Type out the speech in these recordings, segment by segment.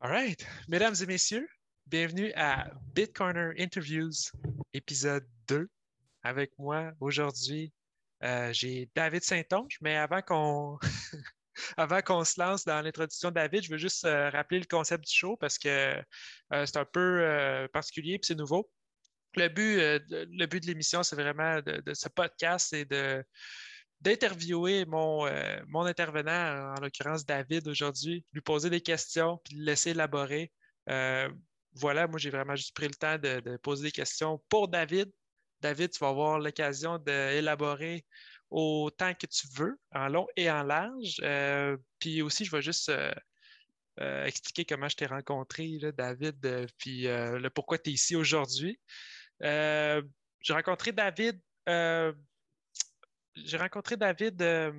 All right. Mesdames et messieurs, bienvenue à Bitcoiner Interviews, épisode 2. Avec moi aujourd'hui, euh, j'ai David Saint-Onge, mais avant qu'on avant qu'on se lance dans l'introduction de David, je veux juste euh, rappeler le concept du show parce que euh, c'est un peu particulier et c'est nouveau. Le but, le but de l'émission, c'est vraiment de, de, ce podcast, c'est de d'interviewer mon, euh, mon intervenant, en l'occurrence David aujourd'hui, lui poser des questions, puis le laisser élaborer. Euh, voilà, moi j'ai vraiment juste pris le temps de, poser des questions pour David. David, tu vas avoir l'occasion d'élaborer autant que tu veux, en long et en large. Euh, puis aussi, je vais juste expliquer comment je t'ai rencontré, David, puis le pourquoi tu es ici aujourd'hui. j'ai rencontré David j'ai rencontré David euh,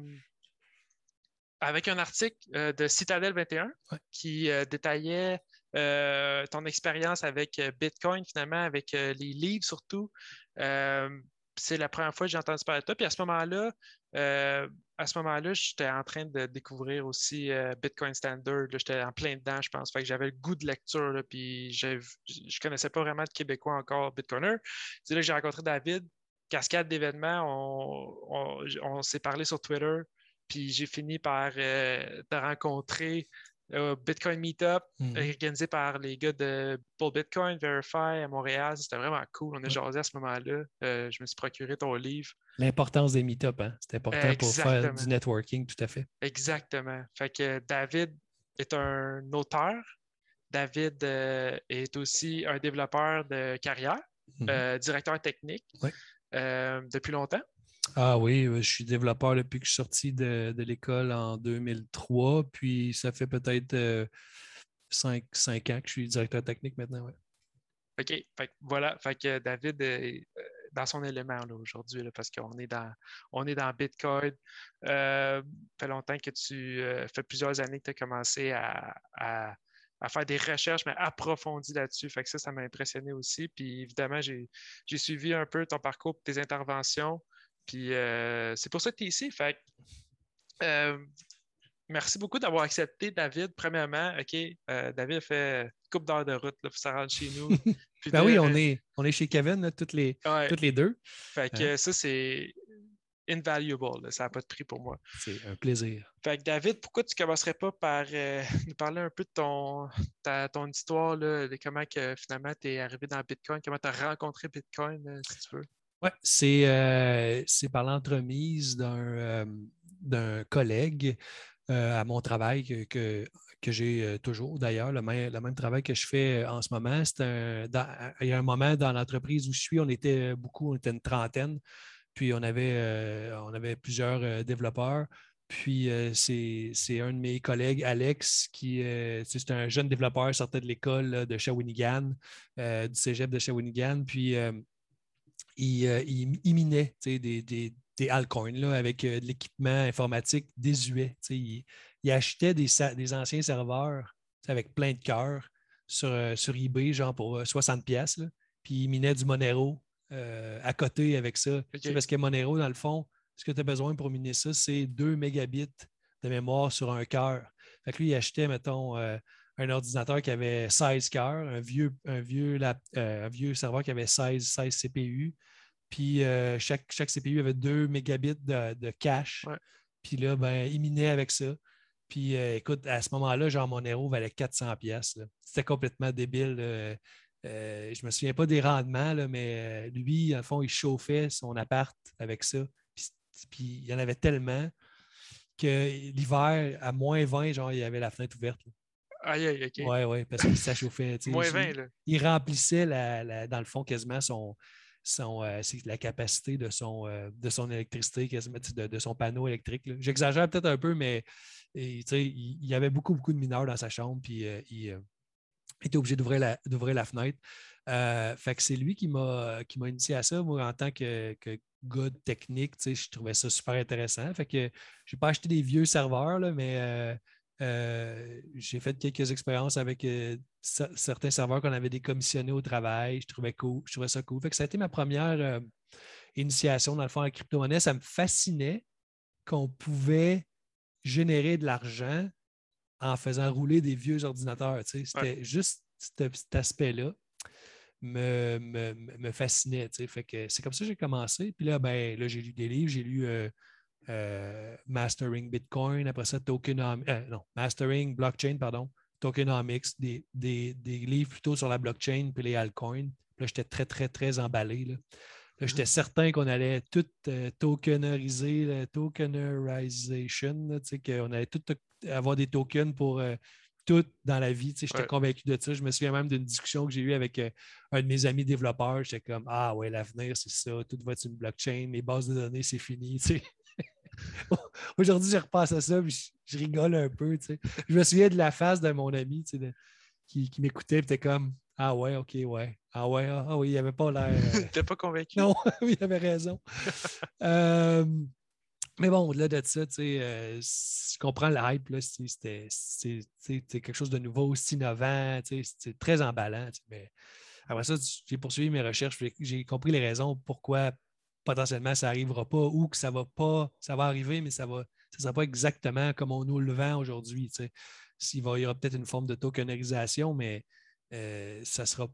avec un article euh, de Citadel 21 qui euh, détaillait ton expérience avec Bitcoin, finalement, avec les livres surtout. c'est la première fois que j'ai entendu parler de toi. Puis à ce moment-là, à ce moment-là, j'étais en train de découvrir aussi Bitcoin Standard. J'étais en plein dedans, je pense. Fait que j'avais le goût de lecture. puis je ne connaissais pas vraiment de Québécois encore Bitcoiner. C'est là que j'ai rencontré David cascade d'événements, on, s'est parlé sur Twitter, puis j'ai fini par euh, te rencontrer au Bitcoin Meetup, mhm. organisé par les gars de Bull Bitcoin, Verify à Montréal. C'était vraiment cool. On a jasé à ce moment-là. Euh, je me suis procuré ton livre. L'importance des meetups, hein? C'est important pour faire du networking, tout à fait. Exactement. Fait que David est un auteur. David euh, est aussi un développeur de carrière, mhm. directeur technique. Euh, depuis longtemps? Ah oui, je suis développeur depuis que je suis sorti de, l'école en 2003, puis ça fait peut-être euh, cinq, ans que je suis directeur technique maintenant. Ouais. OK. voilà. Fait que David est euh, dans son élément aujourd'hui parce qu'on est dans on est dans Bitcoin. ça fait longtemps que tu fais plusieurs années que tu as commencé à à faire des recherches, mais approfondies là-dessus. Fait que ça, ça m'a impressionné aussi. Puis évidemment, j'ai suivi un peu ton parcours, tes interventions. Puis euh, c'est pour ça que tu es ici. Fait euh, merci beaucoup d'avoir accepté, David. Premièrement, OK, euh, David fait une coupe d'heures de route pour ça rentre chez nous. ben oui, on est, on est chez Kevin, toutes, les, toutes les deux. Fait que ça, c'est invaluable. Ça n'a pas de prix pour moi. C'est un plaisir. Fait que David, pourquoi tu ne commencerais pas par euh, nous parler un peu de ton, ton histoire, de comment que, finalement tu es arrivé dans Bitcoin, comment tu as rencontré Bitcoin, euh, si tu veux? Oui, c'est, euh, par l'entremise d'un, collègue à mon travail que, que, j'ai toujours d'ailleurs, le même, le même, travail que je fais en ce moment. C'est il y a un moment dans l'entreprise où je suis, on était beaucoup, on était une trentaine. Puis on avait, euh, on avait plusieurs euh, développeurs. Puis euh, c'est un de mes collègues, Alex, qui c'est un jeune développeur, sortait de l'école de Shawinigan, du cégep de Shawinigan. Puis il, il, minait des, des, des altcoins avec de l'équipement informatique désuet. Il, il, achetait des, des anciens serveurs avec plein de cœurs sur, sur eBay, genre pour 60 pièces. Puis il minait du Monero euh, à côté avec ça. Parce que Monero, dans le fond, ce que tu as besoin pour miner ça, c'est 2 mégabits de mémoire sur un cœur. Fait que lui, il achetait, mettons, euh, un ordinateur qui avait 16 cœurs, un vieux, un vieux, euh, vieux serveur qui avait 16, 16 CPU. Puis chaque, chaque, CPU avait 2 mégabits de, cache. Puis là, ben, il minait avec ça. Puis écoute, à ce moment-là, genre Monero valait 400 pièces. C'était complètement débile. Euh, je ne me souviens pas des rendements, mais euh, lui, en fond, il chauffait son appart avec ça. Puis, il y en avait tellement que l'hiver, à moins 20, genre, il y avait la fenêtre ouverte. Aïe, aïe, OK. Oui, oui, parce que ça chauffait. moins 20, là. Il remplissait, dans le fond, quasiment son, euh, la capacité de son, de son électricité, de, son panneau électrique. J'exagère peut-être un peu, mais il, il, y avait beaucoup, beaucoup de mineurs dans sa chambre, puis il, était obligé d'ouvrir la, la, fenêtre. Euh, fait que c'est lui qui m'a initié à ça. Moi, en tant que, que gars technique, je trouvais ça super intéressant. Fait que pas acheté des vieux serveurs, mais euh, euh, j'ai fait quelques expériences avec certains serveurs qu'on avait décommissionnés au travail. Je trouvais cool, je trouvais ça cool. Fait que ça a été ma première initiation dans le fond à la crypto-monnaie. Ça me fascinait qu'on pouvait générer de l'argent en faisant rouler des vieux ordinateurs. C'était juste cet, aspect-là me, me, fascinait. Fait que c'est comme ça que j'ai commencé. Puis là, ben, là j'ai lu des livres. J'ai lu euh, euh, Mastering Bitcoin, après ça, Tokenomics, euh, non, Mastering Blockchain, pardon, Tokenomics, des, des, des, livres plutôt sur la blockchain puis les altcoins. Là, j'étais très, très, très emballé. Là. j'étais mm-hmm. certain qu'on allait tout tokeneriser, la tokenerization, qu'on allait tout avoir des tokens pour tout dans la vie. J'étais convaincu de ça. Je me souviens même d'une discussion que j'ai eue avec euh, un de mes amis développeurs. J'étais comme Ah ouais, l'avenir, c'est ça, tout va être une blockchain, les bases de données, c'est fini. Aujourd'hui, je repasse à ça, puis je, rigole un peu. Je me souviens de la face de mon ami qui, m'écoutait, et était comme Ah ouais, ok, ouais. Ah ouais, ah, ah oui, il n'avait pas l'air. Tu n'étais pas convaincu? Non, il avait raison. euh, mais bon, au-delà de ça, euh, je comprends le hype, c'est quelque chose de nouveau, c'est innovant, c'est très emballant. Mais après ça, j'ai poursuivi mes recherches, j'ai compris les raisons pourquoi potentiellement ça n'arrivera pas ou que ça va pas, ça va arriver, mais ça ne ça sera pas exactement comme on nous le vend aujourd'hui. Il, va, y aura peut-être une forme de tokenisation, mais euh, ça sera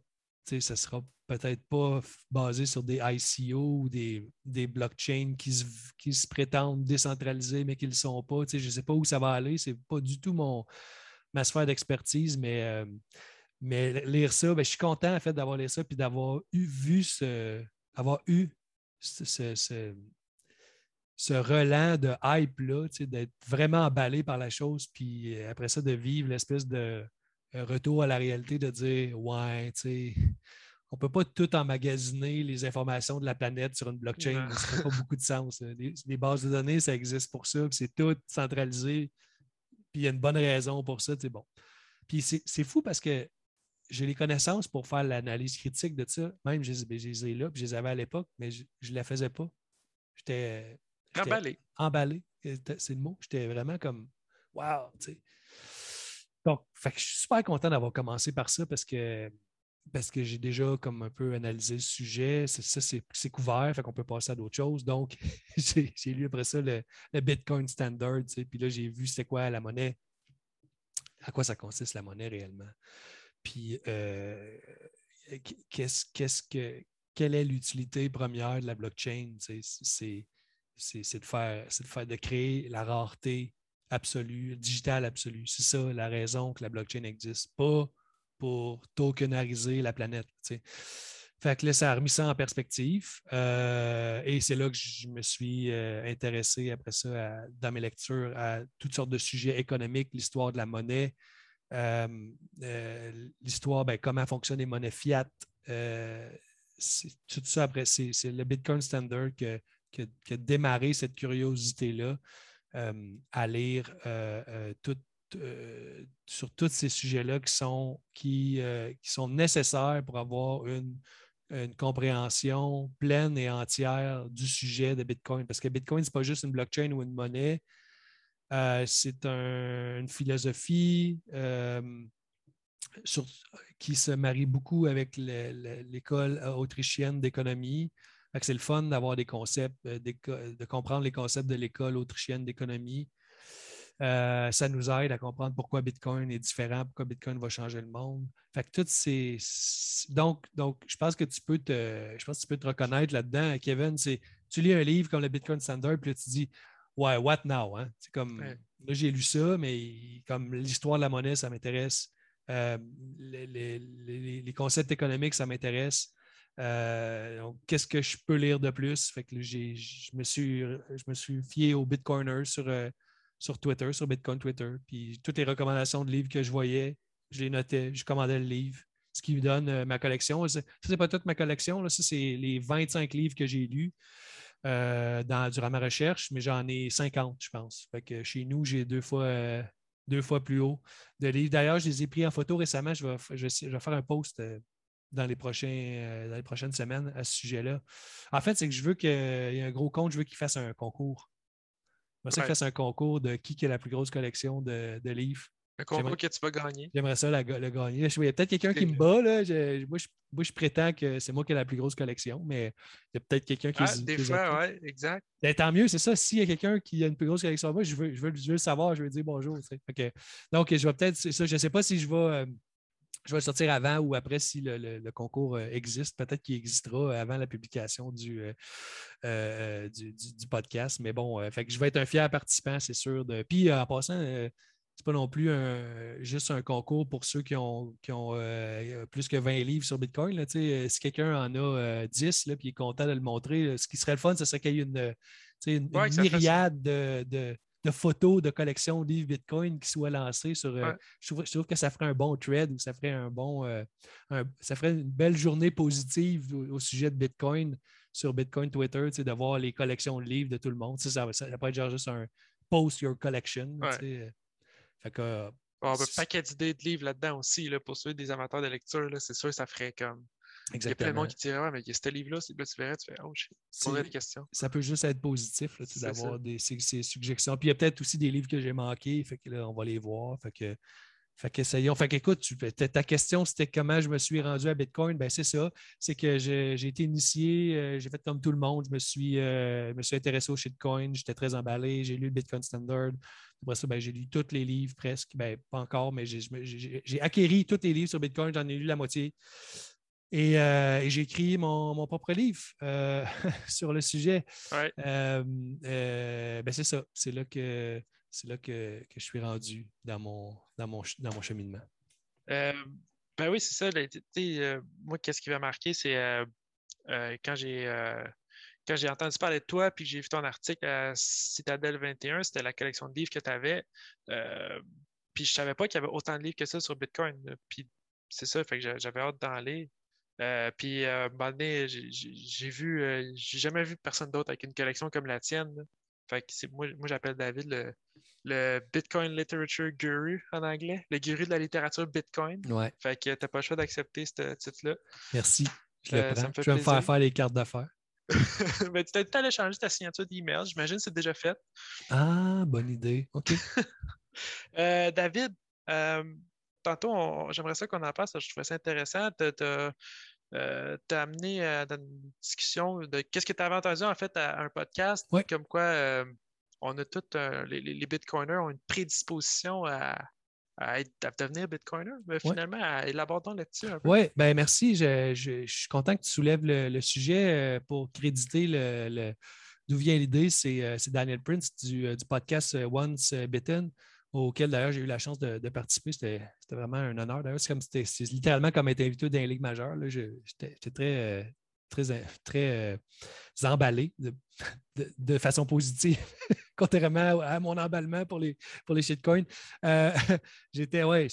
ça ne sera peut-être pas basé sur des ICO ou des, des blockchains qui se, qui se, prétendent décentralisés, mais qui ne le sont pas. je ne sais pas où ça va aller. Ce n'est pas du tout mon, ma sphère d'expertise, mais, euh, mais lire ça, ben, je suis content en fait d'avoir lu ça et d'avoir eu, vu ce, avoir eu ce, ce, relent de hype-là, d'être vraiment emballé par la chose, puis après ça, de vivre l'espèce de retour à la réalité de dire Ouais, tu sais, on ne peut pas tout emmagasiner les informations de la planète sur une blockchain. Ça n'a pas beaucoup de sens. Les, bases de données, ça existe pour ça, c'est tout centralisé. Puis il y a une bonne raison pour ça, c'est bon. Puis c'est fou parce que j'ai les connaissances pour faire l'analyse critique de ça. Même, je, les ai là, puis je les avais à l'époque, mais je ne la faisais pas. J'étais. Emballé. Emballé, c'est le mot. J'étais vraiment comme Wow, tu sais. Donc, je suis super content d'avoir commencé par ça parce que, parce que j'ai déjà comme un peu analysé le sujet. Ça, c'est couvert, fait qu'on peut passer à d'autres choses. Donc, j'ai lu après ça le, Bitcoin Standard, puis là, j'ai vu c'est quoi la monnaie, à quoi ça consiste la monnaie réellement. Puis, euh, qu'est-ce, que, quelle est l'utilité première de la blockchain? C'est de faire, de faire, de créer la rareté absolu, digital absolu. C'est ça la raison que la blockchain existe, pas pour tokenariser la planète. Fait que là, ça a remis ça en perspective. Euh, et c'est là que je me suis euh, intéressé après ça, dans mes lectures, à toutes sortes de sujets économiques, l'histoire de la monnaie, euh, l'histoire, ben, comment fonctionnent les monnaies fiat. tout ça après, c'est le Bitcoin Standard qui a démarré cette curiosité-là. Euh, à lire euh, euh, sur tous ces sujets-là qui sont, qui, qui, sont nécessaires pour avoir une, compréhension pleine et entière du sujet de Bitcoin. Parce que Bitcoin, ce n'est pas juste une blockchain ou une monnaie, c'est une philosophie qui se marie beaucoup avec l'école autrichienne d'économie, c'est le fun d'avoir des concepts, euh, de comprendre les concepts de l'école autrichienne d'économie. Euh, ça nous aide à comprendre pourquoi Bitcoin est différent, pourquoi Bitcoin va changer le monde. Fait toutes ces. Donc, donc, je pense que tu peux te, je pense tu peux te reconnaître là-dedans. Kevin, c'est tu lis un livre comme le Bitcoin Standard, puis là, tu dis Ouais, what now? Hein? C'est comme là, j'ai lu ça, mais comme l'histoire de la monnaie, ça m'intéresse. Euh, les, concepts économiques, ça m'intéresse. Euh, qu'est-ce que je peux lire de plus? Fait que je, me suis, suis fié au Bitcoiner sur, euh, sur Twitter, sur Bitcoin Twitter. Puis toutes les recommandations de livres que je voyais, je les notais, je commandais le livre, ce qui me donne euh, ma collection. Ça, c'est pas toute ma collection, là. ça, c'est les 25 livres que j'ai lus. dans, durant ma recherche, mais j'en ai 50, je pense. Fait que chez nous, j'ai deux fois, deux fois plus haut de livres. D'ailleurs, je les ai pris en photo récemment. Je vais, je vais faire un post dans les, prochains, euh, dans les prochaines semaines à ce sujet-là. En fait, c'est que je veux qu'il y ait un gros compte, je veux qu'il fasse un concours. Je veux qu'il fasse un concours de qui a la plus grosse collection de, livres. Un concours que tu vas gagner. J'aimerais ça le gagner. Il y a peut-être quelqu'un qui me bat. Là. moi, je, prétends que c'est moi qui ai la plus grosse collection, mais il y a peut-être quelqu'un qui. Ah, des fois, oui, exact. Ben, tant mieux, c'est ça. S'il y a quelqu'un qui a une plus grosse collection, moi, je veux, je veux, le savoir, je veux dire bonjour. donc, je vais peut-être. ça. Je ne sais pas si je vais. Euh, je vais le sortir avant ou après si le, concours euh, existe. Peut-être qu'il existera avant la publication du, euh, du, podcast. Mais bon, fait que je vais être un fier participant, c'est sûr. De... Puis en passant, c'est pas non plus juste un concours pour ceux qui ont, ont euh, plus que 20 livres sur Bitcoin. Là, euh, si quelqu'un en a 10 euh, et est content de le montrer, ce qui serait le fun, ce serait qu'il y ait une, une, myriade de, photos de collections de livres Bitcoin qui soient lancées sur. je, trouve, que ça ferait un bon thread ou ça ferait un bon. ça ferait une belle journée positive au, sujet de Bitcoin sur Bitcoin Twitter, de voir les collections de livres de tout le monde. Ça, ça, ça être genre juste un post your collection. Fait que, un paquet d'idées de livres là-dedans aussi, là, pour ceux des amateurs de lecture, c'est sûr que ça ferait comme. Exactement. Il y a plein de monde qui dirait Ouais, mais il y a ce livre-là, tu verrais, tu fais Oh, je des questions. Ça peut juste être positif d'avoir ces, suggestions. Puis il y a peut-être aussi des livres que j'ai manqués, fait que là, on va les voir. Fait que fait qu'essayons. Fait qu'écoute, ta question, c'était comment je me suis rendu à Bitcoin? Ben, c'est ça. C'est que j'ai été initié, euh, j'ai fait comme tout le monde. Je me suis, euh, me suis intéressé au shitcoin. J'étais très emballé. J'ai lu le Bitcoin Standard. Après ça, ben, j'ai lu tous les livres presque. Ben, pas encore, mais j'ai acquéri tous les livres sur Bitcoin. J'en ai lu la moitié. Et, euh, j'ai écrit mon, propre livre sur le sujet. ben, c'est ça. C'est là que c'est là que, je suis rendu dans mon, dans mon, dans mon cheminement. Euh, ben oui, c'est ça. Euh, moi, qu'est-ce qui m'a marqué, c'est euh, quand j'ai quand j'ai entendu parler de toi, puis que j'ai vu ton article à Citadel 21, c'était la collection de livres que tu avais. puis je savais pas qu'il y avait autant de livres que ça sur Bitcoin. Puis c'est ça, fait que j'avais hâte d'en aller. Puis à un moment donné, j'ai vu, j'ai jamais vu personne d'autre avec une collection comme la tienne. Fait que moi, moi j'appelle David le, le Bitcoin Literature Guru en anglais, le guru de la littérature Bitcoin. Ouais. Fait que t'as pas le choix d'accepter ce titre-là. Merci. Je le euh, prends. je vais me faire faire les cartes d'affaires. Mais tu t'as allé changer ta signature d'email. J'imagine que c'est déjà fait. Ah, bonne idée. OK. Euh, David, euh, tantôt, j'aimerais ça qu'on en passe. Je trouvais ça intéressant. Tu as amené dans une discussion de qu'est-ce que tu avais entendu en fait à, un podcast, comme quoi on a tous les, les, Bitcoiners ont une prédisposition à, à, devenir Bitcoiner. Mais finalement, ouais. élabore là-dessus un peu. Oui, ben merci. Je, suis content que tu soulèves le, sujet euh, pour créditer le, d'où vient l'idée. C'est, euh, Daniel Prince du, euh, podcast Once Bitten auquel d'ailleurs j'ai eu la chance de, participer. C'était, vraiment un honneur. D'ailleurs, c'est, comme, c'était, littéralement comme être invité dans ligue majeure. j'étais, très, très, très emballé de, façon positive, contrairement à, mon emballement pour les, pour les shitcoins. Euh, j'étais, ouais,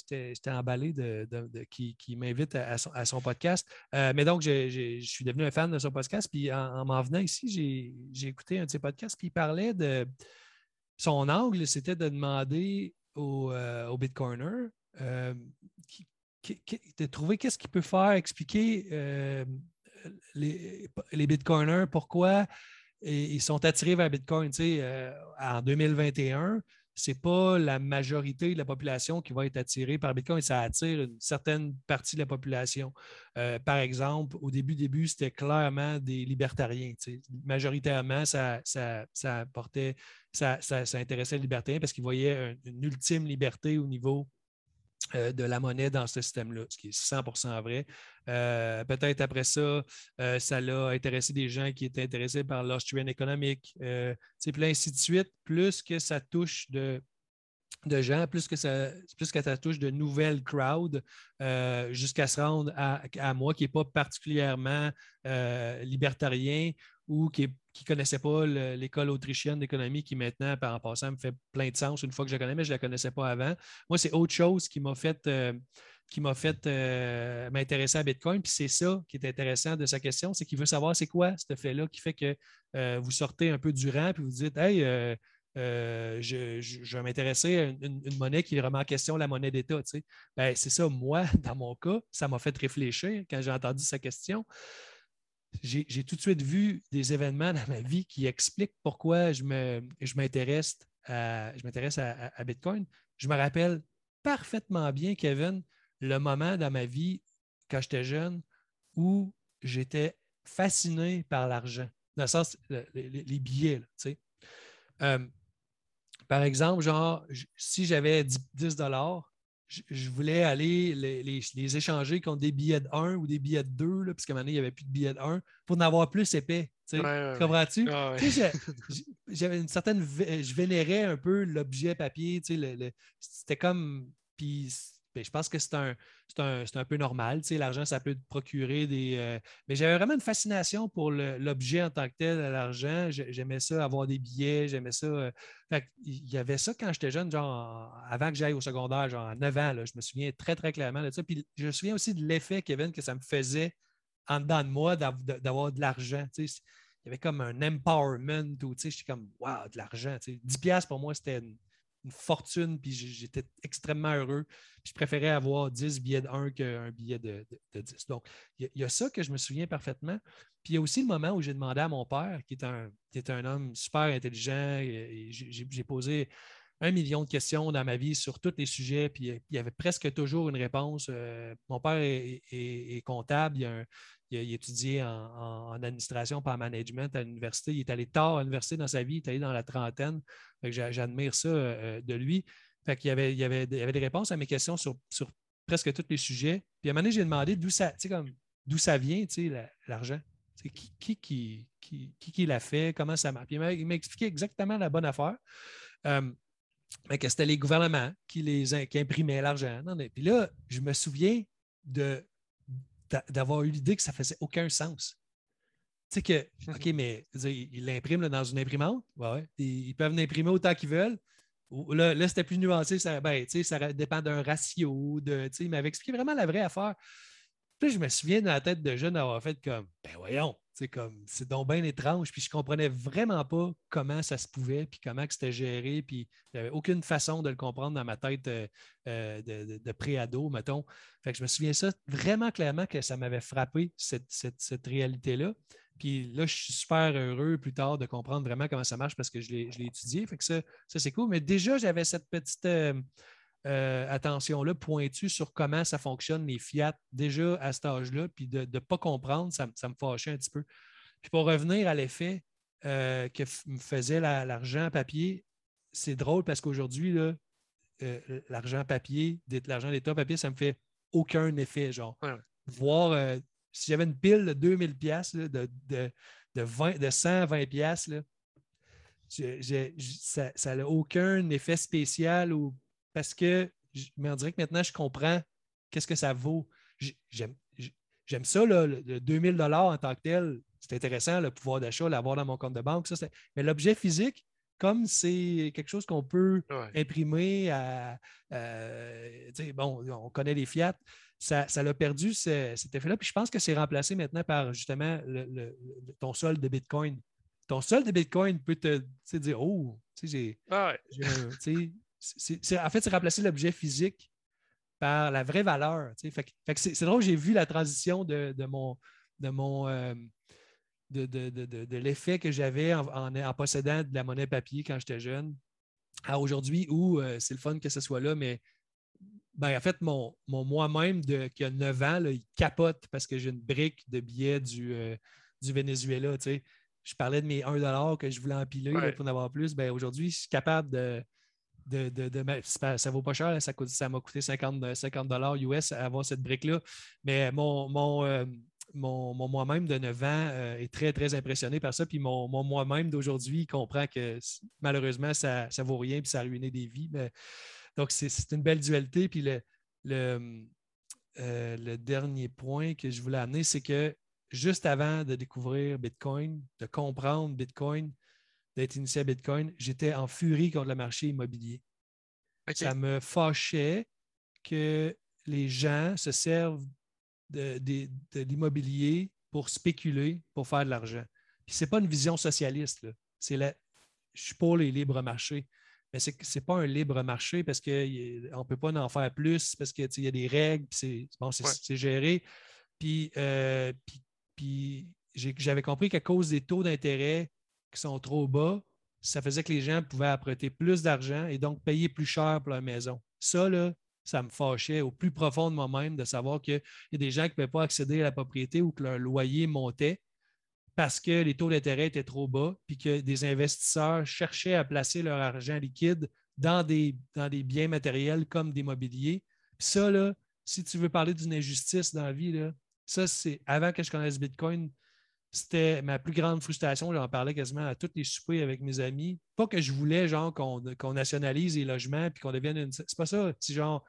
emballé de, qui, m'invite à, son, podcast. Euh, mais donc, je suis devenu un fan de son podcast. Puis en, m'en venant ici, j'ai, écouté un de ses podcasts, puis il parlait de son angle, c'était de demander au, euh, Bitcoiner de trouver qu'est-ce qu'il peut faire, expliquer les, les Bitcoiners, pourquoi ils sont attirés vers Bitcoin. Euh, en 2021, ce n'est pas la majorité de la population qui va être attirée par Bitcoin, ça attire une certaine partie de la population. Euh, par exemple, au début, début, c'était clairement des libertariens. Majoritairement, ça, ça, ça, ça, ça, intéressait les libertariens parce qu'ils voyaient une ultime liberté au niveau euh, de la monnaie dans ce système-là, ce qui est 100% vrai. Euh, peut-être après ça, euh, ça l'a intéressé des gens qui étaient intéressés par l'Austrian Economic, puis ainsi de suite. Plus que ça touche de, de gens, plus que ça, plus que ça touche de nouvelles crowds, jusqu'à se rendre à, à moi qui n'est pas particulièrement libertarien ou qui ne connaissait pas l'école autrichienne d'économie qui maintenant, en passant, me fait plein de sens une fois que je la connais, mais je ne la connaissais pas avant. Moi, c'est autre chose qui m'a fait, euh, fait euh, m'intéresser à Bitcoin. Puis c'est ça qui est intéressant de sa question, c'est qu'il veut savoir c'est quoi ce fait-là qui fait que euh, vous sortez un peu du rang et vous dites Hey, je, vais m'intéresser à une, monnaie qui vraiment en question, la monnaie d'État. Ben, c'est ça, moi, dans mon cas, ça m'a fait réfléchir quand j'ai entendu sa question j'ai tout de suite vu des événements dans ma vie qui expliquent pourquoi je m'intéresse à, je à, à, Bitcoin. Je me rappelle parfaitement bien, Kevin, le moment dans ma vie, quand j'étais jeune, où j'étais fasciné par l'argent, dans le sens, les, billets. Euh, par exemple, genre, si j'avais 10 dollars, je, voulais aller les, échanger contre des billets de 1 ou des billets de 2, là, parce qu'à un moment donné, il n'y avait plus de billets de 1, pour en avoir plus épais. Comprends-tu? Ah, j'avais une certaine. Je vénérais un peu l'objet papier. C'était comme. Puis ben, je pense que c'est un, un, peu normal. L'argent, ça peut te procurer des. Euh, mais j'avais vraiment une fascination pour l'objet en tant que tel, l'argent. J'aimais ça, avoir des billets, j'aimais ça. Euh, il y avait ça quand j'étais jeune, genre avant que j'aille au secondaire, genre à 9 ans. je me souviens très, très clairement de ça. Puis je me souviens aussi de l'effet, Kevin, que ça me faisait en dedans de moi d'avoir de l'argent. Il y avait comme un empowerment où j'étais comme, wow, de l'argent. 10$ pour moi, c'était une une fortune, puis j'étais extrêmement heureux. Puis je préférais avoir 10 billets de 1 qu'un billet de, 10. Donc, il y, a ça que je me souviens parfaitement. Puis il y a aussi le moment où j'ai demandé à mon père, qui est un, qui un homme super intelligent, et, j'ai posé un million de questions dans ma vie sur tous les sujets, puis il y avait presque toujours une réponse. Euh, mon père est, comptable, il, a il, a, étudié en, administration par management à l'université. Il est allé tard à l'université dans sa vie, il est allé dans la trentaine. J'admire ça euh, de lui. Fait il, y avait, des réponses à mes questions sur, presque tous les sujets. Puis à un moment donné, j'ai demandé d'où ça, d'où ça vient, l'argent. Qui qui, qui, qui, qui, l'a fait, comment ça marche? il m'a expliqué exactement la bonne affaire. Euh, que c'était les gouvernements qui, les, qui imprimaient l'argent. Puis là, je me souviens de d'avoir eu l'idée que ça faisait aucun sens. Tu sais que, OK, mais ils l'impriment dans une imprimante. Ouais, Ils peuvent l'imprimer autant qu'ils veulent. Là, là c'était plus nuancé. Ça, ben, ça dépend d'un ratio. De, il m'avait expliqué vraiment la vraie affaire. Puis je me souviens dans la tête de jeune d'avoir fait comme, ben voyons, c'est comme, c'est donc bien étrange. Puis je comprenais vraiment pas comment ça se pouvait, puis comment c'était géré. Puis avait aucune façon de le comprendre dans ma tête euh, euh, de, de, pré-ado, mettons. Fait que je me souviens ça vraiment clairement que ça m'avait frappé, cette, réalité-là. Puis là, je suis super heureux plus tard de comprendre vraiment comment ça marche parce que je l'ai étudié. Fait que ça, ça c'est cool. Mais déjà, j'avais cette petite. Euh, attention-là pointue sur comment ça fonctionne, les Fiat, déjà à cet âge-là, puis de ne pas comprendre, ça, me fâchait un petit peu. Puis pour revenir à l'effet euh, que me faisait l'argent papier, c'est drôle parce qu'aujourd'hui, euh, l'argent papier, l'argent d'État papier, ça ne me fait aucun effet. Genre, voir si j'avais une pile de 2000 pièces de, de, de, de 120 pièces ça n'a aucun effet spécial ou parce que, mais on dirait que maintenant, je comprends qu'est-ce que ça vaut. J'aime ça, le 2000 en tant que tel. C'est intéressant, le pouvoir d'achat, l'avoir dans mon compte de banque. Ça, mais l'objet physique, comme c'est quelque chose qu'on peut imprimer à. bon, on connaît les Fiat, ça, ça a perdu cet effet-là. Puis je pense que c'est remplacé maintenant par justement ton solde de Bitcoin. Ton solde de Bitcoin peut te dire Oh, tu sais, j'ai en fait, c'est remplacer l'objet physique par la vraie valeur. c'est drôle, j'ai vu la transition de, mon, de, mon, euh, de, l'effet que j'avais en, possédant de la monnaie papier quand j'étais jeune à aujourd'hui où euh, c'est le fun que ce soit là, mais ben, en fait, mon, moi-même qui a 9 ans, il capote parce que j'ai une brique de billets du, euh, du Venezuela. Je parlais de mes 1 que je voulais empiler pour en avoir plus. Ben, aujourd'hui, je suis capable de, de, ça vaut pas cher, ça, ça m'a coûté 50, 50 US à avoir cette brique-là. Mais mon, euh, moi-même de 9 ans euh, est très, très impressionné par ça. Puis mon, moi-même d'aujourd'hui comprend que malheureusement, ça ne vaut rien puis ça a ruiné des vies. donc, c'est une belle dualité. Puis euh, le dernier point que je voulais amener, c'est que juste avant de découvrir Bitcoin, de comprendre Bitcoin, d'être initié à Bitcoin, j'étais en furie contre le marché immobilier. Ça me fâchait que les gens se servent de, l'immobilier pour spéculer, pour faire de l'argent. Puis ce n'est pas une vision socialiste. C'est la... Je suis pour les libres marchés. Mais ce n'est pas un libre marché parce qu'on ne peut pas en faire plus, parce qu'il y a des règles, c'est bon, géré. Puis, euh, puis j'avais compris qu'à cause des taux d'intérêt qui sont trop bas, ça faisait que les gens pouvaient apprêter plus d'argent et donc payer plus cher pour leur maison. Ça, là, ça me fâchait au plus profond de moi-même de savoir qu'il y a des gens qui ne pouvaient pas accéder à la propriété ou que leur loyer montait parce que les taux d'intérêt étaient trop bas, puis que des investisseurs cherchaient à placer leur argent liquide dans des, biens matériels comme des mobiliers. ça, là, si tu veux parler d'une injustice dans la vie, là, ça, c'est avant que je connaisse Bitcoin, c'était ma plus grande frustration. J'en parlais quasiment à tous les soupers avec mes amis. Pas que je voulais, genre, qu'on nationalise les logements puis qu'on devienne une. C'est pas ça. C'est genre,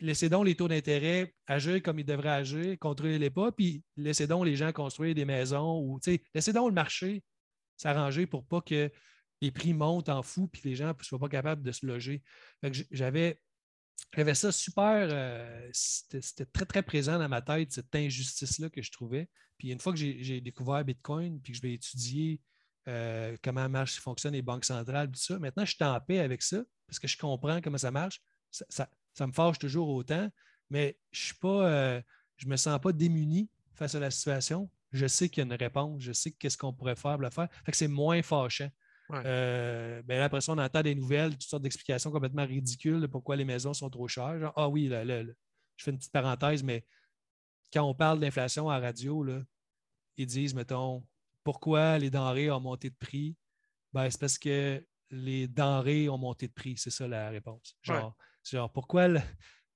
laissez donc les taux d'intérêt agir comme ils devraient agir, contrôlez-les pas, puis laissez donc les gens construire des maisons ou laissez donc le marché s'arranger pour pas que les prix montent en fou puis les gens ne soient pas capables de se loger. J'avais j'avais ça super, euh, c'était très, très présent dans ma tête, cette injustice-là que je trouvais. Puis une fois que j'ai découvert Bitcoin, puis que je vais étudier euh, comment marche, fonctionnent les banques centrales, tout ça, maintenant je suis en paix avec ça parce que je comprends comment ça marche. Ça, me fâche toujours autant, mais je ne euh, me sens pas démuni face à la situation. Je sais qu'il y a une réponse, je sais qu'est-ce qu'on pourrait faire pour le faire. Fait que c'est moins fâchant. Euh, ben après ça, on entend des nouvelles, toutes sortes d'explications complètement ridicules de pourquoi les maisons sont trop chères. ah oui, je fais une petite parenthèse, mais quand on parle d'inflation à radio, là, ils disent, mettons, pourquoi les denrées ont monté de prix? Ben, c'est parce que les denrées ont monté de prix. C'est ça la réponse. Genre, genre pourquoi le,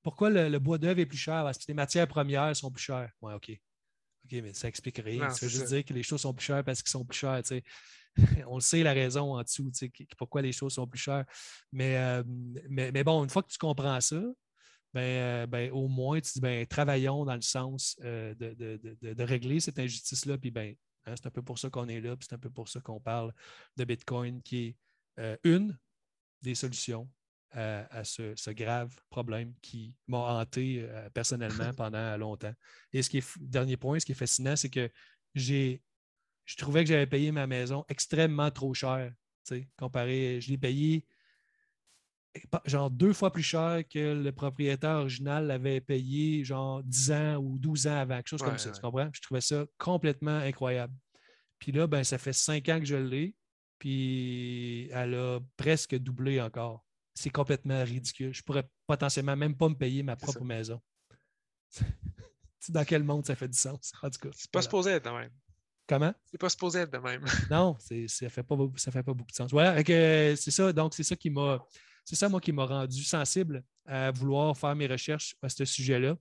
pourquoi le, bois d'œuvre est plus cher? Parce que les matières premières sont plus chères. Ouais, OK. OK, mais ça explique rien. ça veut juste dire que les choses sont plus chères parce qu'ils sont plus chères. on le sait la raison en dessous, pourquoi les choses sont plus chères. Euh, mais, mais, bon, une fois que tu comprends ça, ben, euh, ben au moins, tu dis, ben, travaillons dans le sens euh, de, régler cette injustice-là. Puis, ben, hein, c'est un peu pour ça qu'on est là, puis c'est un peu pour ça qu'on parle de Bitcoin, qui est une des solutions à, ce, grave problème qui m'a hanté personnellement pendant longtemps. Et ce qui est, dernier point, ce qui est fascinant, c'est que j'ai je trouvais que j'avais payé ma maison extrêmement trop cher. Comparé, je l'ai payé genre deux fois plus cher que le propriétaire original l'avait payé genre 10 ans ou 12 ans avant, quelque chose comme ça. Tu comprends? Je trouvais ça complètement incroyable. Puis là, ben, ça fait cinq ans que je l'ai, puis elle a presque doublé encore. C'est complètement ridicule. Je pourrais potentiellement même pas me payer ma propre maison. Dans quel monde ça fait du sens? En tout cas. C'est pas supposé être de même. Comment? C'est pas supposé être de même. non, ça ne fait, pas, fait pas beaucoup de sens. Voilà, c'est ça. Donc, c'est ça qui m'a. C'est ça, moi, qui m'a rendu sensible à vouloir faire mes recherches à ce sujet-là.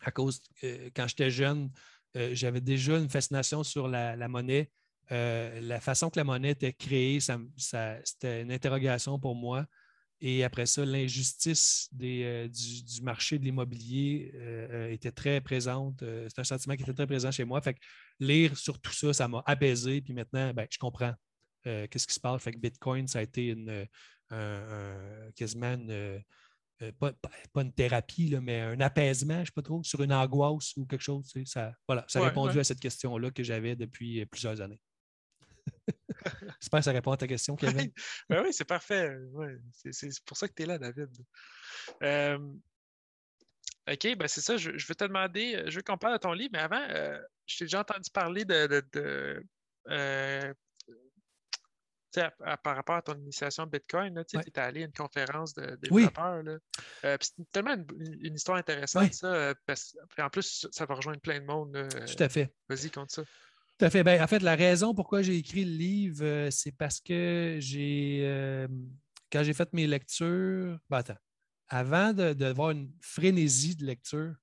À cause, euh, quand j'étais jeune, euh, j'avais déjà une fascination sur la, monnaie. Euh, la façon que la monnaie était créée, ça, c'était une interrogation pour moi. Et après ça, l'injustice euh, du, marché de l'immobilier euh, euh, était très présente. c'est un sentiment qui était très présent chez moi. Fait que lire sur tout ça, ça m'a apaisé. Puis maintenant, ben, je comprends qu'est-ce qui se passe. Fait que Bitcoin, ça a été une, quasiment une, pas, une thérapie, mais un apaisement, je ne sais pas trop, sur une angoisse ou quelque chose. ça, voilà, ça a répondu à cette question-là que j'avais depuis plusieurs années. J'espère que ça répond à ta question, Kevin. Ben oui, c'est parfait. c'est pour ça que tu es là, David. Euh, OK, ben c'est ça. Je, veux te demander, je veux qu'on parle de ton livre, mais avant, euh, je t'ai déjà entendu parler de. Euh, par rapport à ton initiation Bitcoin, tu es allé à une conférence de développeurs. c'est tellement une, histoire intéressante, ça. en plus, ça va rejoindre plein de monde. Tout à fait. Vas-y, compte ça. Tout à fait. Ben, en fait, la raison pourquoi j'ai écrit le livre, euh, c'est parce que j'ai, euh, quand j'ai fait mes lectures, ben, attends, avant d'avoir une frénésie de lecture,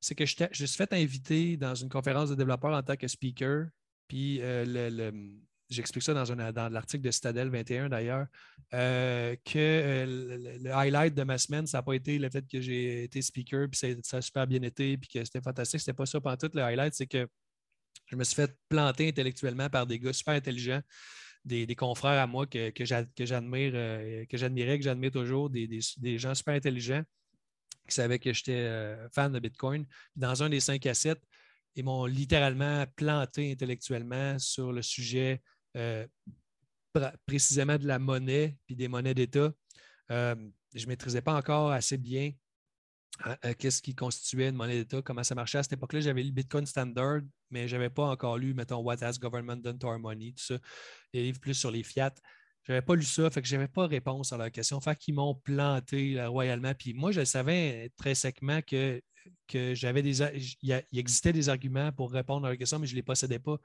c'est que je, je suis fait inviter dans une conférence de développeurs en tant que speaker. Puis euh, j'explique ça dans, dans l'article de Citadel 21 d'ailleurs, que le, highlight de ma semaine, ça n'a pas été le fait que j'ai été speaker, puis ça, ça, a super bien été, puis que c'était fantastique. C'était pas ça pendant tout. Le highlight, c'est que je me suis fait planter intellectuellement par des gars super intelligents, des, confrères à moi que, j'admire, euh, que j'admirais, que j'admire toujours, des, gens super intelligents qui savaient que j'étais euh, fan de Bitcoin. Dans un des 5 à 7, ils m'ont littéralement planté intellectuellement sur le sujet euh, précisément de la monnaie puis des monnaies d'État. je ne maîtrisais pas encore assez bien qu'est-ce qui constituait une monnaie d'État, comment ça marchait. À cette époque-là, j'avais lu Bitcoin Standard, mais je n'avais pas encore lu, mettons, What has government done to our money, tout ça, des livres plus sur les fiat. Je n'avais pas lu ça, fait que je n'avais pas réponse à leur question. Fait qu'ils m'ont planté royalement. Puis moi, je savais très secement que, que j'avais des. Il, existait des arguments pour répondre à leur question, mais je ne les possédais pas. Tu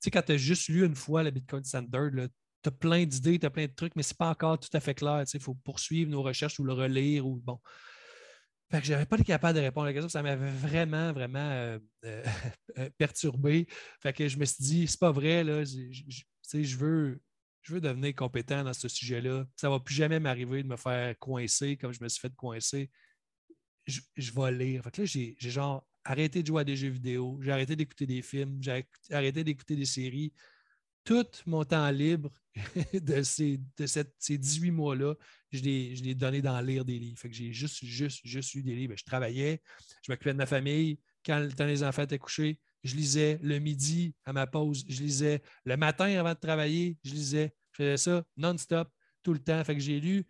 sais, quand tu as juste lu une fois le Bitcoin Standard, tu as plein d'idées, tu as plein de trucs, mais ce n'est pas encore tout à fait clair. Il faut poursuivre nos recherches ou le relire ou bon. Fait que je n'avais pas été capable de répondre à la question. Ça m'avait vraiment, vraiment euh, euh, perturbé. Fait que je me suis dit, c'est pas vrai, là. Je, je veux, je veux devenir compétent dans ce sujet-là. Ça ne va plus jamais m'arriver de me faire coincer comme je me suis fait coincer. Je, vais lire. Là, j'ai genre arrêté de jouer à des jeux vidéo, j'ai arrêté d'écouter des films, j'ai arrêté d'écouter des séries. Tout mon temps libre de ces, de ces 18 mois-là, je l'ai donné dans lire des livres. Fait que j'ai juste, juste, juste lu des livres. Je travaillais, je m'occupais de ma famille. Quand le temps des enfants étaient couchés, je lisais le midi à ma pause, je lisais le matin avant de travailler, je lisais. Je faisais ça non-stop, tout le temps. Fait que j'ai lu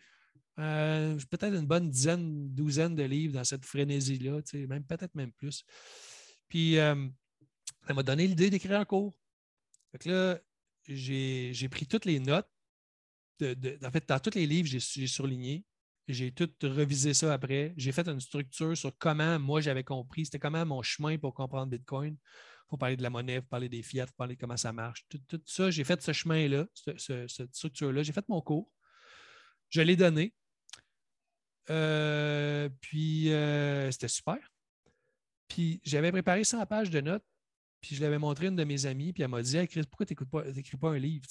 euh, peut-être une bonne dizaine, douzaine de livres dans cette frénésie-là, même peut-être même plus. Puis euh, ça m'a donné l'idée d'écrire un cours. Fait que là, j'ai pris toutes les notes. en fait, dans tous les livres, j'ai surligné. J'ai tout revisé ça après. J'ai fait une structure sur comment moi j'avais compris, c'était comment mon chemin pour comprendre Bitcoin. Il faut parler de la monnaie, il faut parler des fiat, il faut parler de comment ça marche. Tout, ça, j'ai fait ce chemin-là, cette structure-là. J'ai fait mon cours. Je l'ai donné. Euh, puis euh, c'était super. Puis j'avais préparé 100 pages de notes, puis je l'avais montré à une de mes amies, puis elle m'a dit hey, Chris, pourquoi tu n'écris pas, un livre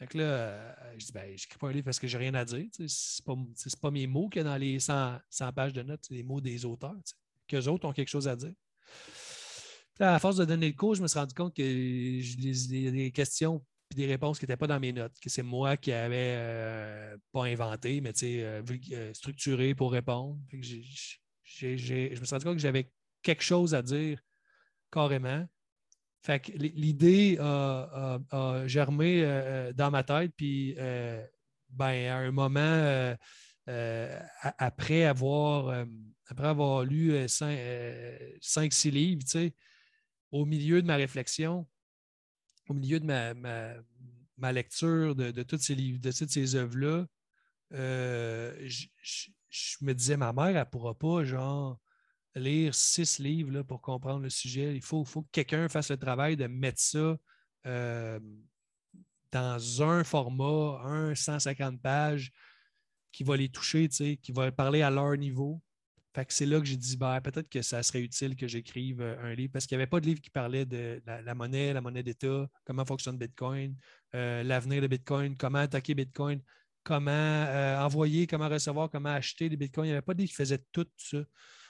donc là, euh, je dis, ben, n'écris pas un livre parce que j'ai rien à dire. Ce n'est pas, pas, mes mots qu'il y a dans les 100, pages de notes, c'est les mots des auteurs, qu'eux autres ont quelque chose à dire. à force de donner le cours, je me suis rendu compte que j'ai des questions et des réponses qui n'étaient pas dans mes notes, que c'est moi qui avais euh, pas inventé, mais euh, structuré pour répondre. je me suis rendu compte que j'avais quelque chose à dire carrément. Fait que l'idée a, germé euh, euh, dans ma tête, puis euh, ben, à un moment, après, avoir, lu cinq, six livres, au milieu de ma réflexion, au milieu de ma, lecture de, ces livres, de toutes ces œuvres-là, je, je, me disais, ma mère, elle ne pourra pas, genre, lire six livres là, pour comprendre le sujet. Il faut, faut que quelqu'un fasse le travail de mettre ça euh, dans un format, un 150 pages, qui va les toucher, qui va parler à leur niveau. Fait que c'est là que j'ai dit, ben, peut-être que ça serait utile que j'écrive euh, un livre, parce qu'il n'y avait pas de livre qui parlait de la, monnaie, la monnaie d'État, comment fonctionne Bitcoin, euh, l'avenir de Bitcoin, comment attaquer Bitcoin, comment envoyer, comment recevoir, comment acheter des Bitcoins. Il n'y avait pas de livre qui faisait tout ça.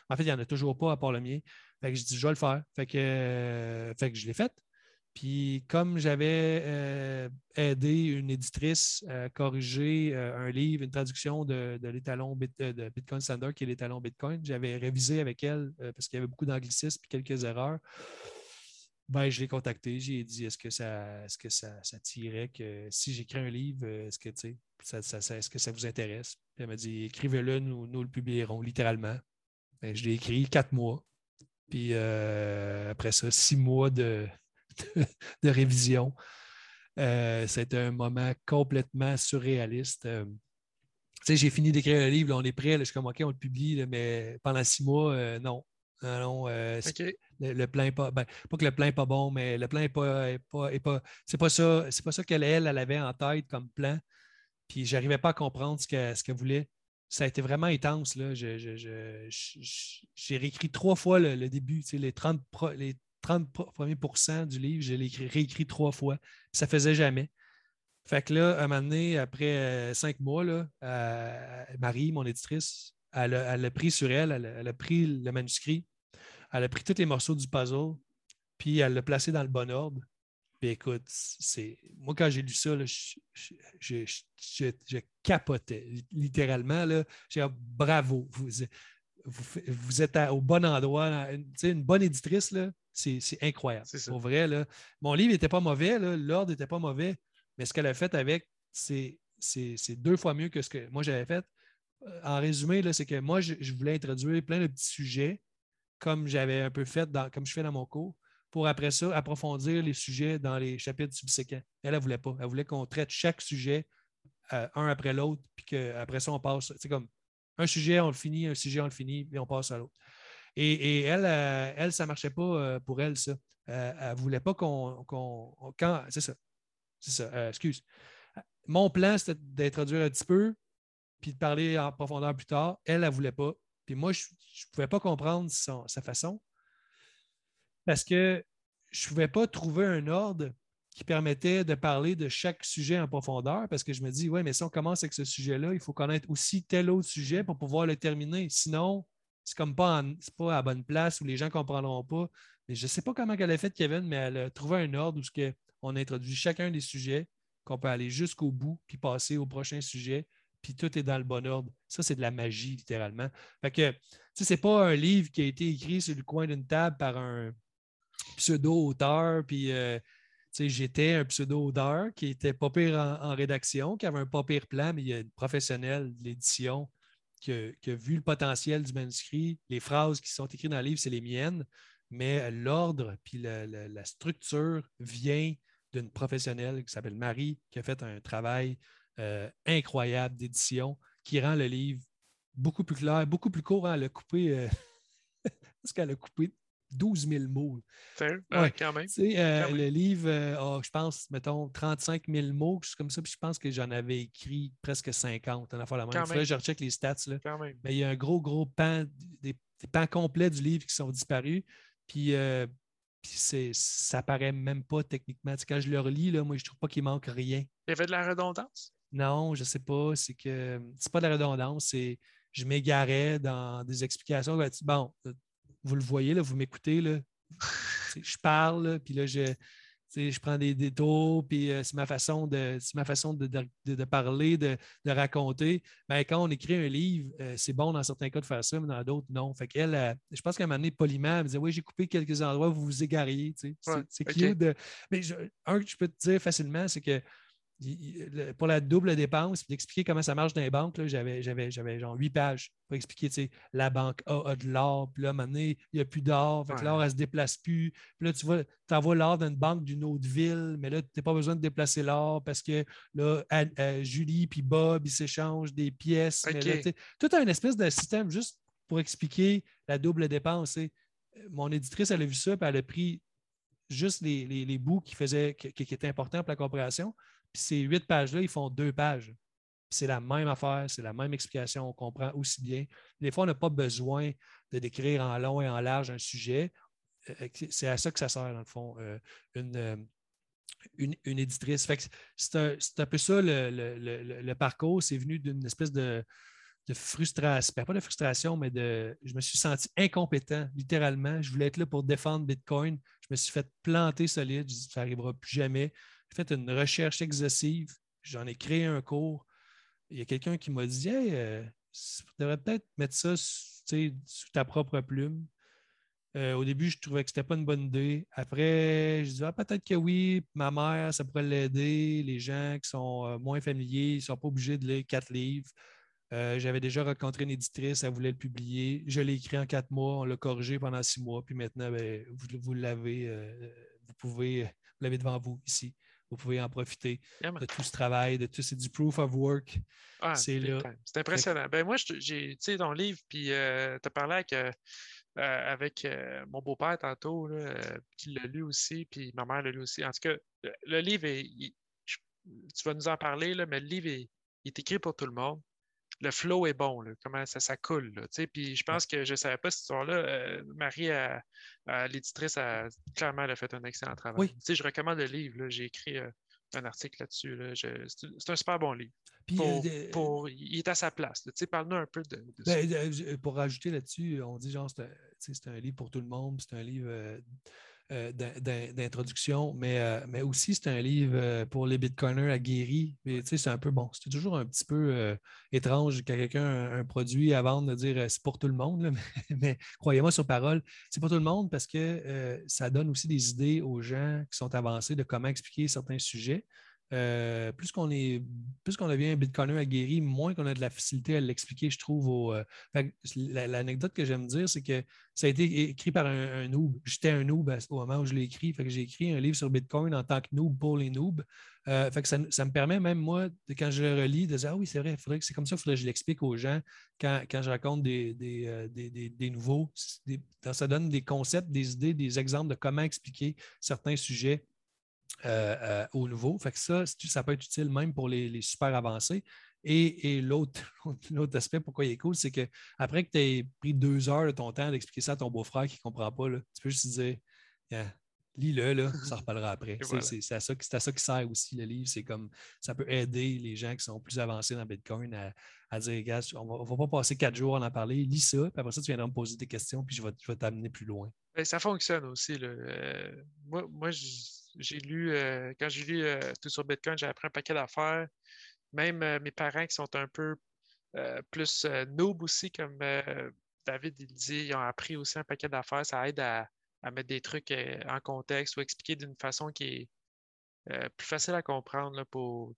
En fait, il n'y en a toujours pas à part le mien. Fait que je dis, je vais le faire. Fait que, euh, fait que je l'ai fait. Puis comme j'avais euh, aidé une éditrice à corriger euh, un livre, une traduction de, l'étalon de Bitcoin Standard, qui est l'étalon Bitcoin, j'avais révisé avec elle parce qu'il y avait beaucoup d'anglicisme et quelques erreurs. Ben, je l'ai contacté, j'ai dit est-ce que ça est-ce que ça, tirait que si j'écris un livre, est-ce que ça, est-ce que ça vous intéresse? elle m'a dit écrivez-le, nous, nous le publierons littéralement. Ben, je l'ai écrit quatre mois. Puis euh, après ça, six mois de, de, révision. Euh, C'était un moment complètement surréaliste. Euh, j'ai fini d'écrire le livre, on est prêt, je suis comme OK, on le publie, mais pendant six mois, non. non, le, plan n'est pas. Ben, pas que le plan n'est pas bon, mais le plan n'est pas. pas, pas c'est pas ça, c'est pas ça qu'elle elle, elle avait en tête comme plan. Puis j'arrivais pas à comprendre ce qu'elle ce voulait ça a été vraiment intense. J'ai réécrit trois fois le, début, les 30, les 30 premiers pourcents du livre, je l'ai réécrit trois fois. Ça faisait jamais. Fait que là, à un moment donné, après euh, cinq mois, là, euh, Marie, mon éditrice, elle a, pris sur elle, elle a, pris le manuscrit, elle a pris tous les morceaux du puzzle, puis elle l'a placé dans le bon ordre écoute, c'est moi quand j'ai lu ça, je, capotais littéralement. Là, j'ai dit bravo, vous, vous, êtes au bon endroit. Une, une bonne éditrice, c'est, incroyable. Pour vrai, là, mon livre n'était pas mauvais, l'ordre n'était pas mauvais, mais ce qu'elle a fait avec, c'est, deux fois mieux que ce que moi j'avais fait. Euh, en résumé, là, c'est que moi, je, voulais introduire plein de petits sujets, comme j'avais un peu fait, dans, comme je fais dans mon cours pour après ça approfondir les sujets dans les chapitres subséquents. Elle ne voulait pas. Elle voulait qu'on traite chaque sujet un après l'autre, puis qu'après ça, on passe. C'est comme un sujet, on le finit, un sujet, on le finit, puis on passe à l'autre. Et, elle, elle, ça ne marchait pas pour elle, ça. elle ne voulait pas qu'on. quand, c'est ça. C'est ça. excuse. Mon plan, c'était d'introduire un petit peu, puis de parler en profondeur plus tard. Elle, elle ne voulait pas. Puis moi, je ne pouvais pas comprendre sa façon parce que je ne pouvais pas trouver un ordre qui permettait de parler de chaque sujet en profondeur parce que je me dis, oui, mais si on commence avec ce sujet-là, il faut connaître aussi tel autre sujet pour pouvoir le terminer. Sinon, c'est comme pas, pas à la bonne place où les gens ne comprendront pas. Mais je ne sais pas comment elle a fait, Kevin, mais elle a trouvé un ordre où on introduit chacun des sujets, qu'on peut aller jusqu'au bout, puis passer au prochain sujet, puis tout est dans le bon ordre. Ça, c'est de la magie, littéralement. Fait que, ce n'est pas un livre qui a été écrit sur le coin d'une table par un pseudo-auteur, puis euh, j'étais un pseudo-auteur qui était pas pire en, rédaction, qui avait un pas pire plan, mais il y a une professionnelle de l'édition qui, a vu le potentiel du manuscrit. Les phrases qui sont écrites dans le livre, c'est les miennes, mais l'ordre puis la, structure vient d'une professionnelle qui s'appelle Marie, qui a fait un travail euh, incroyable d'édition qui rend le livre beaucoup plus clair, beaucoup plus court. Hein. Elle a coupé, euh, parce qu'elle a coupé 12 000 mots. Ah, quand même. Euh, le livre, a, je pense, mettons, 35 000 mots, comme ça, puis je pense que j'en avais écrit presque 50. En la même. je recheck les stats. Là. Mais il y a un gros, gros pan, des, pans complets du livre qui sont disparus. Puis, puis ça paraît même pas techniquement. quand je le relis, là, moi, je trouve pas qu'il manque rien. Il y avait de la redondance? Non, je ne sais pas. C'est que c'est pas de la redondance, c'est je m'égarais dans des explications. Bon, vous le voyez, là, vous m'écoutez, là. je parle, puis là, je, je prends des détours, puis euh, c'est ma façon de, ma façon de, parler, de, raconter. Mais quand on écrit un livre, euh, c'est bon dans certains cas de faire ça, mais dans d'autres, non. Fait qu'elle, je pense qu'à un moment donné, poliment, elle me disait Oui, j'ai coupé quelques endroits où vous vous égariez. c'est cute. De... Mais un que je peux te dire facilement, c'est que pour la double dépense, puis expliquer comment ça marche dans les banques, j'avais, genre huit pages pour expliquer, la banque A a de l'or, puis là, à un moment donné, il n'y a plus d'or, fait l'or, elle ne se déplace plus. Puis là, tu vois, tu envoies l'or dans une banque d'une autre ville, mais là, tu n'as pas besoin de déplacer l'or parce que là, Julie puis Bob, ils s'échangent des pièces. tout un espèce de système juste pour expliquer la double dépense. Mon éditrice, elle a vu ça, puis elle a pris juste les, bouts qui, faisaient, qui étaient importants pour la compréhension, puis ces huit pages-là, ils font deux pages. C'est la même affaire, c'est la même explication, on comprend aussi bien. Des fois, on n'a pas besoin de décrire en long et en large un sujet. Euh, c'est à ça que ça sert, dans le fond, euh, euh, une, une, éditrice. C'est un, peu ça le, parcours. C'est venu d'une espèce de, frustration, ben, pas de frustration, mais de. Je me suis senti incompétent, littéralement. Je voulais être là pour défendre Bitcoin. Je me suis fait planter solide. Je dis, ça n'arrivera plus jamais. Fait une recherche exhaustive. J'en ai créé un cours. Il y a quelqu'un qui m'a dit Hey, euh, tu devrais peut-être mettre ça sous ta propre plume. Euh, au début, je trouvais que ce n'était pas une bonne idée. Après, je disais ah, peut-être que oui, ma mère, ça pourrait l'aider. Les gens qui sont euh, moins familiers, ils ne sont pas obligés de lire quatre livres. J'avais déjà rencontré une éditrice, elle voulait le publier. Je l'ai écrit en quatre mois, on l'a corrigé pendant six mois, puis maintenant, ben, vous, vous l'avez, vous pouvez, vous l'avez devant vous ici vous pouvez en profiter de tout ce travail, de tout, c'est du proof of work. Ah, c'est là. C'est impressionnant. Ben moi, j'ai, tu sais, ton livre, puis euh, tu as parlé avec, euh, euh, mon beau-père tantôt, qui l'a lu aussi, puis ma mère l'a lu aussi. En tout cas, le, livre, est, tu vas nous en parler, là, mais le livre est, il est écrit pour tout le monde le flow est bon, comment ça, ça coule. puis je pense que je ne savais pas cette histoire-là. Euh, Marie, l'éditrice, a, clairement, elle a fait un excellent travail. Oui. Je recommande le livre. J'ai écrit euh, un article là-dessus. c'est un super bon livre. Euh, pour, il est à sa place. Parle-nous un peu de, ben, Pour rajouter là-dessus, on dit genre c'est un, livre pour tout le monde, c'est un livre euh, d'introduction, mais, euh, mais aussi c'est un livre euh, pour les bitcoiners aguerris. C'est un peu bon. C'est toujours un petit peu étrange quand quelqu'un a un, produit à vendre de dire c'est pour tout le monde, mais, croyez-moi sur parole, c'est pour tout le monde parce que ça donne aussi des idées aux gens qui sont avancés de comment expliquer certains sujets. Euh, plus qu'on est, plus qu'on devient un Bitcoiner aguerri, moins qu'on a de la facilité à l'expliquer, je trouve. Euh, l'anecdote que j'aime dire, c'est que ça a été écrit par un, noob. J'étais un noob au moment où je l'ai écrit. Fait j'ai écrit un livre sur Bitcoin en tant que noob pour les noobs. Euh, fait ça, me permet même, moi, quand je le relis, de dire Ah oui, c'est vrai, faudrait c'est comme ça, il que je l'explique aux gens quand, je raconte des, des, nouveaux. ça donne des concepts, des idées, des exemples de comment expliquer certains sujets euh, euh, au nouveau. Fait que ça, ça peut être utile même pour les, super avancés. Et, l'autre, aspect, pourquoi il est cool, c'est qu'après que tu aies pris deux heures de ton temps d'expliquer ça à ton beau-frère qui ne comprend pas, là, tu peux juste dire lis-le, là, ça reparlera après. C'est à, ça, à ça qui sert aussi le livre. C'est comme ça peut aider les gens qui sont plus avancés dans Bitcoin à, dire gars, on ne va, pas passer quatre jours à en parler, lis ça, puis après ça, tu viendras me poser des questions, puis je vais, t'amener plus loin. Ben, ça fonctionne aussi. Euh, moi, moi j'ai lu, euh, quand j'ai lu euh, tout sur Bitcoin, j'ai appris un paquet d'affaires. Même mes parents qui sont un peu plus noob aussi, comme David il dit, ils ont appris aussi un paquet d'affaires. Ça aide à, mettre des trucs en contexte ou expliquer d'une façon qui est plus facile à comprendre pour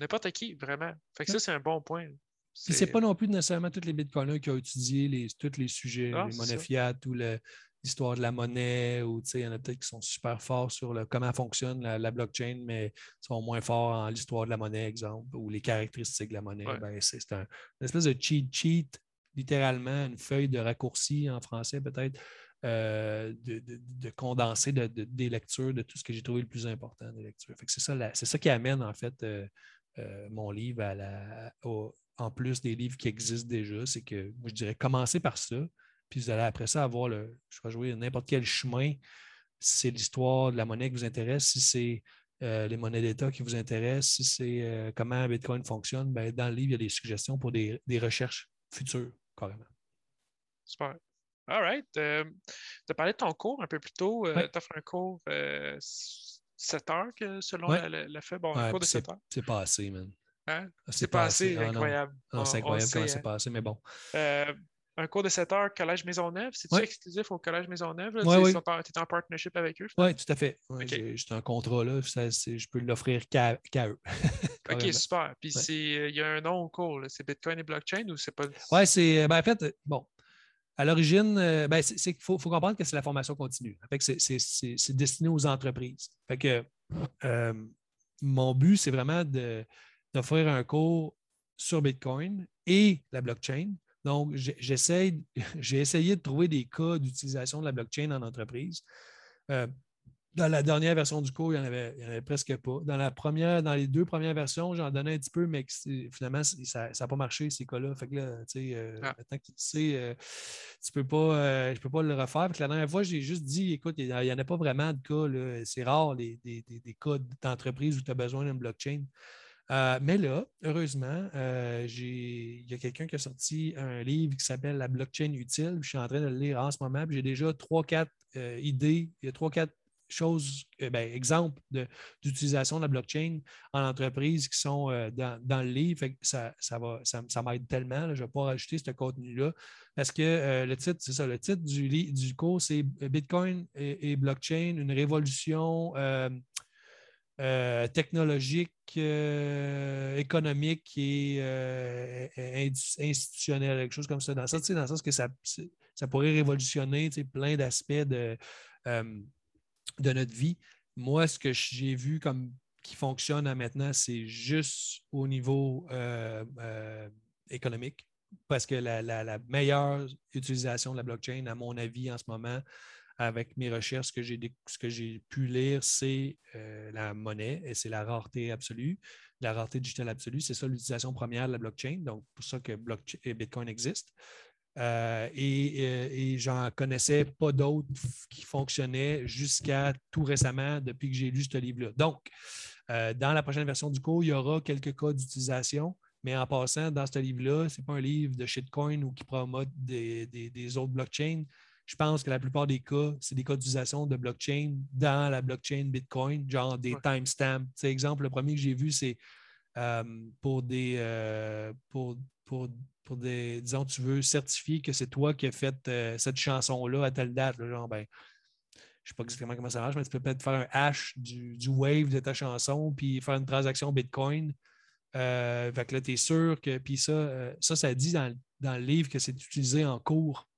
n'importe qui, vraiment. Fait que ça, c'est un bon point. C'est pas non plus nécessairement tous les bitcoiners qui ont étudié les, tous les sujets, les monnaies fiat ou le, l'histoire de la monnaie, ou il y en a peut-être qui sont super forts sur le, comment fonctionne la, blockchain, mais sont moins forts en l'histoire de la monnaie, exemple, ou les caractéristiques de la monnaie. Ben, c'est un, une espèce de cheat sheet, littéralement, une feuille de raccourci en français, peut-être, euh, de, de, condenser des lectures de tout ce que j'ai trouvé le plus important des lectures. C'est ça, ça, qui amène, en fait, euh, euh, mon livre à la, en plus des livres qui existent déjà. C'est que, je dirais, commencer par ça puis vous allez après ça avoir le, je vais jouer n'importe quel chemin. Si c'est l'histoire de la monnaie qui vous intéresse, si c'est euh, les monnaies d'État qui vous intéressent, si c'est euh, comment Bitcoin fonctionne, ben, dans le livre, il y a des suggestions pour des, recherches futures, carrément. Super. All right. Euh, tu as parlé de ton cours un peu plus tôt. Tu as fait un cours 7 heures que, selon la, la, fait. Bon, un cours de 7 heures. C'est pas assez, man. Hein? C'est pas, assez, ah, incroyable. c'est incroyable comment c'est hein. pas assez, mais bon un cours de 7 heures Collège Maisonneuve. C'est-tu exclusif au Collège Maisonneuve? Tu es en partnership avec eux? Oui, tout à fait. J'ai un contrat là. je peux l'offrir qu'à eux. OK, super. Puis il y a un nom au cours. C'est Bitcoin et blockchain ou c'est pas. Oui, c'est. Ben, en fait, bon. À l'origine, euh, ben, il faut, comprendre que c'est la formation continue. C'est destiné aux entreprises. Fait que euh, mon but, c'est vraiment d'offrir un cours sur Bitcoin et la blockchain donc, j'essaie, j'ai essayé de trouver des cas d'utilisation de la blockchain en entreprise. Euh, dans la dernière version du cours, il n'y en, avait presque pas. Dans, la première, dans les deux premières versions, j'en donnais un petit peu, mais finalement, ça n'a pas marché, ces cas-là. Fait que là, tu sais, euh, ah. maintenant que tu sais, euh, tu peux pas, je ne peux pas le refaire. la dernière fois, j'ai juste dit, écoute, il n'y en a pas vraiment de cas. C'est rare, les, des, des cas d'entreprise où tu as besoin d'une blockchain. Euh, mais là, heureusement, euh, il y a quelqu'un qui a sorti un livre qui s'appelle La blockchain utile. Je suis en train de le lire en ce moment. J'ai déjà trois, quatre euh, idées. Il y a trois, quatre choses, ben, exemples d'utilisation de, la blockchain en entreprise qui sont dans, le livre. ça, ça, m'aide tellement. je ne vais pas rajouter ce contenu-là. Parce que le titre, c'est ça, le titre du, du cours, c'est Bitcoin et, blockchain, une révolution euh, technologique, euh, économique et euh, institutionnel, quelque chose comme ça. Dans, ça, dans le sens que ça, ça pourrait révolutionner plein d'aspects de, de notre vie. Moi, ce que j'ai vu comme qui fonctionne à maintenant, c'est juste au niveau économique. Parce que la, la, meilleure utilisation de la blockchain, à mon avis, en ce moment, avec mes recherches, ce que j'ai, pu lire, c'est euh, la monnaie et c'est la rareté absolue, la rareté digitale absolue. C'est ça l'utilisation première de la blockchain, donc pour ça que Bitcoin existe. Euh, et, euh, et j'en connaissais pas d'autres qui fonctionnaient jusqu'à tout récemment depuis que j'ai lu ce livre-là. Donc, dans la prochaine version du cours, il y aura quelques cas d'utilisation. Mais en passant, dans ce livre-là, ce n'est pas un livre de shitcoin ou qui promote des autres blockchains je pense que la plupart des cas, c'est des cas d'utilisation de blockchain dans la blockchain Bitcoin, genre des timestamps. C'est exemple, le premier que j'ai vu, c'est euh, pour des euh, pour, pour, pour, des, disons, tu veux certifier que c'est toi qui as fait euh, cette chanson-là à telle date. genre, ben, je ne sais pas exactement comment ça marche, mais tu peux peut-être faire un hash du, wave de ta chanson, puis faire une transaction Bitcoin. Fait que là, tu es sûr que. Puis ça, ça, ça dit dans, le livre que c'est utilisé en cours.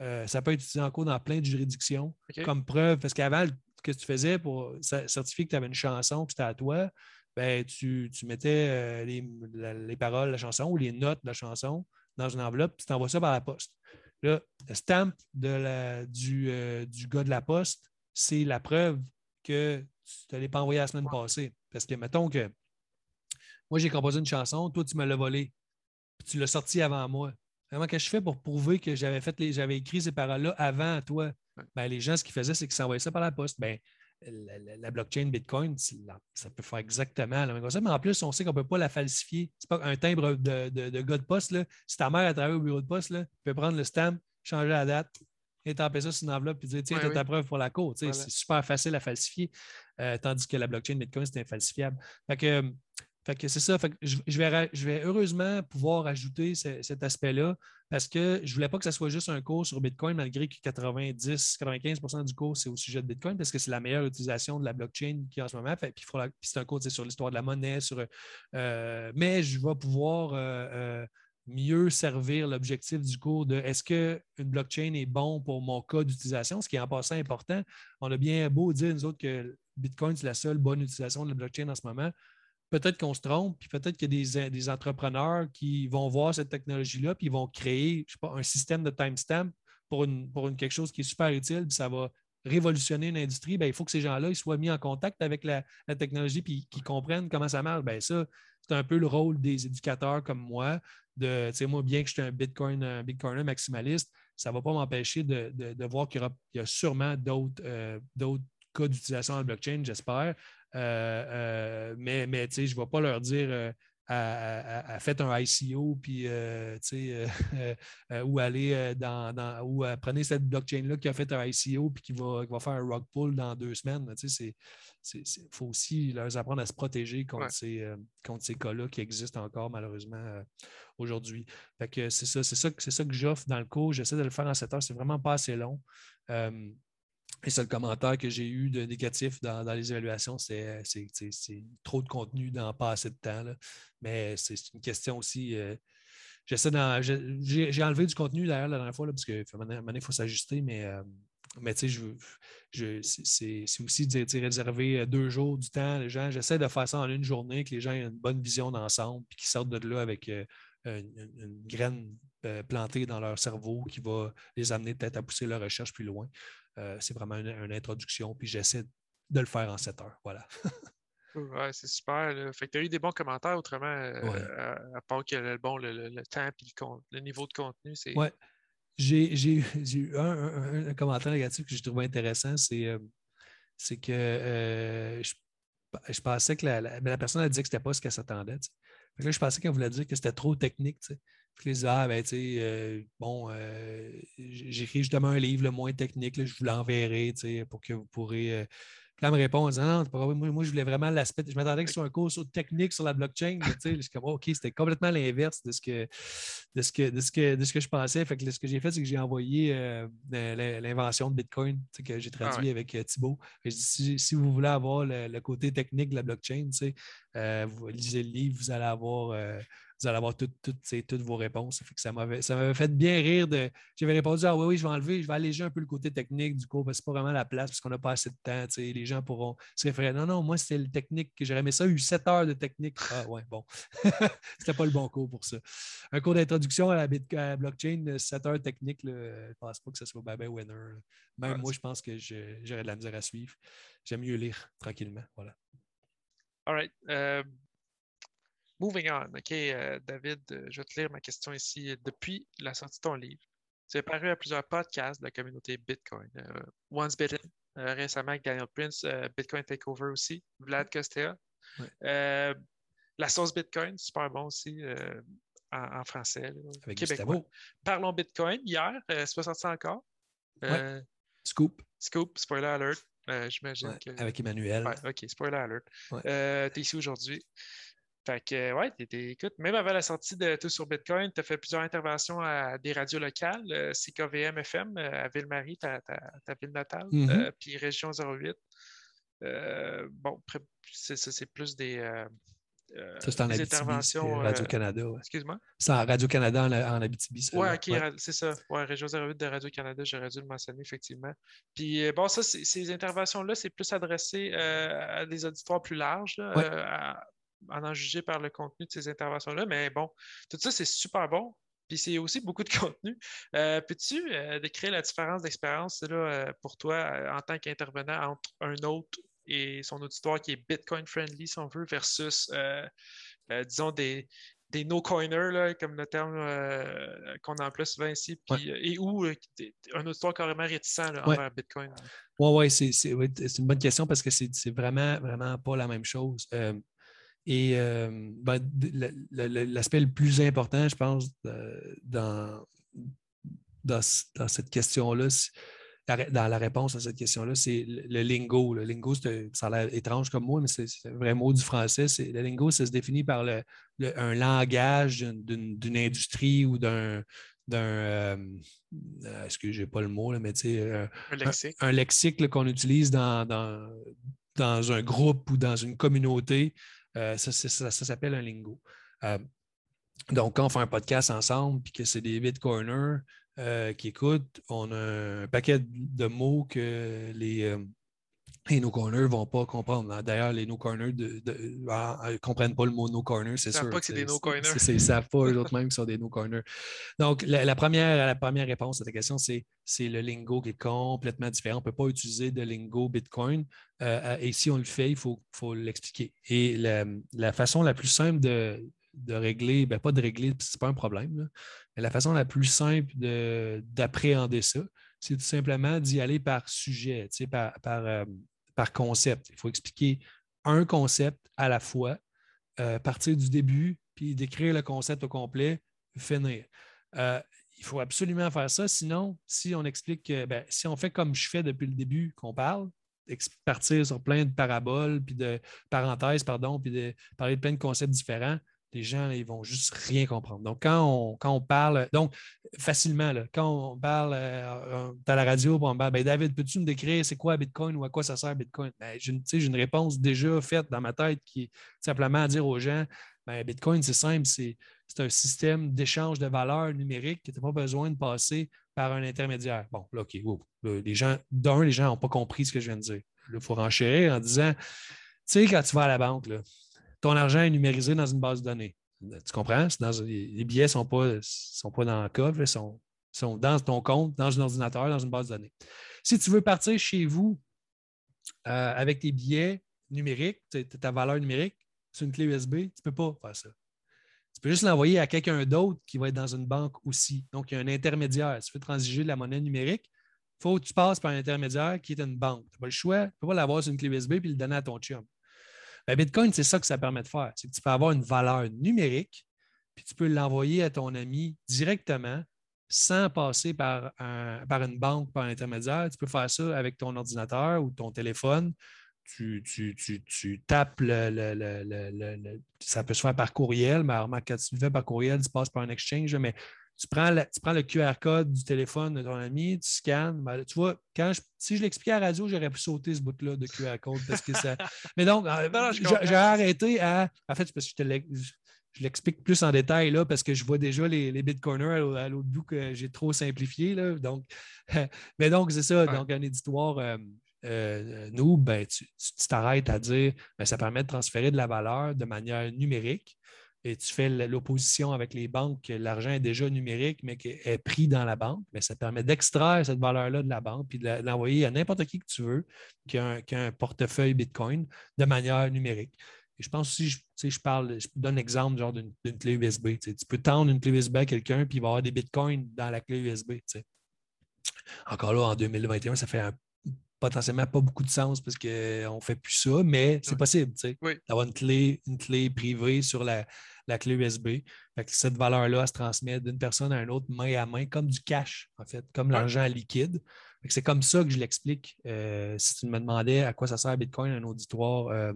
Euh, ça peut être utilisé en cours dans plein de juridictions comme preuve. Parce qu'avant, ce que tu faisais pour certifier que tu avais une chanson, que c'était à toi, ben, tu, mettais les, paroles de la chanson ou les notes de la chanson dans une enveloppe, puis tu t'envoies ça par la poste. Là, le stamp de du, du gars de la poste, c'est la preuve que tu ne l'as pas envoyé la semaine passée. Parce que, mettons que moi, j'ai composé une chanson, toi, tu me l'as volée, puis tu l'as sorti avant moi. Comment que je fais pour prouver que j'avais fait les, j'avais écrit ces paroles-là avant toi? Ben, les gens, ce qu'ils faisaient, c'est qu'ils s'envoyaient ça par la poste. Ben, la, blockchain Bitcoin, ça peut faire exactement la même chose. Mais en plus, on sait qu'on ne peut pas la falsifier. C'est pas un timbre de, de, gars de poste. Là. Si ta mère a travaillé au bureau de poste, là, tu peux prendre le stamp, changer la date, et taper ça sur une enveloppe et dire tiens, tu as ta preuve pour la cour. C'est super facile à falsifier. Euh, tandis que la blockchain Bitcoin, c'est infalsifiable. Fait que, c'est ça. je, vais, heureusement pouvoir ajouter cet aspect-là parce que je ne voulais pas que ce soit juste un cours sur Bitcoin, malgré que 90-95% du cours, c'est au sujet de Bitcoin, parce que c'est la meilleure utilisation de la blockchain qui en ce moment. puis, c'est un cours sur l'histoire de la monnaie. Sur, euh, mais je vais pouvoir euh, euh, mieux servir l'objectif du cours de est-ce qu'une blockchain est bon pour mon cas d'utilisation, ce qui est en passant important. On a bien beau dire, nous autres, que Bitcoin, c'est la seule bonne utilisation de la blockchain en ce moment peut-être qu'on se trompe, puis peut-être qu'il y a des, entrepreneurs qui vont voir cette technologie-là, puis ils vont créer, je sais pas, un système de timestamp pour, une, pour une, quelque chose qui est super utile, puis ça va révolutionner une industrie. Bien, il faut que ces gens-là soient mis en contact avec la, technologie puis qu'ils comprennent comment ça marche. Bien, ça, c'est un peu le rôle des éducateurs comme moi. De, moi, bien que je suis un Bitcoin, Bitcoiner maximaliste, ça ne va pas m'empêcher de, voir qu'il y, a sûrement d'autres euh, cas d'utilisation de la blockchain, j'espère. Euh, euh, mais mais je ne vais pas leur dire euh, à, fait un ICO, puis, ou aller dans, ou prenez cette blockchain-là qui a fait un ICO, puis qui va, faire un pull dans deux semaines. Il faut aussi leur apprendre à se protéger contre ces, contre ces cas-là qui existent encore, malheureusement, aujourd'hui. c'est ça, c'est ça, ça que j'offre dans le cours. J'essaie de le faire en 7 heures. C'est vraiment pas assez long. Et c'est le commentaire que j'ai eu de négatif dans, les évaluations, c'est trop de contenu dans pas assez de temps. Mais c'est une question aussi. Euh, J'ai enlevé du contenu d'ailleurs la dernière fois, parce que maintenant, il faut s'ajuster, mais, euh, mais je, je, c'est aussi de réserver deux jours du temps. Les gens, j'essaie de faire ça en une journée, que les gens aient une bonne vision d'ensemble, puis qu'ils sortent de là avec euh, une, graine plantée dans leur cerveau qui va les amener peut-être à pousser leur recherche plus loin. Euh, c'est vraiment une, introduction, puis j'essaie de le faire en 7 heures. Voilà. ouais, c'est super. Fait que tu as eu des bons commentaires autrement, euh, à, part que le, bon, le, temps et le, niveau de contenu. C'est... Ouais. J'ai, eu un, commentaire négatif que j'ai trouvé intéressant, c'est, euh, c'est que je, pensais que la, personne a dit que ce n'était pas ce qu'elle s'attendait. Là, je pensais qu'elle voulait dire que c'était trop technique. Les ah, ben, tu sais, euh, bon, euh, j'écris justement un livre le moins technique, je vous l'enverrai, tu sais, pour que vous pourrez. Euh... Puis là, elle me répond en disant, non, moi, moi, je voulais vraiment l'aspect. Je m'attendais que ce soit un cours sur technique sur la blockchain. tu sais, je suis comme, OK, c'était complètement l'inverse de ce que, de ce que, de ce que, de ce que je pensais. Fait que ce que j'ai fait, c'est que j'ai envoyé euh, l'invention de Bitcoin, tu sais, que j'ai ah traduit avec Thibault. Si, si, vous voulez avoir le, côté technique de la blockchain, tu sais, vous lisez le livre, vous allez avoir vous allez avoir toutes, vos réponses. ça m'avait fait bien rire. de J'avais répondu Ah oui, oui, je vais enlever, je vais alléger un peu le côté technique du cours parce que c'est pas vraiment la place parce qu'on n'a pas assez de temps. Les gens pourront se référer. Non, non, moi, c'était le technique que j'aurais aimé ça, eu 7 heures de technique. Ah ouais, bon. c'était pas le bon cours pour ça. Un cours d'introduction à la, blockchain, 7 heures technique, je ne pense pas que ce soit ben winner. Même moi, je pense que j'aurais de la misère à suivre. J'aime mieux lire tranquillement. Voilà. All right. Euh, Moving on. OK, euh, David, euh, je vais te lire ma question ici. Depuis la sortie de ton livre, tu es paru à plusieurs podcasts de la communauté Bitcoin. Euh, Once Bitten, récemment avec Daniel Prince, Bitcoin Takeover aussi, Vlad Costea. la sauce Bitcoin, super bon aussi en, français. avec québécois. Parlons Bitcoin hier, c'est pas encore. Scoop. Scoop, spoiler alert. J'imagine que. Avec Emmanuel. OK, spoiler alert. tu es ici aujourd'hui. Fait que, ouais, écoute, même avant la sortie de Tout sur Bitcoin, tu as fait plusieurs interventions à des radios locales, euh, CKVM FM euh, à Ville-Marie, ta, ville natale, Mm-hmm. euh, puis Région 08. bon, c'est plus des, ça, c'est en des interventions. Radio-Canada. Ouais. Excuse-moi? C'est en Radio-Canada en, en, Abitibi. Ça, ouais, ok, c'est ça. Ouais, Région 08 de Radio-Canada, j'aurais dû le mentionner, effectivement. Puis, bon, ça, ces interventions-là, c'est plus adressé à des auditoires plus larges, à, en en juger par le contenu de ces interventions-là. Mais bon, tout ça, c'est super bon. Puis c'est aussi beaucoup de contenu. Euh, Peux-tu euh, décrire la différence d'expérience euh, pour toi en tant qu'intervenant entre un autre et son auditoire qui est Bitcoin friendly, si on veut, versus, disons, des, des no-coiners, comme le terme qu'on emploie souvent ici, puis, et ou un auditoire carrément réticent là, ouais. envers Bitcoin? Oui, ouais, c'est une bonne question parce que c'est vraiment, vraiment pas la même chose. Et euh, ben, l'aspect le plus important, je pense, dans, dans, dans cette question-là, dans la réponse à cette question-là, c'est le, lingo. Le lingo, ça a l'air étrange comme mot, mais c'est un vrai mot du français. Le lingo, ça se définit par le, un langage d'une industrie ou d'un. d'un euh, excusez, je n'ai pas le mot, là, mais tu sais, un, un lexique, un, lexique qu'on utilise dans, dans, dans, un groupe ou dans une communauté euh, ça, s'appelle un lingo. Euh, donc, quand on fait un podcast ensemble puis que c'est des bitcoiners euh, qui écoutent, on a un paquet de mots que les, les no-corners ne vont pas comprendre. D'ailleurs, les no-corners ne comprennent pas le mot no-corner, c'est sûr. Ils ne savent pas que c'est des no-corners. Ils ne savent pas eux-mêmes qu'ils sont des no-corners. Donc, la, première, la première réponse à ta question, c'est le lingo qui est complètement différent. On ne peut pas utiliser de lingo Bitcoin. Euh, et si on le fait, il faut, faut l'expliquer. Et la, façon la plus simple de, de régler, ben pas de régler, ce n'est pas un problème, mais la façon la plus simple d'appréhender ça, c'est tout simplement d'y aller par sujet, par, par, euh, par concept. Il faut expliquer un concept à la fois, euh, partir du début, puis décrire le concept au complet, finir. Euh, il faut absolument faire ça. Sinon, si on explique, que, ben, si on fait comme je fais depuis le début qu'on parle, partir sur plein de paraboles, puis de parenthèses, pardon, puis de parler de plein de concepts différents, les gens, ils vont juste rien comprendre. Donc, quand on, parle, donc facilement, quand on parle euh, à la radio, on parle, ben, David, peux-tu me décrire c'est quoi Bitcoin ou à quoi ça sert Bitcoin? Ben, j'ai une réponse déjà faite dans ma tête qui est simplement à dire aux gens, ben, Bitcoin, c'est simple, c'est un système d'échange de valeurs numériques qui n'a pas besoin de passer par un intermédiaire. Bon, là, OK, les gens, d'un, les gens n'ont pas compris ce que je viens de dire. il faut renchérir en disant, tu sais, quand tu vas à la banque, là, ton argent est numérisé dans une base de données. Tu comprends? les billets ne sont pas, sont pas dans le coffre, ils sont, dans ton compte, dans un ordinateur, dans une base de données. Si tu veux partir chez vous euh, avec tes billets numériques, ta valeur numérique, sur une clé USB, tu ne peux pas faire ça. Tu peux juste l'envoyer à quelqu'un d'autre qui va être dans une banque aussi. Donc, il y a un intermédiaire. Si tu veux transiger de la monnaie numérique, il faut que tu passes par un intermédiaire qui est une banque. Tu n'as pas le choix. Tu ne peux pas l'avoir sur une clé USB et le donner à ton chum. Ben, Bitcoin, c'est ça que ça permet de faire. C'est que tu peux avoir une valeur numérique, puis tu peux l'envoyer à ton ami directement sans passer par, une banque, par un intermédiaire. Tu peux faire ça avec ton ordinateur ou ton téléphone. Tu, tu, tapes le, Ça peut se faire par courriel, mais quand tu le fais par courriel, tu passes par un exchange, mais tu prends, tu prends le QR code du téléphone de ton ami, tu scannes. Ben, tu vois, quand si je l'expliquais à la radio, j'aurais pu sauter ce bout-là de QR code parce que ça. Mais donc, euh, j'ai arrêté à. En fait, parce que je l'explique plus en détail là, parce que je vois déjà les, les bitcoiners à l'autre bout que j'ai trop simplifié. Là, donc, mais donc, c'est ça. Donc, un éditoire. Euh, euh, nous, ben, tu t'arrêtes à dire ben, ça permet de transférer de la valeur de manière numérique et tu fais l'opposition avec les banques que l'argent est déjà numérique, mais qui est pris dans la banque, mais ça permet d'extraire cette valeur-là de la banque puis de l'envoyer à n'importe qui que tu veux qui a, un, portefeuille Bitcoin de manière numérique. Et je pense aussi, je, je parle, je donne l'exemple genre d'une clé USB. Tu peux tendre une clé USB à quelqu'un, puis il va avoir des bitcoins dans la clé USB. Encore là, en 2021, ça fait potentiellement pas beaucoup de sens parce qu'on ne fait plus ça, mais c'est possible d'avoir une clé, une clé privée sur la, la clé USB. cette valeur-là se transmet d'une personne à une autre main à main, comme du cash, en fait, comme l'argent liquide. C'est comme ça que je l'explique. si tu me demandais à quoi ça sert Bitcoin, un auditoire,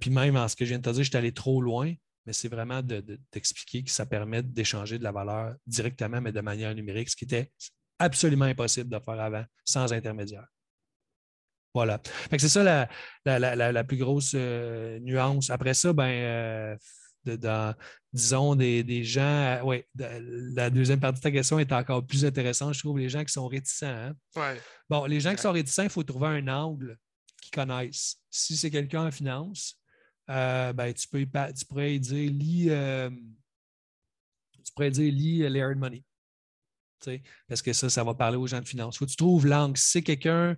puis même en ce que je viens de te dire, je suis allé trop loin, mais c'est vraiment d'expliquer que ça permet d'échanger de la valeur directement, mais de manière numérique, ce qui était absolument impossible de faire avant, sans intermédiaire. Voilà. C'est ça la, plus grosse euh, nuance. Après ça, ben, euh, disons, des, gens. Euh, oui, la deuxième partie de ta question est encore plus intéressante. Je trouve les gens qui sont réticents. Hein. Bon, les gens qui sont réticents, il faut trouver un angle qu'ils connaissent. Si c'est quelqu'un en finance, ben, tu, peux, tu pourrais dire lis, tu pourrais dire lis Layered Money. Parce que ça, ça va parler aux gens de finance. Il faut que tu trouves l'angle. Si c'est quelqu'un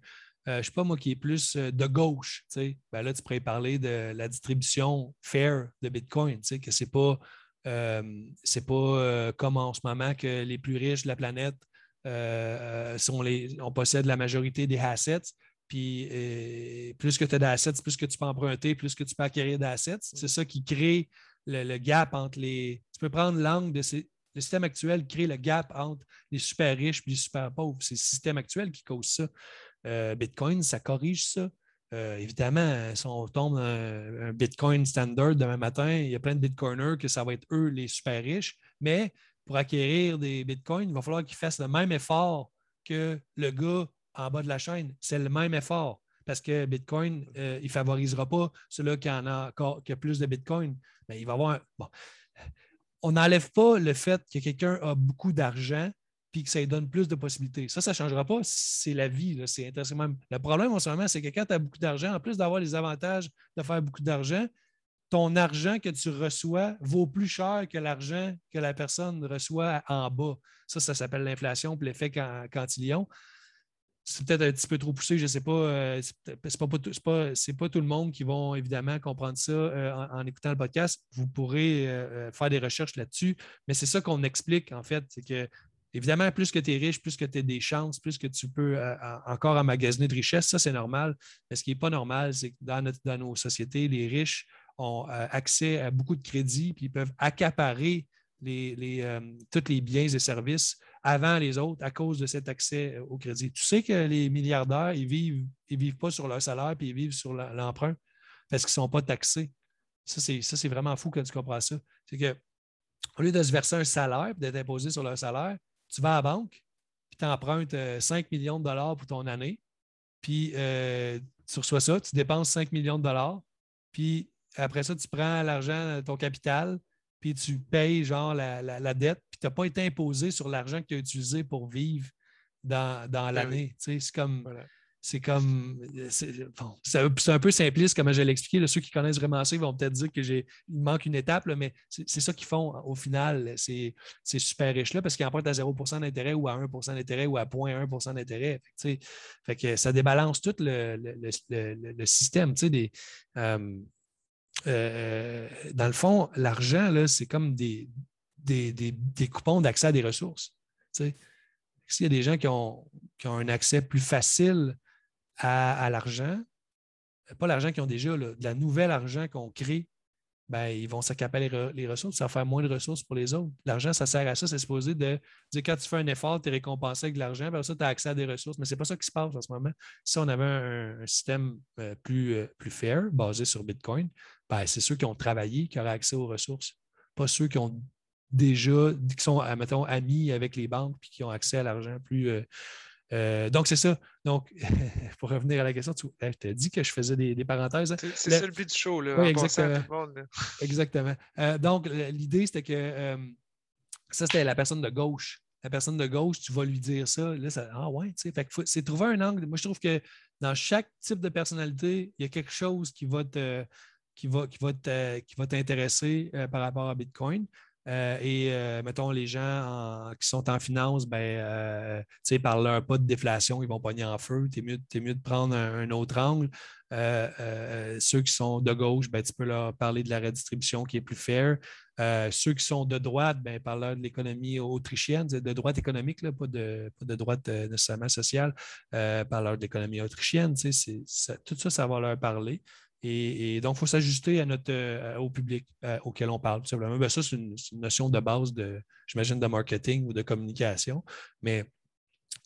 euh, je ne sais pas moi, qui est plus euh, de gauche, ben là, tu pourrais parler de la distribution fair de Bitcoin, que ce n'est pas, euh, pas comme en ce moment que les plus riches de la planète sont les, on possède la majorité des assets. Puis plus que tu as d'assets, plus que tu peux emprunter, plus que tu peux acquérir d'assets. C'est ça qui crée le, gap entre les. Tu peux prendre l'angle de ces, le système actuel crée le gap entre les super riches et les super pauvres. C'est le système actuel qui cause ça. Euh, Bitcoin, ça corrige ça. Euh, évidemment, si on tombe dans un, Bitcoin standard demain matin, il y a plein de Bitcoiners que ça va être eux les super riches, mais pour acquérir des Bitcoins, il va falloir qu'ils fassent le même effort que le gars en bas de la chaîne. C'est le même effort parce que Bitcoin, euh, il ne favorisera pas celui qui a qui a plus de Bitcoin. Mais il va avoir bon. On n'enlève pas le fait que quelqu'un a beaucoup d'argent puis que ça lui donne plus de possibilités. Ça, ça ne changera pas. C'est la vie. C'est intéressant. Le problème en ce moment, c'est que quand tu as beaucoup d'argent, en plus d'avoir les avantages de faire beaucoup d'argent, ton argent que tu reçois vaut plus cher que l'argent que la personne reçoit en bas. Ça, ça s'appelle l'inflation puis l'effet cantillon. C'est peut-être un petit peu trop poussé, je ne sais pas. Euh, Ce n'est pas, pas, tout le monde qui va évidemment comprendre ça euh, en, écoutant le podcast. Vous pourrez euh, faire des recherches là-dessus, mais c'est ça qu'on explique en fait. C'est que Évidemment, plus que tu es riche, plus que tu as des chances, plus que tu peux euh, encore emmagasiner de richesse, ça c'est normal. Mais ce qui n'est pas normal, c'est que dans, nos sociétés, les riches ont euh, accès à beaucoup de crédits, puis ils peuvent accaparer les, euh, tous les biens et services avant les autres à cause de cet accès au crédit. Tu sais que les milliardaires, ils ne vivent, ils vivent pas sur leur salaire, puis ils vivent sur l'emprunt parce qu'ils ne sont pas taxés. Ça, c'est vraiment fou quand tu comprends ça. C'est que au lieu de se verser un salaire et d'être imposé sur leur salaire, tu vas à la banque, puis tu empruntes 5 euh, millions de dollars pour ton année, puis euh, tu reçois ça, tu dépenses 5 millions de dollars, puis après ça, tu prends l'argent, ton capital, puis tu payes genre la, dette, puis tu n'as pas été imposé sur l'argent que tu as utilisé pour vivre dans, ben l'année. C'est comme c'est comme. C'est un peu simpliste, comme je l'ai expliqué. Ceux qui connaissent vraiment ça, ils vont peut-être dire qu'il manque une étape, mais c'est ça qu'ils font au final, ces, super riches-là, parce qu'ils empruntent à 0% d'intérêt ou à 1% d'intérêt ou à 0.1% d'intérêt. Fait, que ça débalance tout le, système. Des, euh, euh, dans le fond, l'argent, c'est comme des, des, coupons d'accès à des ressources. S'il y a des gens qui ont, qui ont un accès plus facile à, l'argent, pas l'argent qu'ils ont déjà, de la nouvelle argent qu'on crée, ben, ils vont s'accaparer les, ressources, ça va faire moins de ressources pour les autres. L'argent, ça sert à ça, c'est supposé de dire quand tu fais un effort, tu es récompensé avec de l'argent, ben ça, tu as accès à des ressources. Mais ce n'est pas ça qui se passe en ce moment. Si on avait un, système euh, plus, euh, plus fair, basé sur Bitcoin, ben, c'est ceux qui ont travaillé qui auraient accès aux ressources, pas ceux qui ont déjà, sont, mettons, amis avec les banques et qui ont accès à l'argent plus, euh, euh, donc, c'est ça. Donc, pour revenir à la question, tu je t'ai dit que je faisais des, parenthèses. Hein? C'est ça le but du show, là. Oui, exactement. exactement. Euh, donc, l'idée, c'était que euh, ça, c'était la personne de gauche. La personne de gauche, tu vas lui dire ça. Là, ça ah ouais, tu sais. c'est trouver un angle. Moi, je trouve que dans chaque type de personnalité, il y a quelque chose qui va te qui va, qui va t'intéresser par rapport à Bitcoin. Euh, et euh, mettons, les gens qui sont en finance, ben, euh, par leur pas de déflation, ils vont pogner en feu. Tu es, mieux de prendre un, autre angle. ceux qui sont de gauche, ben, tu peux leur parler de la redistribution qui est plus fair. ceux qui sont de droite, ben, parler de l'économie autrichienne, de droite économique, pas, de, de droite nécessairement sociale, parler de l'économie autrichienne. tout ça, ça va leur parler. Et, donc, il faut s'ajuster euh, au public euh, auquel on parle, simplement. Ben, ça, c'est une, notion de base, de, j'imagine, de marketing ou de communication. Mais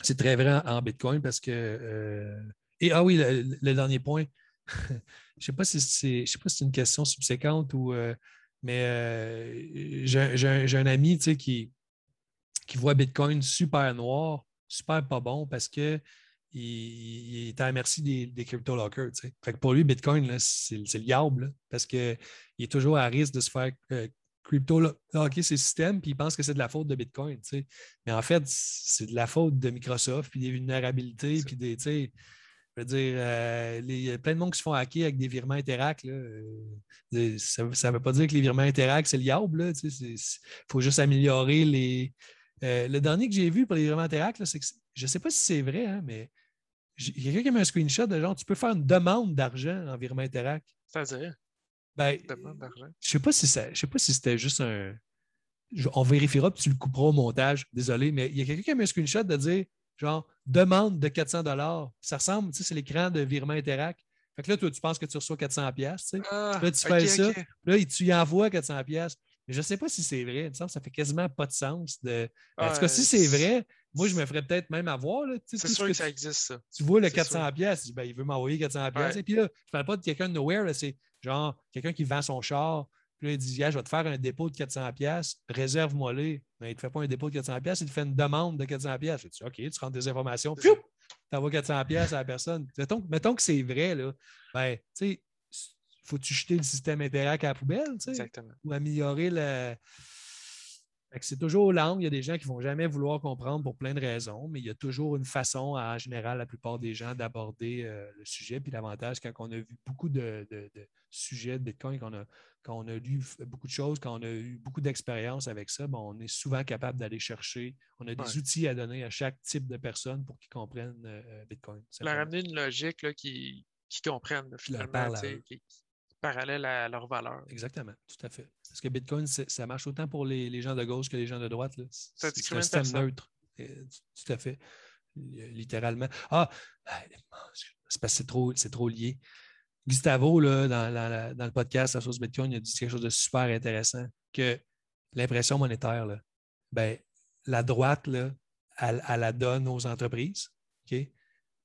c'est très vrai en Bitcoin parce que. et ah oui, le, dernier point. je ne sais pas si c'est une question subséquente ou. mais j'ai un, ami qui, qui voit Bitcoin super noir, super pas bon parce que il, est à la merci des, crypto lockers. Fait pour lui, Bitcoin, c'est le diable parce qu'il est toujours à risque de se faire euh, crypto locker ses systèmes, puis il pense que c'est de la faute de Bitcoin. Mais en fait, c'est de la faute de Microsoft, puis des vulnérabilités, puis des. Je veux dire, euh, il y a plein de monde qui se font hacker avec des virements Interact. Euh, ça ne veut pas dire que les virements Interact, c'est le diable. Il faut juste améliorer les. le dernier que j'ai vu pour les virements Interact, c'est que je ne sais pas si c'est vrai, hein, mais il y a quelqu'un qui m'a un screenshot de genre, tu peux faire une demande d'argent en virement Interact. C'est-à-dire? Ben, demande d'argent? Je sais pas si sais pas si c'était juste un. on vérifiera puis tu le couperas au montage. Désolé, mais il y a quelqu'un qui m'a un screenshot de dire genre demande de 400 Ça ressemble, tu sais, c'est l'écran de virement Interact. Fait que là, toi, tu penses que tu reçois 400 pièces, tu sais. Ah, là, tu fais ça. Là, tu y envoies 400 pièces. Mais je ne sais pas si c'est vrai. Ça, ça fait quasiment pas de sens. De... en tout cas, si c'est vrai, moi, je me ferais peut-être même avoir. C'est sûr que, ça existe, ça. Tu vois le 400 pièces, ben, il veut m'envoyer 400 pièces. Et puis là, je ne parle pas de quelqu'un de nowhere, c'est genre quelqu'un qui vend son char. Puis là, il dit, je vais te faire un dépôt de 400 pièces, réserve-moi-les. Mais il ne te fait pas un dépôt de 400 pièces, il te fait une demande de 400 pièces. Je dis, OK, tu rentres des informations, tu envoies 400 pièces à la personne. Mettons, mettons que c'est vrai, là. Ben, tu sais, faut-tu jeter le système Interact à la poubelle, tu sais, ou améliorer le c'est toujours langue. Il y a des gens qui ne vont jamais vouloir comprendre pour plein de raisons, mais il y a toujours une façon, en général, la plupart des gens, d'aborder euh, le sujet. Puis l'avantage, quand on a vu beaucoup de, sujets de Bitcoin, quand on, a, lu beaucoup de choses, quand on a eu beaucoup d'expérience avec ça, ben, on est souvent capable d'aller chercher. On a des outils à donner à chaque type de personne pour qu'ils comprennent euh, euh, Bitcoin. Leur ramener une logique qui, qui comprennent finalement, qui, parallèle à leur valeur. Exactement, tout à fait. Parce que Bitcoin, ça marche autant pour les, gens de gauche que les gens de droite. C'est un système neutre. Tout à fait. Littéralement. Ah, c'est parce que c'est trop, trop lié. Gustavo, là, dans, le podcast La source Bitcoin, il a dit quelque chose de super intéressant, que l'impression monétaire, là, ben, la droite, là, elle, elle, la donne aux entreprises. OK?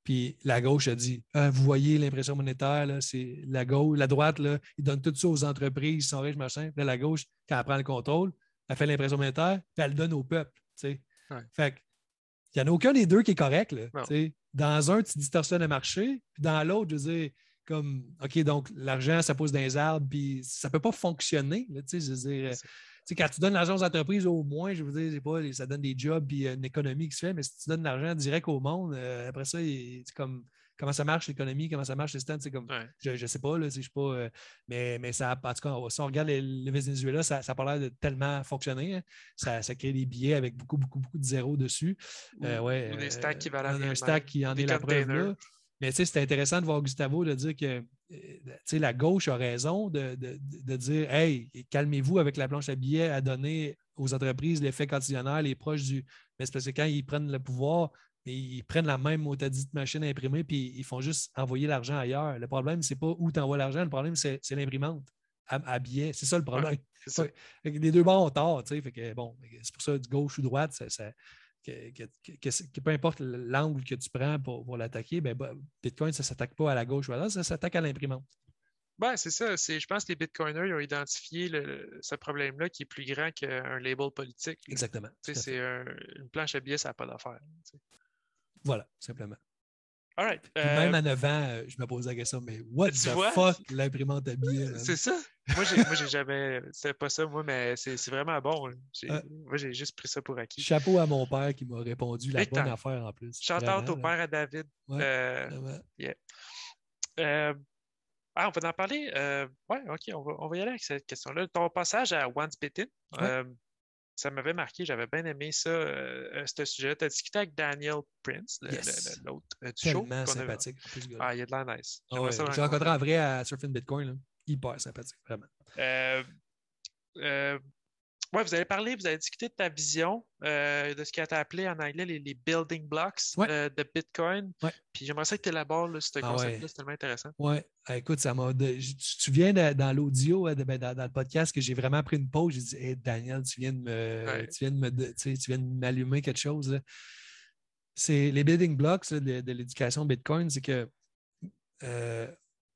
Puis la gauche a dit ah, Vous voyez l'impression monétaire, c'est la gauche, la droite, là, ils donnent tout ça aux entreprises, ils sont riches, machin. Puis la gauche, quand elle prend le contrôle, elle fait l'impression monétaire, puis elle le donne au peuple. Fait il n'y en a aucun des deux qui est correct. Là, dans un, tu distorsionnes le marché, puis dans l'autre, je veux dire, comme OK, donc l'argent, ça pousse dans les arbres, puis ça ne peut pas fonctionner. Là, je veux dire, quand tu donnes l'argent aux entreprises, au moins, je veux dire, pas, ça donne des jobs et une économie qui se fait, mais si tu donnes l'argent direct au monde, euh, après ça, c'est comme comment ça marche l'économie, comment ça marche les stands, c'est comme je, ne sais pas, là, je sais pas, euh, mais, mais ça, en tout cas, si on regarde le Venezuela, ça, ça a pas l'air de tellement fonctionner. Hein. Ça, ça, crée des billets avec beaucoup, beaucoup, beaucoup de zéros dessus. Euh, ouais, des stacks qui valent Un stack qui en est la preuve là. Mais c'est intéressant de voir Gustavo de dire que euh, la gauche a raison de, dire Hey, calmez-vous avec la planche à billets à donner aux entreprises l'effet quotidiennaire, les proches du. Mais c'est parce que quand ils prennent le pouvoir, ils prennent la même motadite machine à imprimer puis ils font juste envoyer l'argent ailleurs. Le problème, c'est pas où tu envoies l'argent, le problème, c'est l'imprimante à, billets. C'est ça le problème. les deux bords ont tort. bon, c'est pour ça, du gauche ou droite, ça, que, peu importe l'angle que tu prends pour, l'attaquer, ben, bah, Bitcoin, ça ne s'attaque pas à la gauche ou à la ça s'attaque à l'imprimante. Ben, c'est ça. Je pense que les Bitcoiners ont identifié ce problème-là qui est plus grand qu'un label politique. Exactement. C'est une planche à billets, ça n'a pas d'affaire. Voilà, simplement. All Même euh, à 9 ans, euh, je me posais la question, mais what the fuck l'imprimante à billets? C'est ça. Moi, j'ai jamais. C'était pas ça, moi, mais c'est vraiment bon. Moi, j'ai juste pris ça pour acquis. Chapeau à mon père qui m'a répondu la bonne affaire en plus. Shout au père à David. euh, euh, ah, on va en parler. Euh, ouais, OK, on va, on va, y aller avec cette question-là. Ton passage à Once Bitten, euh, ça m'avait marqué, j'avais bien aimé ça, euh, ce sujet. Tu as discuté avec Daniel Prince, l'autre du show. Tellement sympathique. Ah, il a de la nice. Ah J'ai rencontré en vrai à Surfing Bitcoin. Là hyper sympathique, vraiment. Euh, euh, ouais, vous avez parlé, vous avez discuté de ta vision, euh, de ce qui a été appelé en anglais les, building blocks de Bitcoin. Puis j'aimerais ça que tu élabores ce ah concept-là, c'est tellement intéressant. Oui, ah, écoute, ça m'a. Tu viens dans l'audio, ben, dans, le podcast, que j'ai vraiment pris une pause. J'ai dit Hey Daniel, tu viens de me, tu viens de me, tu viens de m'allumer quelque chose. c'est les building blocks de, l'éducation Bitcoin, c'est que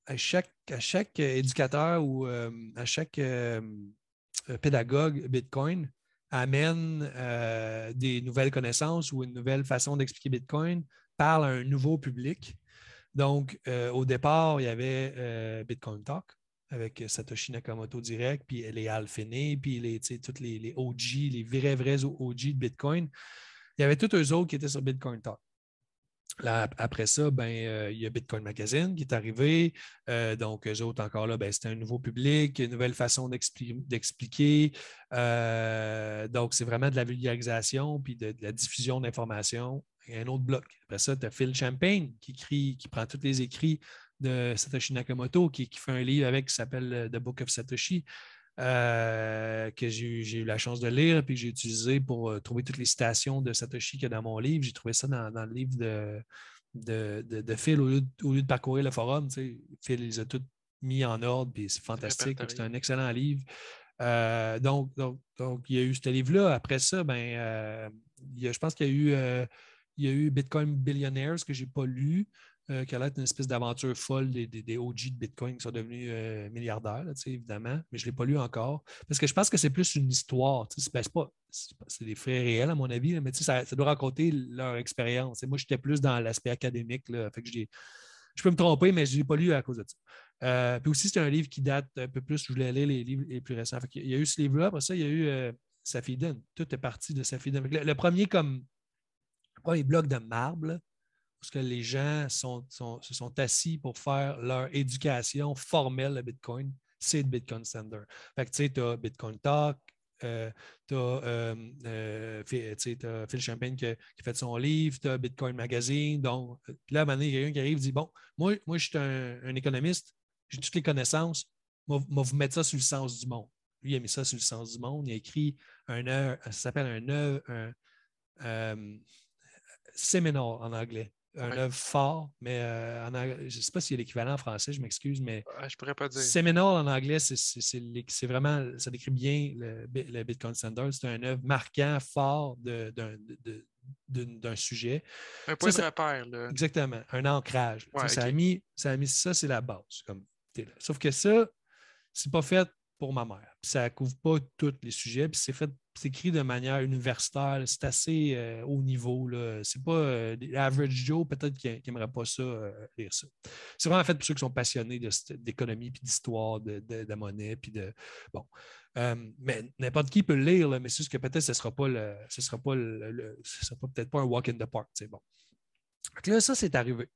à, chaque, à chaque éducateur ou à chaque pédagogue Bitcoin amène des nouvelles connaissances ou une nouvelle façon d'expliquer Bitcoin, parle à un nouveau public. Donc, au départ, il y avait Bitcoin Talk avec Satoshi Nakamoto direct, puis les Alphine, puis les, tous les, les, OG, les vrais, vrais OG de Bitcoin. Il y avait tous eux autres qui étaient sur Bitcoin Talk. Après ça, ben, euh, il y a Bitcoin Magazine qui est arrivé. Euh, donc, eux autres, encore là, ben, c'était un nouveau public, une nouvelle façon d'expliquer. Euh, donc, c'est vraiment de la vulgarisation puis de, la diffusion d'informations. Un autre bloc. Après ça, tu as Phil Champagne qui, qui prend tous les écrits de Satoshi Nakamoto, qui fait un livre avec qui s'appelle The Book of Satoshi. Euh, que j'ai eu la chance de lire et que j'ai utilisé pour euh, trouver toutes les citations de Satoshi qu'il y a dans mon livre. J'ai trouvé ça dans, le livre de, de, Phil au lieu de, parcourir le forum. Phil les a toutes mis en ordre, puis c'est fantastique. C'est un excellent livre. Euh, donc, donc, donc, il y a eu ce livre-là. Après ça, ben, je pense qu'il y, eu, il y a eu Bitcoin Billionaires que je n'ai pas lu. Euh, qui a l'air une espèce d'aventure folle des, des, OG de Bitcoin qui sont devenus euh, milliardaires, évidemment, mais je ne l'ai pas lu encore. Parce que je pense que c'est plus une histoire. Ben, c'est des faits réels, à mon avis, mais ça, ça, doit raconter leur expérience. Moi, j'étais plus dans l'aspect académique. Là, fait que je peux me tromper, mais je ne l'ai pas lu à cause de ça. Euh, puis aussi, c'est un livre qui date un peu plus, je voulais lire les livres les plus récents. il y a eu ce livre-là, après ça, il y a eu Safiden. Tout est parti de Safiden. Le, le, premier, comme, le premier bloc de marbre, parce que les gens se sont assis pour faire leur éducation formelle à Bitcoin, c'est le Bitcoin Standard. Fait que tu sais, tu as Bitcoin Talk, euh, tu as, euh, euh, Phil Champagne qui, qui, fait son livre, tu as Bitcoin Magazine. Donc, là, à un moment donné, il y a quelqu'un qui arrive et dit Bon, moi, moi je suis un, économiste, j'ai toutes les connaissances, moi, moi, vous mettre ça sur le sens du monde. Lui, il a mis ça sur le sens du monde. Il a écrit un œuvre, ça s'appelle un œuvre, un, un séminaire en anglais un œuvre fort, mais euh, je ne sais pas s'il y a l'équivalent en français, je m'excuse, mais. Je je pourrais pas dire. Seminole en anglais, c'est vraiment, ça décrit bien le, Bitcoin Standard. C'est un œuvre marquant, fort d'un sujet. Un point de repère. Là. Exactement, un ancrage. ça, a mis, ça a mis ça, c'est la base. Comme, Sauf que ça, c'est pas fait pour ma mère. ça ne couvre pas tous les sujets. Puis c'est fait, c'est écrit de manière universitaire. C'est assez euh, haut niveau. Ce n'est pas euh, l'average Joe, peut-être qui n'aimerait pas ça, euh, lire ça. C'est vraiment fait pour ceux qui sont passionnés d'économie, puis d'histoire, de, de, monnaie, puis de. Bon. mais n'importe qui peut le lire, mais c'est juste que peut-être ce ne sera pas le. Ce sera pas le, sera peut-être pas un walk in the park. Bon. Donc là, ça, c'est arrivé.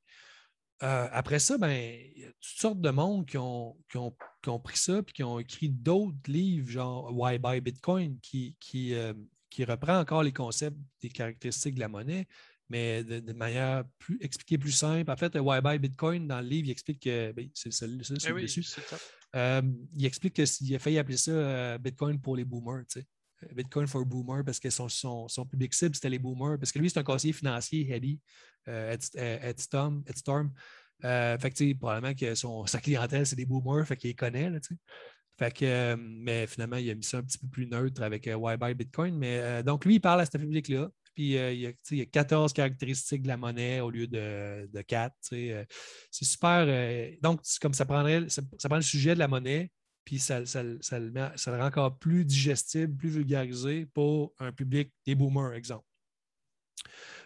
Euh, après ça, ben, il y a toutes sortes de monde qui ont, ont, pris ça et qui ont écrit d'autres livres, genre Why Buy Bitcoin, qui, qui, euh, qui, reprend encore les concepts des caractéristiques de la monnaie, mais de, manière plus expliquée plus simple. En fait, Why Buy Bitcoin, dans le livre, il explique que. Ben, c'est celui eh dessus. Euh, il explique qu'il a failli appeler ça Bitcoin pour les boomers. Bitcoin for Boomer parce que son, son, son public cible, c'était les boomers. Parce que lui, c'est un conseiller financier, Eddie, euh, Ed, Storm. Euh, fait que, probablement que son, sa clientèle, c'est des boomers, fait qu'il les connaît. Fait que, euh, mais finalement, il a mis ça un petit peu plus neutre avec euh, Why Buy Bitcoin. Mais, donc, lui, il parle à ce public-là. Puis il, y a, il, y a, 14 caractéristiques de la monnaie au lieu de, de 4. c'est super. donc, comme ça prendrait, ça, prend le sujet de la monnaie, puis ça, ça, ça, le ça, le rend encore plus digestible, plus vulgarisé pour un public des boomers, exemple.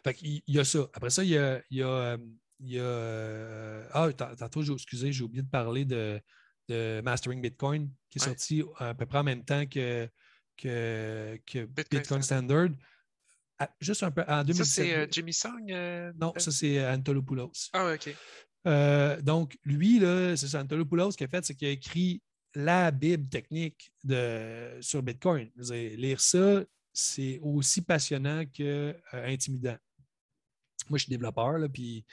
Fait il, y a ça. Après ça, il y a. Il y a, il y a euh, ah, tantôt, excusez, j'ai oublié de parler de, de Mastering Bitcoin, qui est sorti à peu près en même temps que, que, que Bitcoin, Standard. Ah, juste un peu en 2017. Ça, c'est euh, Jimmy Song? Euh, non, ça, c'est Antolopoulos. Ah, OK. donc, lui, c'est Antolopoulos, ce qu'il a fait, c'est qu'il a écrit la Bible technique sur Bitcoin. lire ça, c'est aussi passionnant qu'intimidant. Moi, je suis développeur, puis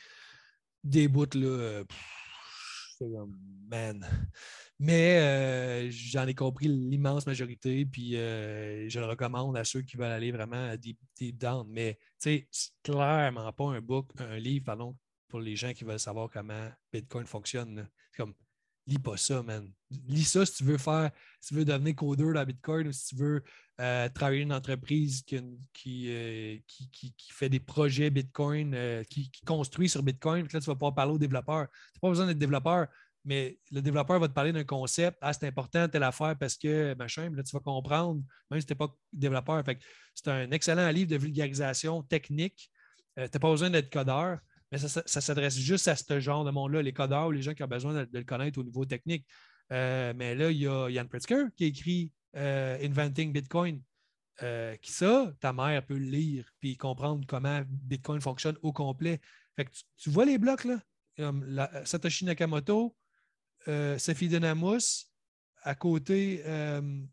des bouts, là, euh, man. Mais euh, j'en ai compris l'immense majorité, puis euh, je le recommande à ceux qui veulent aller vraiment deep, deep down. Mais, c'est clairement pas un book, un livre, pardon, pour les gens qui veulent savoir comment Bitcoin fonctionne. C'est comme, lis pas ça, man. Lis ça si tu veux faire, si tu veux devenir codeur dans Bitcoin ou si tu veux euh, travailler une entreprise qui, euh, qui, qui, qui, fait des projets Bitcoin, euh, qui, construit sur Bitcoin. Là, tu vas pouvoir parler aux développeurs. Tu n'as pas besoin d'être développeur, mais le développeur va te parler d'un concept. Ah, c'est important, telle affaire parce que machin, là, tu vas comprendre, même si tu n'es pas développeur. c'est un excellent livre de vulgarisation technique. tu n'as pas besoin d'être codeur mais ça, s'adresse juste à ce genre de monde-là, les codeurs les gens qui ont besoin de, le connaître au niveau technique. Euh, mais là, il y a Yann Pritzker qui écrit euh, Inventing Bitcoin. Euh, qui ça, ta mère peut le lire puis comprendre comment Bitcoin fonctionne au complet. Tu, vois les blocs là? Satoshi Nakamoto, Sophie Dynamos, à côté,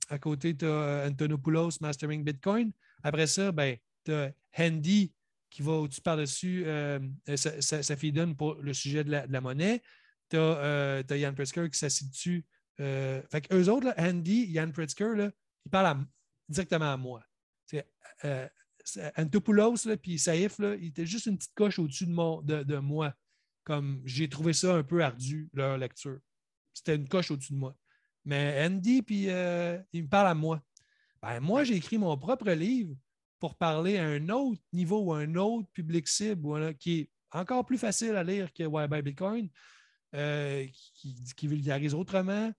à côté, tu as Antonopoulos Mastering Bitcoin. Après ça, ben, tu as Handy qui va au-dessus par-dessus euh, sa, fille donne pour le sujet de la, monnaie. Tu as, euh, Yann Pritzker qui s'assied dessus. Euh, fait eux autres, Andy, Yann Pritzker, là, ils parlent directement à moi. Euh, Antopoulos puis Saïf, là, il était juste une petite coche au-dessus de, de, moi. Comme j'ai trouvé ça un peu ardu, leur lecture. C'était une coche au-dessus de moi. Mais Andy, puis il me parle à moi. Ben, moi, j'ai écrit mon propre livre pour parler à un autre niveau ou à un autre public cible qui est encore plus facile à lire que Why Buy Bitcoin, euh, qui, vulgarise autrement.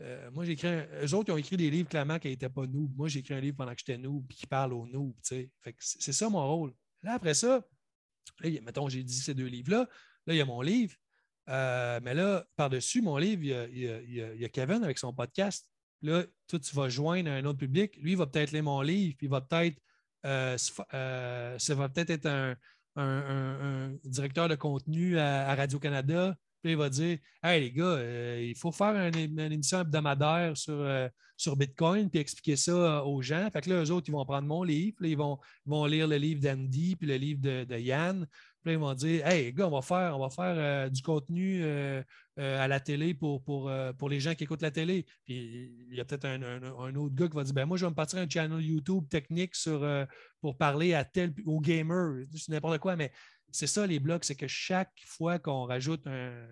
Euh, moi, j'ai écrit. eux autres, ils ont écrit des livres clairement qui n'étaient pas nous. Moi, j'ai écrit un livre pendant que j'étais nous et qui parle aux nous. C'est ça mon rôle. Là, après ça, mettons, j'ai dit ces deux livres-là. Là, il y a mon livre. Euh, mais là, par-dessus mon livre, il y, a, Kevin avec son podcast. Là, toi, tu vas joindre un autre public. Lui, il va peut-être lire mon livre, puis il va peut-être euh, euh, ça va peut-être être un, directeur de contenu à, Radio-Canada. Puis il va dire Hey les gars, euh, il faut faire une, émission hebdomadaire sur, sur Bitcoin puis expliquer ça aux gens. Fait que là, eux autres, ils vont prendre mon livre, puis ils vont, vont lire le livre d'Andy puis le livre de Yann. Ils vont dire Hey, gars, on va faire, on va faire euh, du contenu euh, euh, à la télé pour, pour, pour les gens qui écoutent la télé. Puis il y a peut-être un, autre gars qui va dire ben, Moi, je vais me partir un channel YouTube technique sur, pour parler à tel, aux gamers. C'est n'importe quoi, mais c'est ça les blogs, c'est que chaque fois qu'on rajoute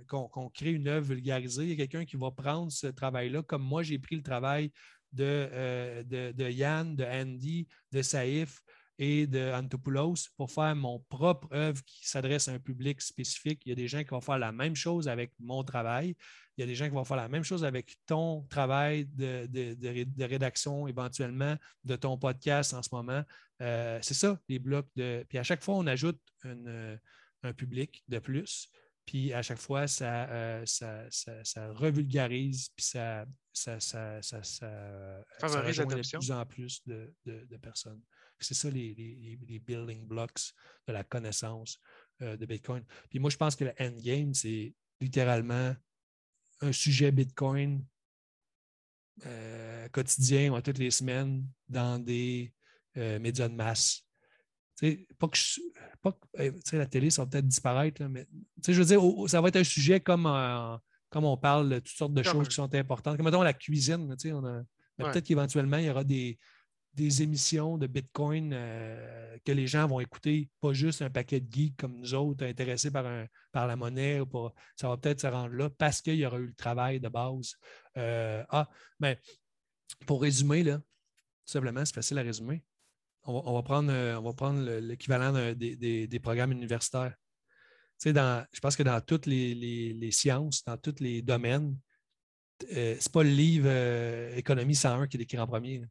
qu'on, crée une œuvre vulgarisée, il y a quelqu'un qui va prendre ce travail-là, comme moi, j'ai pris le travail de, de, de Yann, de Andy, de Saïf et de Antopoulos pour faire mon propre œuvre qui s'adresse à un public spécifique. Il y a des gens qui vont faire la même chose avec mon travail. Il y a des gens qui vont faire la même chose avec ton travail de, rédaction éventuellement de ton podcast en ce moment. Euh, c'est ça, les blocs de. Puis à chaque fois, on ajoute un public de plus. Puis à chaque fois, ça, euh, ça, revulgarise, puis ça, ça, ça, ça, favorise de plus en plus de, de personnes. C'est ça les, les, building blocks de la connaissance euh, de Bitcoin. Puis moi, je pense que le endgame, c'est littéralement un sujet Bitcoin euh, quotidien ou toutes les semaines dans des euh, médias de masse. pas que, pas la télé, ça va peut-être disparaître, mais je veux dire, ça va être un sujet comme, comme on parle de toutes sortes de choses qui sont importantes. Comme mettons la cuisine, on a, peut-être qu'éventuellement, il y aura des, des émissions de Bitcoin euh, que les gens vont écouter, pas juste un paquet de geeks comme nous autres, intéressés par, par la monnaie. Ça va peut-être se rendre là parce qu'il y aura eu le travail de base. Euh, ah, mais pour résumer, là, tout simplement, c'est facile à résumer. On va, prendre, euh, prendre l'équivalent des, programmes universitaires. dans, je pense que dans toutes les, sciences, dans tous les domaines, ce n'est pas le livre Économie 101 qui est écrit en premier.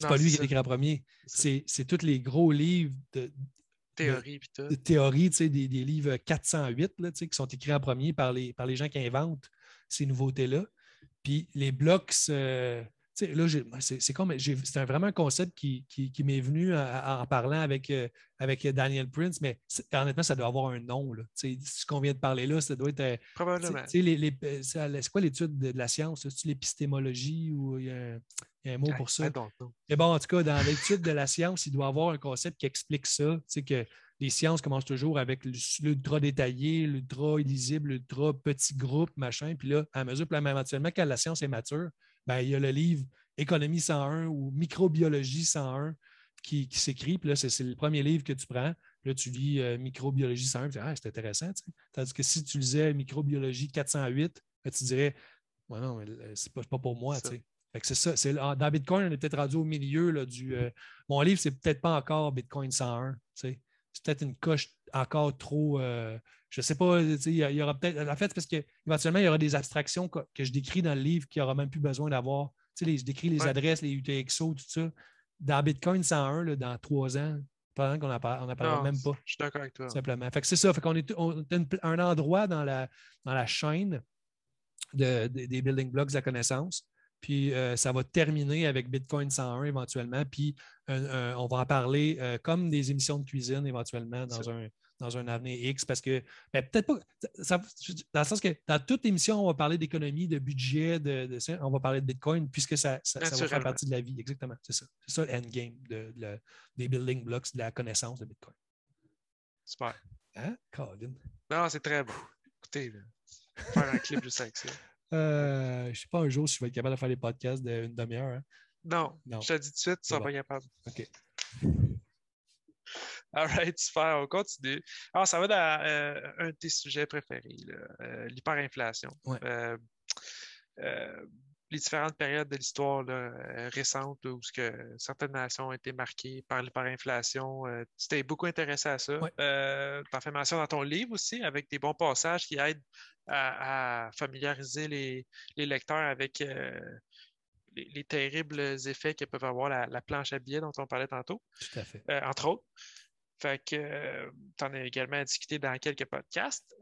C'est pas lui qui écrit en premier. C'est tous les gros livres de théorie, de, théorie des, des, livres 408 là, qui sont écrits en premier par les, par les gens qui inventent ces nouveautés-là. Puis les blocs, là, c'est comme c'est vraiment un concept qui, m'est venu en, parlant avec, euh, avec Daniel Prince, mais honnêtement, ça doit avoir un nom. Là. Ce qu'on vient de parler là, ça doit être. Euh, Probablement. Euh, c'est quoi l'étude de, la science? C'est l'épistémologie ou il y, a un, mot pour ça? Mais bon, en tout cas, dans l'étude de la science, il doit y avoir un concept qui explique ça. que les sciences commencent toujours avec l'ultra détaillé, l'ultra illisible, l'ultra petit groupe, machin. Puis là, à mesure, puis éventuellement, quand la science est mature, ben, il y a le livre Économie 101 ou Microbiologie 101 qui, s'écrit. Puis là, c'est le premier livre que tu prends. Puis là, tu lis euh, Microbiologie 101. Tu dis, ah, c'est intéressant. Tandis que si tu lisais Microbiologie 408, tu dirais, non, mais c'est pas, pas pour moi. c'est ça. C'est, dans Bitcoin, on est peut-être rendu au milieu là, du. Euh, mon livre, c'est peut-être pas encore Bitcoin 101. C'est peut-être une coche encore trop. Euh, je ne sais pas, il y, aura peut-être. En fait, parce qu'éventuellement, il y aura des abstractions que, je décris dans le livre qui n'aura même plus besoin d'avoir. Les, je décris les adresses, les UTXO, tout ça. Dans Bitcoin 101, là, dans trois ans, pendant qu'on n'en parlera même pas. Je suis d'accord avec toi. Simplement. Fait que c'est ça. Fait qu'on est, on un endroit dans la, dans la chaîne de, des building blocks de la connaissance. Puis euh, ça va terminer avec Bitcoin 101 éventuellement. Puis on va en parler euh, comme des émissions de cuisine éventuellement dans un, dans un avenir X parce que ben, peut-être pas. dans le sens que dans toute émission, on va parler d'économie, de budget, de, on va parler de Bitcoin puisque ça, ça, va faire partie de la vie. Exactement. C'est ça. C'est ça l'endgame de, des building blocks de la connaissance de Bitcoin. Super. Hein, Colin? Non, c'est très bon. Écoutez, faire un clip juste avec ça. Euh, je ne sais pas un jour si je vais être capable de faire des podcasts d'une demi-heure. Hein. Non, je te dis tout de suite, tu ne seras pas capable. OK. All right, super, on continue. Alors, ça va dans euh, un de tes sujets préférés, euh, l'hyperinflation. Euh, les différentes périodes de l'histoire récente où que certaines nations ont été marquées par l'hyperinflation. tu t'es beaucoup intéressé à ça. tu as fait mention dans ton livre aussi avec des bons passages qui aident à, familiariser les, lecteurs avec les, terribles effets que peuvent avoir la, planche à billets dont on parlait tantôt. Tout à fait. entre autres. Fait que euh, tu en as également discuté dans quelques podcasts.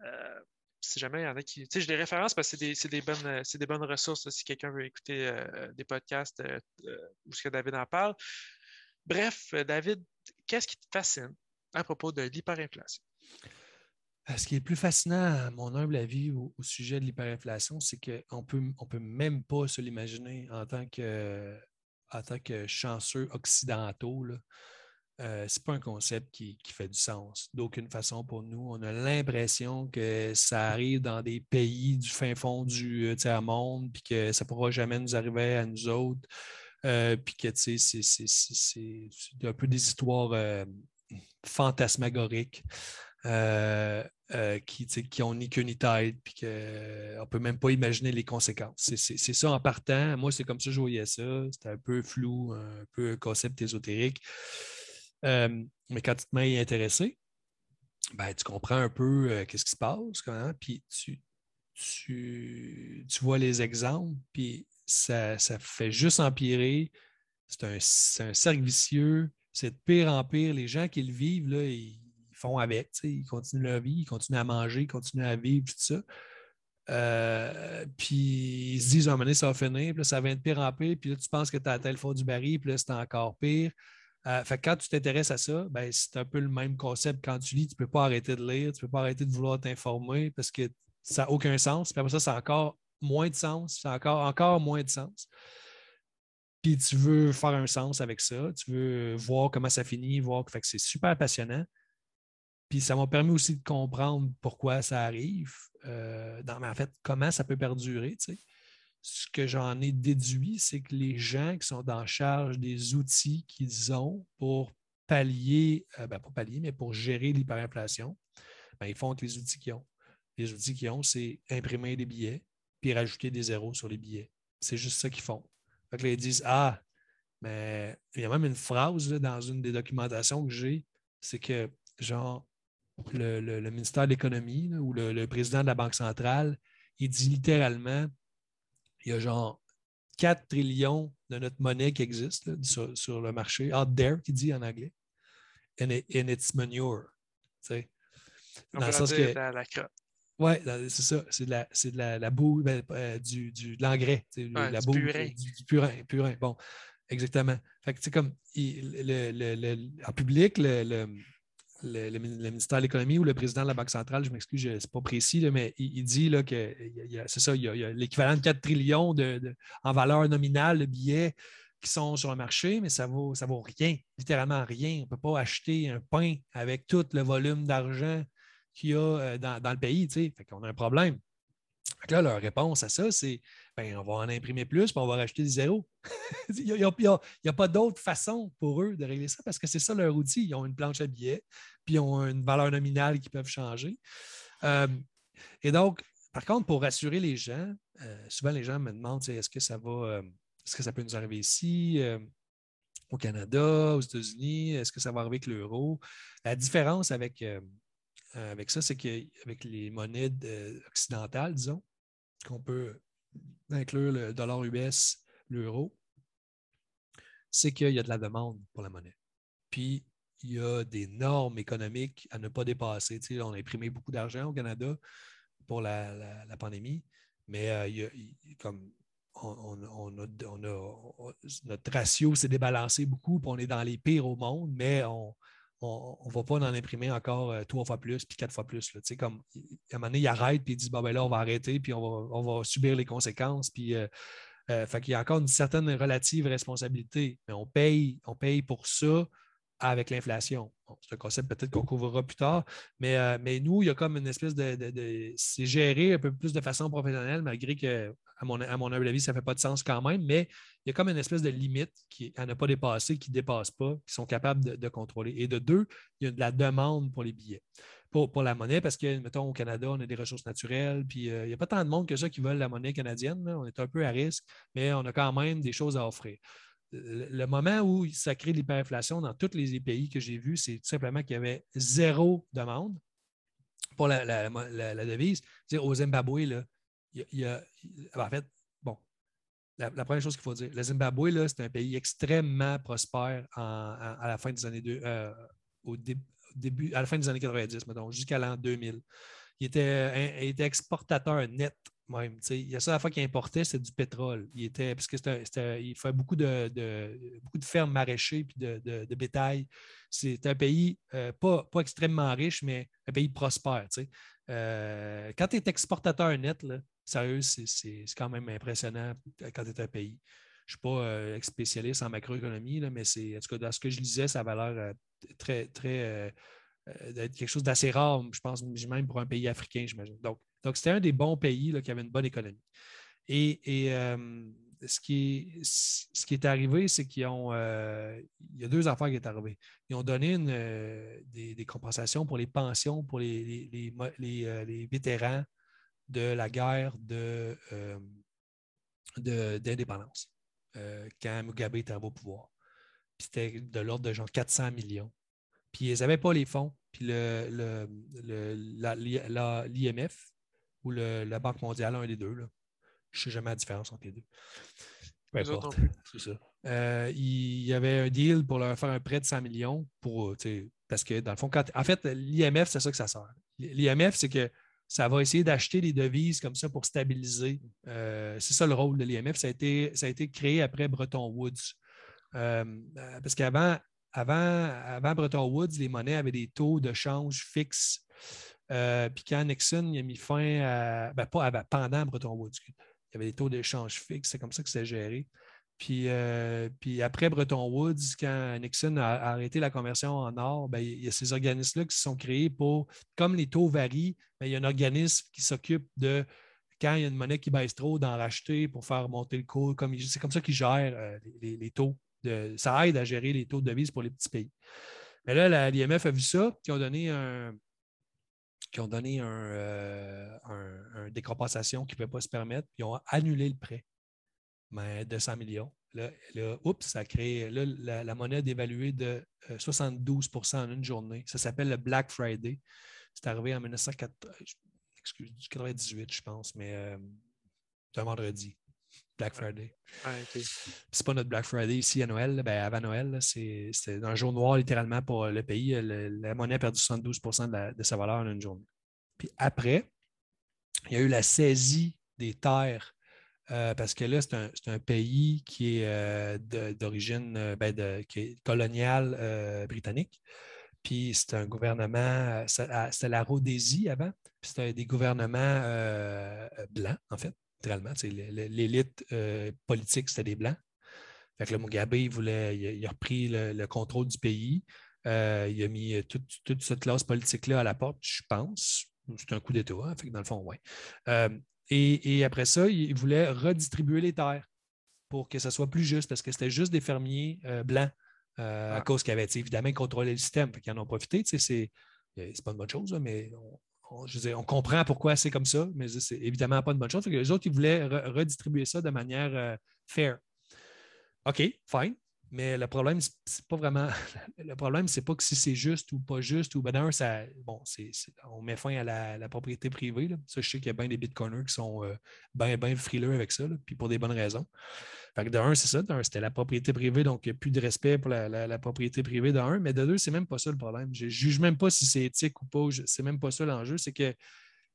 Euh, si jamais il y en a qui. Tu sais, j'ai des références parce que c'est des, bonnes, euh, des bonnes ressources si quelqu'un veut écouter des podcasts où ce que David en parle. Bref, David, qu'est-ce qui te fascine à propos de l'hyperinflation? Ce qui est plus fascinant, à mon humble avis, au, sujet de l'hyperinflation, c'est qu'on peut, on peut même pas se l'imaginer en tant que en tant que chanceux occidentaux. Là. Euh, ce n'est pas un concept qui, fait du sens d'aucune façon pour nous. On a l'impression que ça arrive dans des pays du fin fond du euh, tiers-monde, puis que ça pourra jamais nous arriver à nous autres. Euh, puis que c'est un peu des histoires fantasmagoriques. qui, qui ont ni queue ni tête, puis qu'on ne peut même pas imaginer les conséquences. C'est ça en partant. Moi, c'est comme ça que je voyais ça. C'était un peu flou, un peu un concept ésotérique. Euh, mais quand tu te mets à y intéresser, ben, tu comprends un peu euh, qu'est-ce qui se passe, puis tu, tu, vois les exemples, puis ça, fait juste empirer. C'est un, cercle vicieux, c'est de pire en pire. Les gens qui le vivent, là, ils font avec, ils continuent leur vie, ils continuent à manger, ils continuent à vivre, tout ça. Euh, puis ils se disent, à un moment donné, ça va finir, puis là, ça va être pire en pire, puis là, tu penses que tu as atteint le fond du baril, puis là, c'est encore pire. Euh, fait quand tu t'intéresses à ça, ben, c'est un peu le même concept. Quand tu lis, tu ne peux pas arrêter de lire, tu ne peux pas arrêter de vouloir t'informer parce que ça n'a aucun sens. Après ça, ça a encore moins de sens, ça a encore, encore moins de sens. Puis tu veux faire un sens avec ça, tu veux voir comment ça finit, voir que c'est super passionnant. Puis ça m'a permis aussi de comprendre pourquoi ça arrive, euh, dans, en fait, comment ça peut perdurer. Tu sais ce que j'en ai déduit, c'est que les gens qui sont en charge des outils qu'ils ont pour pallier, euh, ben, pas pallier, mais pour gérer l'hyperinflation, ben, ils font avec les outils qu'ils ont. Les outils qu'ils ont, c'est imprimer des billets puis rajouter des zéros sur les billets. C'est juste ça qu'ils font. Fait là, ils disent Ah, mais il y a même une phrase dans une des documentations que j'ai, c'est que, genre, le, ministère de l'Économie ou le, président de la Banque centrale, il dit littéralement il y a genre 4 trillions de notre monnaie qui existe sur, le marché, out there, qui dit en anglais, and, it's manure. Dans le sens que. La, Oui, c'est ça. C'est de la, de la, la boue, ben, euh, du, du, de l'engrais. la du boue, purin. Du, purin, purin. Bon, exactement. Fait que, comme, le, le, en public, le, le, ministère de l'Économie ou le président de la Banque centrale, je m'excuse, ce n'est pas précis, mais il, dit là, que c'est ça, il y a, l'équivalent de 4 trillions de, en valeur nominale de billets qui sont sur le marché, mais ça ne vaut, ça vaut rien, littéralement rien. On ne peut pas acheter un pain avec tout le volume d'argent qu'il y a euh, dans, le pays. Fait qu'on a un problème. Là, leur réponse à ça, c'est ben, on va en imprimer plus, puis on va racheter des zéros. il n'y a, pas d'autre façon pour eux de régler ça parce que c'est ça leur outil. Ils ont une planche à billets, puis ils ont une valeur nominale qui peuvent changer. Euh, et donc, par contre, pour rassurer les gens, souvent les gens me demandent est-ce que ça va, est-ce que ça peut nous arriver ici, au Canada, aux États-Unis, est-ce que ça va arriver avec l'euro? La différence avec, avec ça, c'est qu'avec les monnaies occidentales, disons, qu'on peut inclure le dollar US, l'euro, c'est qu'il y a de la demande pour la monnaie. Puis, il y a des normes économiques à ne pas dépasser. on a imprimé beaucoup d'argent au Canada pour la, pandémie, mais euh, comme on, notre ratio s'est débalancé beaucoup, puis on est dans les pires au monde, mais on ne va pas en imprimer encore euh, trois fois plus, puis quatre fois plus. comme, à un moment donné, il arrête, puis il dit ben là, on va arrêter, puis on va, subir les conséquences. Puis, euh, fait qu'il y a encore une certaine relative responsabilité, mais on paye, on paye pour ça avec l'inflation. c'est un concept peut-être qu'on couvrira plus tard, mais, euh, mais nous, il y a comme une espèce de. c'est géré un peu plus de façon professionnelle, malgré que, à mon, à mon avis, ça ne fait pas de sens quand même, mais il y a comme une espèce de limite qui, à ne pas dépasser, qui ne dépasse pas, qui sont capables de, contrôler. Et de deux, il y a de la demande pour les billets. Pour, la monnaie, parce que, mettons, au Canada, on a des ressources naturelles, puis euh, il n'y a pas tant de monde que ça qui veulent la monnaie canadienne. On est un peu à risque, mais on a quand même des choses à offrir le moment où ça crée l'hyperinflation dans tous les pays que j'ai vus, c'est tout simplement qu'il y avait zéro demande pour la, devise. au Zimbabwe, là, il y a, en fait, bon, la, première chose qu'il faut dire, le Zimbabwe, c'est un pays extrêmement prospère à la fin des années deux, euh, au début, à la fin des années 90, mettons, jusqu'à l'an 2000. Il était, il était exportateur net même. Il y a ça la fois qu'il importait, c'était du pétrole. Il était, parce que il fait beaucoup de, beaucoup de fermes maraîchers et de, bétail. C'est un pays euh, pas, pas, extrêmement riche, mais un pays prospère. Euh, quand tu es exportateur net, là, sérieux, c'est quand même impressionnant quand tu es un pays. Je ne suis pas euh, spécialiste en macroéconomie, mais c'est, en tout cas, dans ce que je lisais, ça a valeur très, très quelque chose d'assez rare, je pense, même pour un pays africain, j'imagine. Donc, donc, c'était un des bons pays qui avait une bonne économie. Et, euh, ce, qui est, arrivé, c'est qu'ils. Euh, y a deux affaires qui sont arrivées. Ils ont donné euh, des, compensations pour les pensions pour les, vétérans de la guerre d'indépendance quand Mugabe était au pouvoir. C'était de l'ordre de genre 400 millions. Puis ils n'avaient pas les fonds. Puis l'IMF, ou la Banque mondiale, un des deux. Là. Je ne sais jamais la différence entre les deux. Peu importe. C'est ça. Euh, il y avait un deal pour leur faire un prêt de 100 millions pour, parce que dans le fond, en fait, l'IMF, c'est ça que ça sert. L'IMF, c'est que ça va essayer d'acheter des devises comme ça pour stabiliser. Euh, c'est ça le rôle de l'IMF. Ça, a été, ça a été créé après Bretton Woods. Euh, parce qu'avant avant, avant Bretton Woods, les monnaies avaient des taux de change fixes euh, puis quand Nixon a mis fin à. Ben, pas pendant Bretton Woods, il y avait des taux d'échange fixes, c'est comme ça que c'était géré. Puis, euh, puis, après Bretton Woods, quand Nixon a, arrêté la conversion en or, ben, il y a ces organismes-là qui se sont créés pour, comme les taux varient, ben, il y a un organisme qui s'occupe de, quand il y a une monnaie qui baisse trop, d'en racheter pour faire monter le cours. c'est comme ça qu'ils gèrent euh, les, taux. De, ça aide à gérer les taux de devise pour les petits pays. Mais là, l'IMF a vu ça, qui ont donné un, qui ont donné un, euh, des compensations qui ne pouvaient pas se permettre, puis ont annulé le prêt mais de 100 millions. Là, oups, ça crée là, la, monnaie évaluée de 72% euh, en une journée. Ça s'appelle le Black Friday. C'est arrivé en 1998, je pense, mais euh, c'est un vendredi. Black Friday. C'est pas notre Black Friday ici à Noël. Ben, avant Noël, c'est un jour noir littéralement pour le pays. la monnaie a perdu 72% de, sa valeur en une journée. Puis après, il y a eu la saisie des terres. Euh, parce que là, c'est un, pays qui est euh, d'origine euh, ben, coloniale britannique. Puis c'est un gouvernement, c'était la Rhodésie avant, puis c'était des gouvernements blancs, en fait littéralement. L'élite euh, politique, c'était des Blancs. Fait que le Mugabe, il, voulait, il, a, repris le, contrôle du pays. Euh, il a mis euh, toute, cette classe politique-là à la porte, je pense. C'est un coup d'État, hein, fait dans le fond, oui. et, après ça, il voulait redistribuer les terres pour que ça soit plus juste, parce que c'était juste des fermiers blancs à ah. cause qu'ils avaient évidemment contrôlé le système. Fait qu'ils en ont profité. C'est pas une bonne chose, mais on, comprend pourquoi c'est comme ça, mais c'est évidemment pas une bonne chose. les autres, ils voulaient redistribuer ça de manière euh, fair. OK, fine. Mais le problème, c'est pas vraiment. Le problème, c'est pas que si c'est juste ou pas juste, ou ben d'un, ça. Bon, on met fin à la, propriété privée. Ça, je sais qu'il y a bien des bitcoiners qui sont euh, bien, bien frileux avec ça, puis pour des bonnes raisons. Fait que de un, c'est ça. De un, c'était la propriété privée, donc il n'y a plus de respect pour la, propriété privée de un. Mais de deux, c'est même pas ça le problème. Je juge même pas si c'est éthique ou pas. C'est même pas ça l'enjeu. C'est que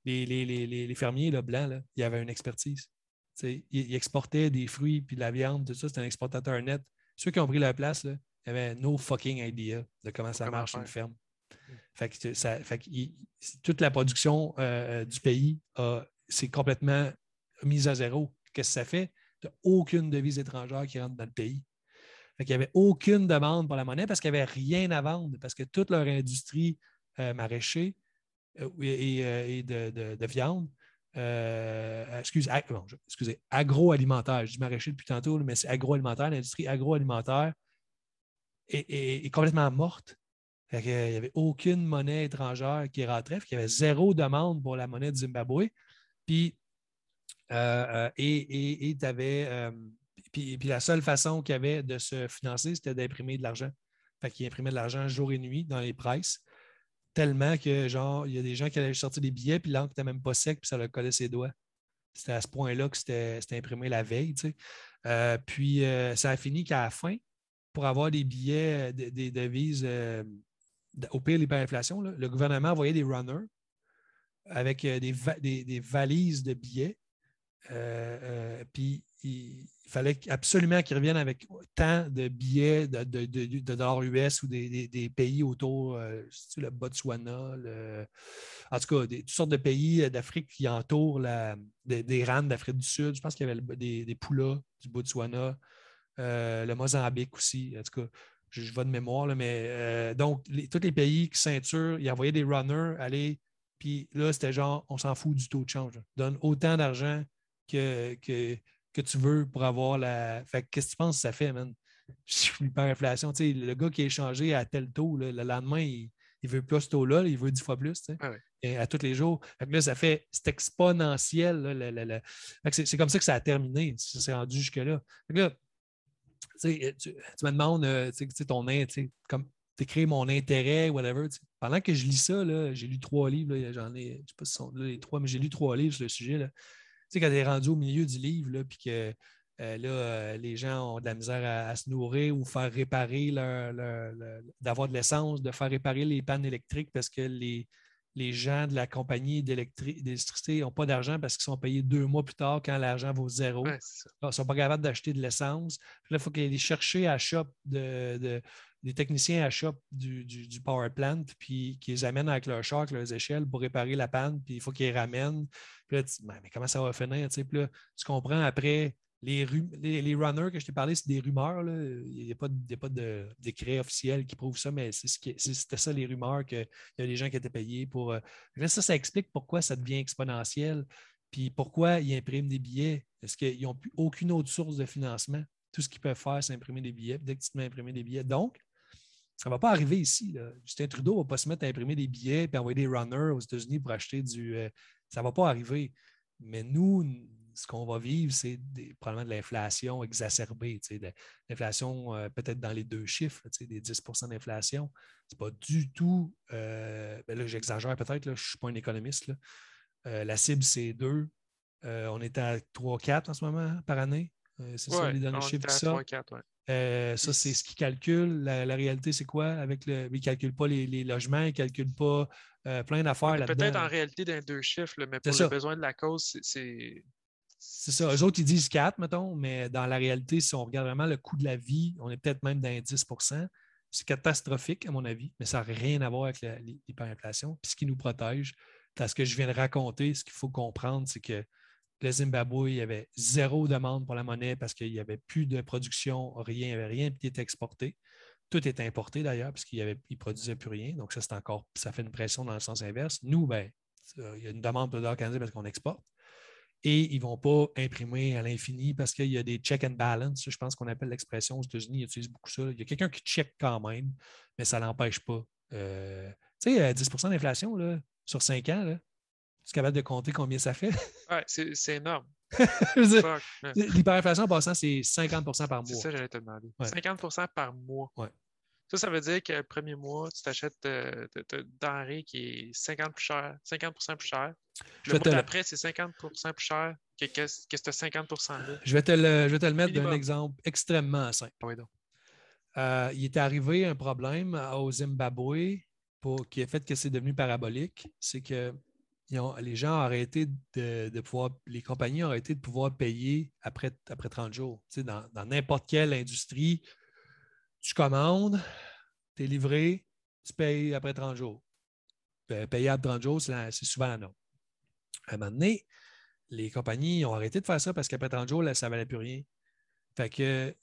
les, les, fermiers là, blancs, là, il y avait une expertise. Ils, ils, exportaient des fruits puis de la viande, tout ça. C'était un exportateur net ceux qui ont pris la place, là, il n'y avait no fucking idea de comment ça marche une ferme. Mm. Fait que, ça, toute la production euh, euh, du pays s'est complètement mise à zéro. Qu'est-ce que ça fait? Tu n'as aucune devise étrangère qui rentre dans le pays. Fait qu'il n'y avait aucune demande pour la monnaie parce qu'il n'y avait rien à vendre, parce que toute leur industrie euh, maraîchère et, de, viande euh, excusez, agroalimentaire. Je dis maraîcher depuis tantôt, mais c'est agroalimentaire. L'industrie agroalimentaire est, complètement morte. il n'y avait aucune monnaie étrangère qui rentrait. Il y avait zéro demande pour la monnaie de Zimbabwe. Puis, euh, euh, et, puis, la seule façon qu'il y avait de se financer, c'était d'imprimer de l'argent. Fait imprimait de l'argent jour et nuit dans les prices tellement que, genre, il y a des gens qui allaient sortir des billets, puis l'encre n'était même pas sec, puis ça leur collait ses doigts. C'était à ce point-là que c'était imprimé la veille, tu sais. Euh, puis euh, ça a fini qu'à la fin, pour avoir des billets, euh, des, devises, au pire, l'hyperinflation, le gouvernement envoyait des runners avec des, des, valises de billets. puis il, fallait absolument qu'ils reviennent avec tant de billets de, dollars US ou des, pays autour, euh, le Botswana, en tout cas, toutes sortes de pays d'Afrique qui entourent la, des, rangs d'Afrique du Sud. Je pense qu'il y avait des, des poulas du Botswana, euh, le Mozambique aussi. En tout cas, je, je vais de mémoire, mais euh, donc, tous les pays qui ceinturent, ils envoyaient des runners aller. Puis là, c'était genre, on s'en fout du taux de change. Donne autant d'argent que, que tu veux pour avoir la. Fait qu'est-ce que tu penses que ça fait, man? L'hyperinflation, tu sais, le gars qui a échangé à tel taux, le lendemain, il, ne veut plus ce taux-là, il veut dix fois plus, tu sais, ah à tous les jours. Fait que là, ça fait, c'est exponentiel. c'est, comme ça que ça a terminé. Ça s'est rendu jusque-là. Là, tu, tu, me demandes, euh, tu sais, ton, comme t'écris mon intérêt, whatever. Pendant que je lis ça, j'ai lu trois livres, j'en ai, je sais pas si sont là, les trois, mais j'ai lu trois livres sur le sujet. Là sais, quand tu es au milieu du livre, puis que euh, là, euh, les gens ont de la misère à, se nourrir ou faire réparer leur, d'avoir de l'essence, de faire réparer les pannes électriques parce que les, les gens de la compagnie d'électricité n'ont pas d'argent parce qu'ils sont payés deux mois plus tard quand l'argent vaut zéro. ils ne sont pas capables d'acheter de l'essence. Là, il faut qu'ils aillent chercher à shop de, des techniciens à shop du, power plant, puis qu'ils les amènent avec leur char, leurs échelles pour réparer la panne, puis il faut qu'ils les ramènent. Puis là, tu, mais comment ça va finir? Tu, puis là, tu comprends après. Les, les, runners que je t'ai parlé, c'est des rumeurs. Il n'y a pas, de décret officiel qui prouve ça, mais c'était ça les rumeurs qu'il y a des gens qui étaient payés pour. Euh, ça, ça explique pourquoi ça devient exponentiel, puis pourquoi ils impriment des billets. Est-ce qu'ils n'ont plus aucune autre source de financement? Tout ce qu'ils peuvent faire, c'est imprimer des billets. Dès que tu te mets à imprimer des billets. Donc, ça ne va pas arriver ici. Justin Trudeau ne va pas se mettre à imprimer des billets et envoyer des runners aux États-Unis pour acheter du. Euh, ça ne va pas arriver. Mais nous, ce qu'on va vivre, c'est probablement de l'inflation exacerbée. L'inflation euh, peut-être dans les deux chiffres, des 10% d'inflation. Ce n'est pas du tout. Euh, ben là, j'exagère peut-être, je ne suis pas un économiste. la cible, c'est 2. on est à 3-4 en ce moment par année. c'est ça les derniers chiffres. Ça. 3, 4, euh, ça, c'est ce qu'ils calculent. La, réalité, c'est quoi? Avec le, ils ne calculent pas les, logements, ils ne calculent pas euh, plein d'affaires là-dedans. Peut-être en réalité dans deux chiffres, mais pour le besoin de la cause, c'est. C'est ça. Eux autres, ils disent 4, mettons, mais dans la réalité, si on regarde vraiment le coût de la vie, on est peut-être même dans 10% C'est catastrophique, à mon avis, mais ça n'a rien à voir avec l'hyperinflation. Puis ce qui nous protège, parce ce que je viens de raconter, ce qu'il faut comprendre, c'est que le Zimbabwe, il y avait zéro demande pour la monnaie parce qu'il n'y avait plus de production, rien, il n'y avait rien qui était exporté. Tout est importé d'ailleurs, parce qu'il ne produisait plus rien. Donc, ça, c'est encore, ça fait une pression dans le sens inverse. Nous, ben, il y a une demande pour le dollar canadien parce qu'on exporte. Et ils ne vont pas imprimer à l'infini parce qu'il y a des check and balance. Je pense qu'on appelle l'expression aux États-Unis, ils utilisent beaucoup ça. Il y a quelqu'un qui check quand même, mais ça ne l'empêche pas. Euh, tu sais, 10% d'inflation, sur cinq ans. Là. Tu es capable de compter combien ça fait? Ouais, c'est énorme. L'hyperinflation en passant, c'est 50% par mois. C'est ça, j'allais te demander. 50% par mois. Ouais. Ça, ça veut dire que le premier mois, tu t'achètes euh, de denrée qui est 50, plus cher, 50 plus cher. Le mois d'après, c'est 50 plus cher que, que, ce 50 %-là. Je vais te le, je vais te le mettre d'un exemple extrêmement simple. Ah oui, donc. Euh, il est arrivé un problème au Zimbabwe pour, qui a fait que c'est devenu parabolique. C'est que les gens ont arrêté de, pouvoir, les compagnies ont arrêté de pouvoir payer après, après 30 jours. dans n'importe quelle industrie, tu commandes, tu es livré, tu payes après 30 jours. Payer après 30 jours, c'est souvent norme. À un moment donné, les compagnies ont arrêté de faire ça parce qu'après 30 jours, là, ça ne valait plus rien. Fait que,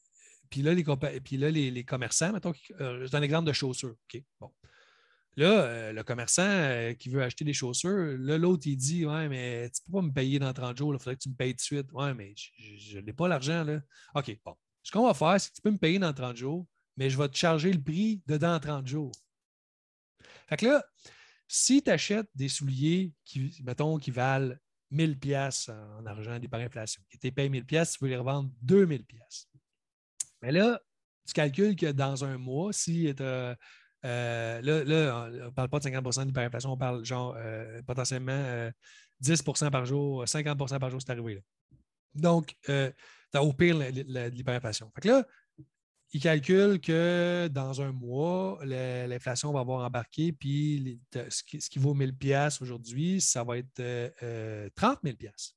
puis là, les, puis là, les, commerçants, mettons, euh, je donne un exemple de chaussures. OK, bon. Là, euh, le commerçant euh, qui veut acheter des chaussures, là, l'autre, il dit Ouais, mais tu ne peux pas me payer dans 30 jours, il faudrait que tu me payes tout de suite. Ouais, mais je n'ai pas l'argent. là. OK, bon. Ce qu'on va faire, c'est que tu peux me payer dans 30 jours, mais je vais te charger le prix de dans 30 jours. Fait que là, si tu achètes des souliers qui, mettons, qui valent 1000 pièces en argent inflation, qui tu payé 1000 pièces, tu veux les revendre 2000 pièces. Mais là, tu calcules que dans un mois, si tu euh, là, là, on ne parle pas de 50% d'hyperinflation, on parle genre euh, potentiellement 10% euh, par jour, 50% par jour, c'est arrivé. Donc, tu as au pire l'hyperinflation. Fait que là, il calcule que dans un mois, l'inflation va avoir embarqué, puis ce, qui, vaut 1000 pièces aujourd'hui, ça va être 30 000 pièces.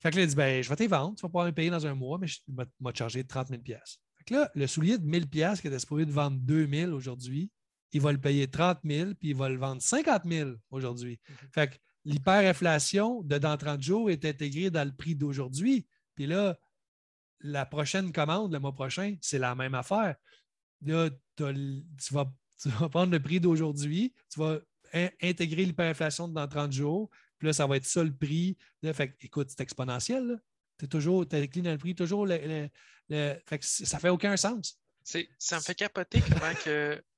Fait que là, il dit, ben, je vais te vendre, tu vas pouvoir me payer dans un mois, mais je vais te charger 30 000 pièces là, le soulier de 1000 pièces qui était supposé de vendre 2000 aujourd'hui, il va le payer 30 000 puis il va le vendre 50 000 aujourd'hui. Mhm. Fait que l'hyperinflation de dans 30 jours est intégrée dans le prix d'aujourd'hui. Puis là, la prochaine commande, le mois prochain, c'est la même affaire. Là, tu vas, prendre le prix d'aujourd'hui, tu vas intégrer l'hyperinflation dans 30 jours, puis là, ça va être ça le prix. fait écoute, c'est exponentiel. Là. Tu es toujours, tu dans le prix, toujours le, fait que ça fait aucun sens. Ça me fait capoter comment que.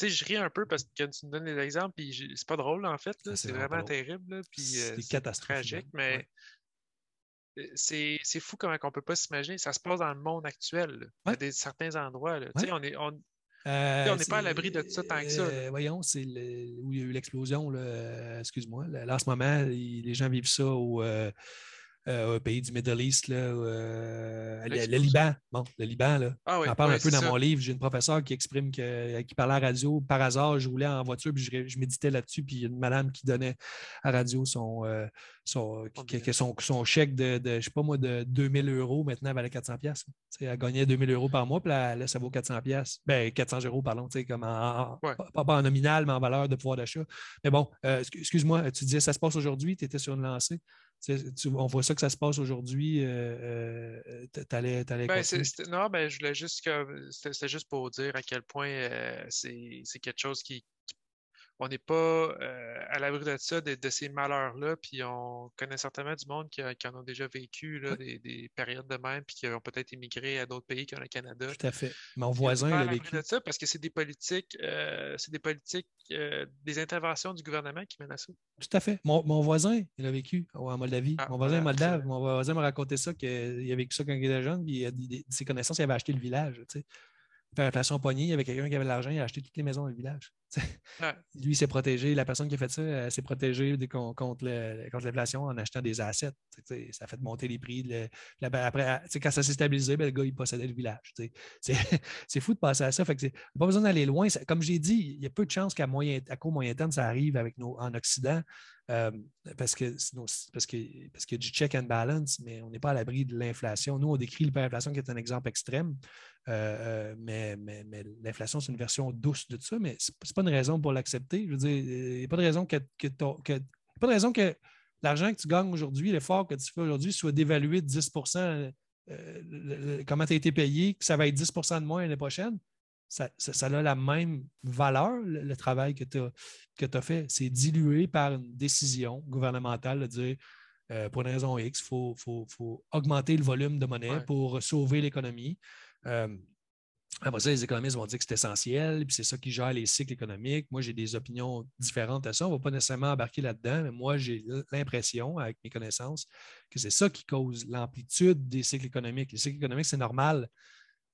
Tu sais, je ris un peu parce que tu me donnes des exemples, puis c'est pas drôle en fait. Ah, c'est vraiment terrible. Puis euh, c'est tragique, mais euh, c'est fou comment on peut pas s'imaginer. Ça se passe dans le monde actuel. À des, certains endroits. Là. On est, on, euh, on n'est pas à l'abri de ça tant que ça. voyons, c'est où il y a eu l'explosion, excuse-moi. Là, en ce moment, les gens vivent ça au, euh, au pays du Middle East, là, euh, le, Liban. Bon, le Liban, là. Ah J'en parle un peu dans mon livre. J'ai une professeure qui exprime que, qui parlait à la radio. Par hasard, je roulais en voiture, puis je, méditais là-dessus, puis il y a une madame qui donnait à la radio son, euh, son, son, chèque de, je ne sais pas moi, de 2000 euros. Maintenant, elle valait 400 pièces. Elle gagnait 2000 euros par mois, puis là, ça vaut 400 pièces. Ben, 400 euros, pardon, comme en, pas, en nominal, mais en valeur de pouvoir d'achat. Mais bon, excuse-moi, tu disais, ça se passe aujourd'hui, tu étais sur une lancée on voit ça que ça se passe aujourd'hui. Euh, euh tu allais, ben, Non, ben, je voulais juste c'était juste pour dire à quel point euh, c'est quelque chose qui, on n'est pas euh, à l'abri de ça, de, ces malheurs-là, puis on connaît certainement du monde qui, en ont déjà vécu des, périodes de même, puis qui ont peut-être émigré à d'autres pays comme le Canada. Tout à fait. Mon voisin l'a vécu. De ça parce que c'est des politiques, euh, c'est des politiques, euh, des interventions du gouvernement qui mènent à ça. Tout à fait. Mon, voisin, il a vécu en Moldavie. Ah, mon voisin moldave, mon voisin m'a raconté ça, qu'il a vécu ça quand il était jeune, puis il a, ses connaissances, il avait acheté le village. Tu sais inflation poignée, il y avait quelqu'un qui avait de l'argent, il a acheté toutes les maisons dans le village. Lui, il s'est protégé, la personne qui a fait ça s'est protégée contre l'inflation en achetant des assets. Ça a fait monter les prix. après, quand ça s'est stabilisé, ben, le gars, il possédait le village. C'est fou de passer à ça. Fait que pas besoin d'aller loin. Comme j'ai dit, il y a peu de chances qu'à moyen, à court moyen terme, ça arrive avec nos, en Occident. Euh, parce que parce que parce qu'il y a du check and balance, mais on n'est pas à l'abri de l'inflation. Nous, on décrit l'hyperinflation qui est un exemple extrême. Euh, euh, mais, l'inflation, c'est une version douce de ça, mais ce n'est pas une raison pour l'accepter. Je veux dire, il n'y a pas de raison que, pas de raison que l'argent que tu gagnes aujourd'hui, l'effort que tu fais aujourd'hui, soit dévalué de 10% euh, comment tu as été payé, que ça va être 10% de moins l'année prochaine. Ça, a la même valeur, le, travail que tu as, fait. C'est dilué par une décision gouvernementale de dire pour une raison X, il faut, augmenter le volume de monnaie pour sauver l'économie. Euh, Après ça, les économistes vont dire que c'est essentiel, puis c'est ça qui gère les cycles économiques. Moi, j'ai des opinions différentes à ça. On ne va pas nécessairement embarquer là-dedans, mais moi, j'ai l'impression, avec mes connaissances, que c'est ça qui cause l'amplitude des cycles économiques. Les cycles économiques, c'est normal.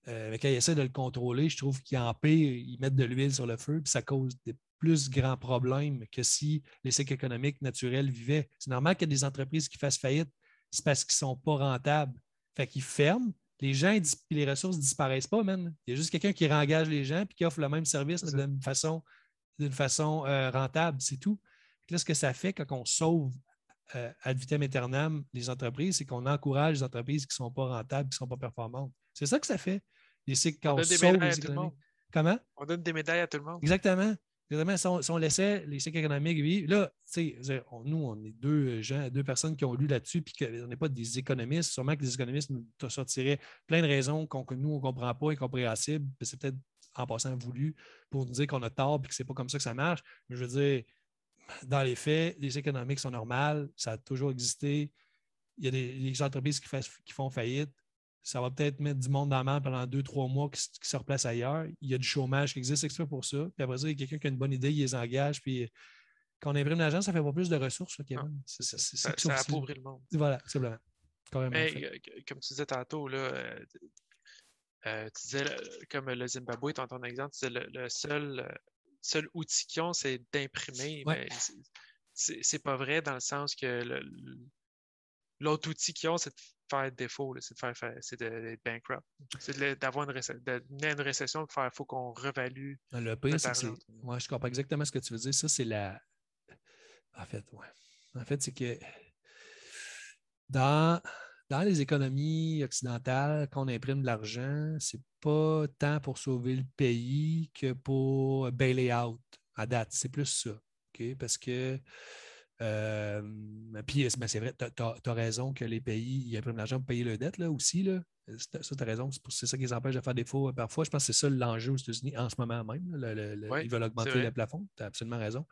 Euh, mais quand ils essaient de le contrôler, je trouve qu'ils empirent, ils mettent de l'huile sur le feu, puis ça cause des plus grands problèmes que si les cycles économiques naturels vivaient. C'est normal qu'il y ait des entreprises qui fassent faillite, c'est parce qu'ils ne sont pas rentables. Fait qu'ils ferment, les gens et les ressources ne disparaissent pas, man. Il y a juste quelqu'un qui réengage les gens et qui offre le même service d'une façon, façon euh, rentable, c'est tout. Là, ce que ça fait quand on sauve euh, ad vitam aeternam les entreprises, c'est qu'on encourage les entreprises qui ne sont pas rentables, qui ne sont pas performantes. C'est ça que ça fait. Et c'est quand on, sauve les. Comment? On donne des médailles à tout le monde. Exactement. Si on, laissait les cycles économiques vivre, là, nous, on est deux gens, deux personnes qui ont lu là-dessus, puis qu'on n'est pas des économistes. Sûrement que les économistes nous sortiraient plein de raisons que nous, on ne comprend pas, incompréhensibles. C'est peut-être en passant voulu pour nous dire qu'on a tort et que ce n'est pas comme ça que ça marche. Mais je veux dire, dans les faits, les économiques sont normales, ça a toujours existé. Il y a des, entreprises qui font faillite ça va peut-être mettre du monde dans la main pendant deux, trois mois qui, se replace ailleurs. Il y a du chômage qui existe exprès pour ça. Puis après ça, il y a quelqu'un qui a une bonne idée, il les engage. Puis quand on imprime l'argent, ça ne fait pas plus de ressources, Kevin. ça, ça, appauvrit le monde. Voilà, simplement. Mais, euh, comme tu disais tantôt, là, euh, euh, tu disais, comme le Zimbabwe, ton, ton exemple, tu disais, le, seul, seul outil qu'ils ont, c'est d'imprimer. Mais c'est pas vrai dans le sens que l'autre outil qu'ils ont, c'est de faire défaut, c'est de faire, c'est d'être bankrupt. C'est d'avoir une, une, récession, il faut qu'on revalue. Le pire, c'est que je comprends exactement ce que tu veux dire. Ça, c'est la. En fait, ouais. En fait, c'est que dans, dans les économies occidentales, quand on imprime de l'argent, c'est pas tant pour sauver le pays que pour bail out à date. C'est plus ça. Parce que euh, puis, ben, c'est vrai, tu as, raison que les pays, ils impriment l'argent pour payer leurs dettes là, aussi. Là. Ça, tu as raison. C'est ça qui les empêche de faire défaut parfois. Je pense que c'est ça l'enjeu aux États-Unis en ce moment même. ils veulent augmenter le plafond. Tu as absolument raison.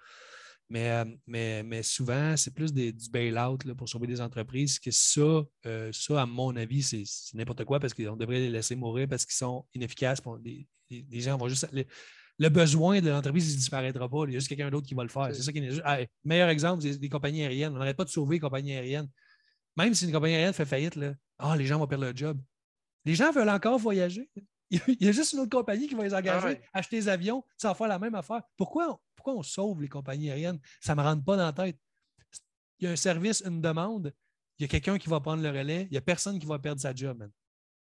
Mais, euh, mais, mais souvent, c'est plus des, du bail-out pour sauver des entreprises que ça, euh, ça à mon avis, c'est n'importe quoi parce qu'on devrait les laisser mourir parce qu'ils sont inefficaces. Les, les, gens vont juste le besoin de l'entreprise ne disparaîtra pas. Il y a juste quelqu'un d'autre qui va le faire. C'est ça qui est. meilleur exemple, des, des compagnies aériennes. On n'arrête pas de sauver les compagnies aériennes. Même si une compagnie aérienne fait faillite, là, ah, les gens vont perdre leur job. Les gens veulent encore voyager. Il y a juste une autre compagnie qui va les engager, ah acheter des avions, ça va faire la même affaire. Pourquoi, pourquoi on sauve les compagnies aériennes? Ça ne me rentre pas dans la tête. Il y a un service, une demande, il y a quelqu'un qui va prendre le relais, il n'y a personne qui va perdre sa job.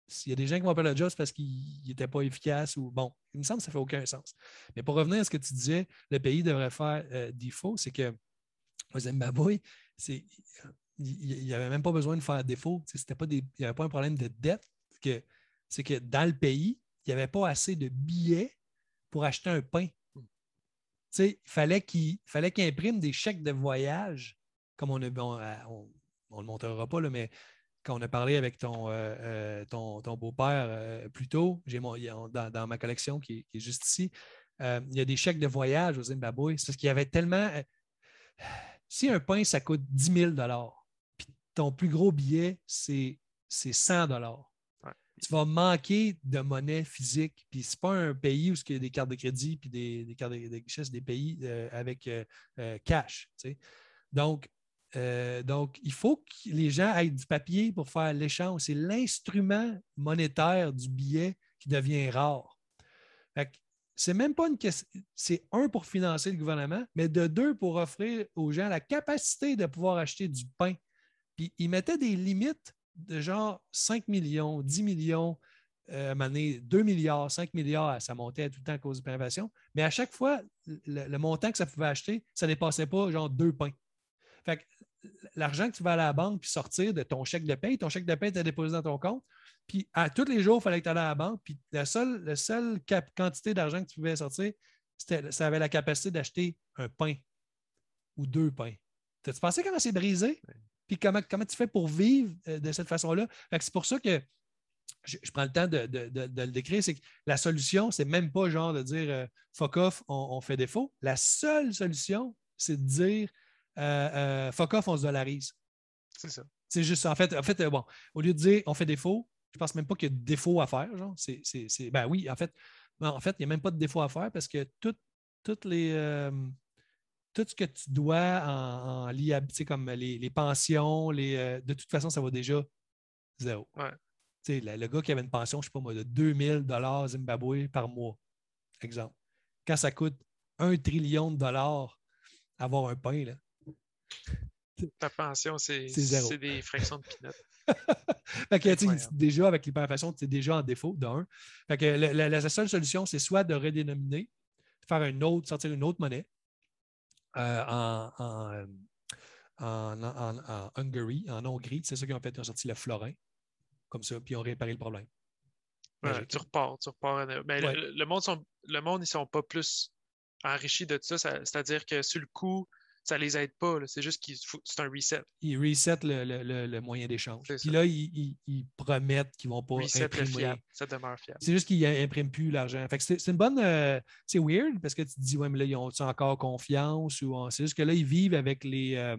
S'il y a des gens qui vont perdre le job, c'est parce qu'ils n'étaient pas efficaces ou bon, il me semble que ça fait aucun sens. Mais pour revenir à ce que tu disais, le pays devrait faire euh, défaut, c'est que au Zimbabwe, il n'y avait même pas besoin de faire défaut. Pas il n'y avait pas un problème de dette. C'est que dans le pays, il n'y avait pas assez de billets pour acheter un pain. il fallait qu'il qu'il imprime des chèques de voyage, comme on ne on, le montrera pas, là, mais quand on a parlé avec ton, euh, euh, ton, beau-père euh, plus tôt, j'ai dans, ma collection qui, est juste ici, il y a des chèques de voyage au Zimbabwe. C'est parce qu'il y avait tellement. si un pain, ça coûte 10 000 puis ton plus gros billet, c'est 100 tu vas manquer de monnaie physique. Puis c'est pas un pays où il y a des cartes de crédit puis des, cartes de, richesse, des pays avec cash. Donc, euh, donc, il faut que les gens aient du papier pour faire l'échange. C'est l'instrument monétaire du billet qui devient rare. C'est même pas une question. C'est un pour financer le gouvernement, mais de deux pour offrir aux gens la capacité de pouvoir acheter du pain. Puis ils mettaient des limites de genre 5 millions, 10 millions, euh, 2 milliards, 5 milliards, ça montait tout le temps à cause de l'inflation. Mais à chaque fois, le, montant que ça pouvait acheter, ça ne dépassait pas genre deux pains. L'argent que tu vas à la banque puis sortir de ton chèque de paie, ton chèque de paie, tu déposé dans ton compte. Puis à tous les jours, il fallait que tu ailles à la banque. Puis la seule, la seule quantité d'argent que tu pouvais sortir, ça avait la capacité d'acheter un pain ou deux pains. T'as-tu pensé comment c'est brisé? Puis comment, comment tu fais pour vivre euh, de cette façon-là? C'est pour ça que je, prends le temps de, le décrire. C'est que la solution, c'est même pas genre de dire euh, fuck off, on fait défaut. La seule solution, c'est de dire euh, euh, fuck off, on se dollarise. C'est ça. C'est juste ça. En fait, en fait euh, bon, au lieu de dire on fait défaut, je pense même pas qu'il y a de défaut à faire. Genre. C'est, ben oui, en fait, en fait, il n'y a même pas de défaut à faire parce que tout, toutes les, euh, tout ce que tu dois en, en comme les, pensions, les, euh, de toute façon, ça va déjà zéro. Le, gars qui avait une pension, je ne sais pas moi, de 2000 dollars Zimbabwe par mois, exemple. Quand ça coûte un trillion de dollars avoir un pain, là. Ta pension, c'est des fractions de pinot. déjà, avec l'hyperinflation, tu es déjà en défaut d'un. la, seule solution, c'est soit de redénominer, faire une autre, sortir une autre monnaie euh, en, en, en, Hongrie, en Hongrie. C'est ça qu'ils ont fait, ils ont sorti le florin, comme ça, puis ils ont réparé le problème. tu repars, tu repars. Mais le, monde, le monde, ils ne sont pas plus enrichis de ça. C'est-à-dire que sur le coup, ça les aide pas. C'est juste qu'il c'est un reset. Ils reset le, moyen d'échange. Puis là, ils, promettent qu'ils vont pas imprimer. ça demeure fiable. C'est juste qu'ils n'impriment plus l'argent. c'est une bonne. Euh, c'est weird parce que tu te dis, ouais, mais là, ils ont encore confiance ou c'est juste que là, ils vivent avec les. Euh,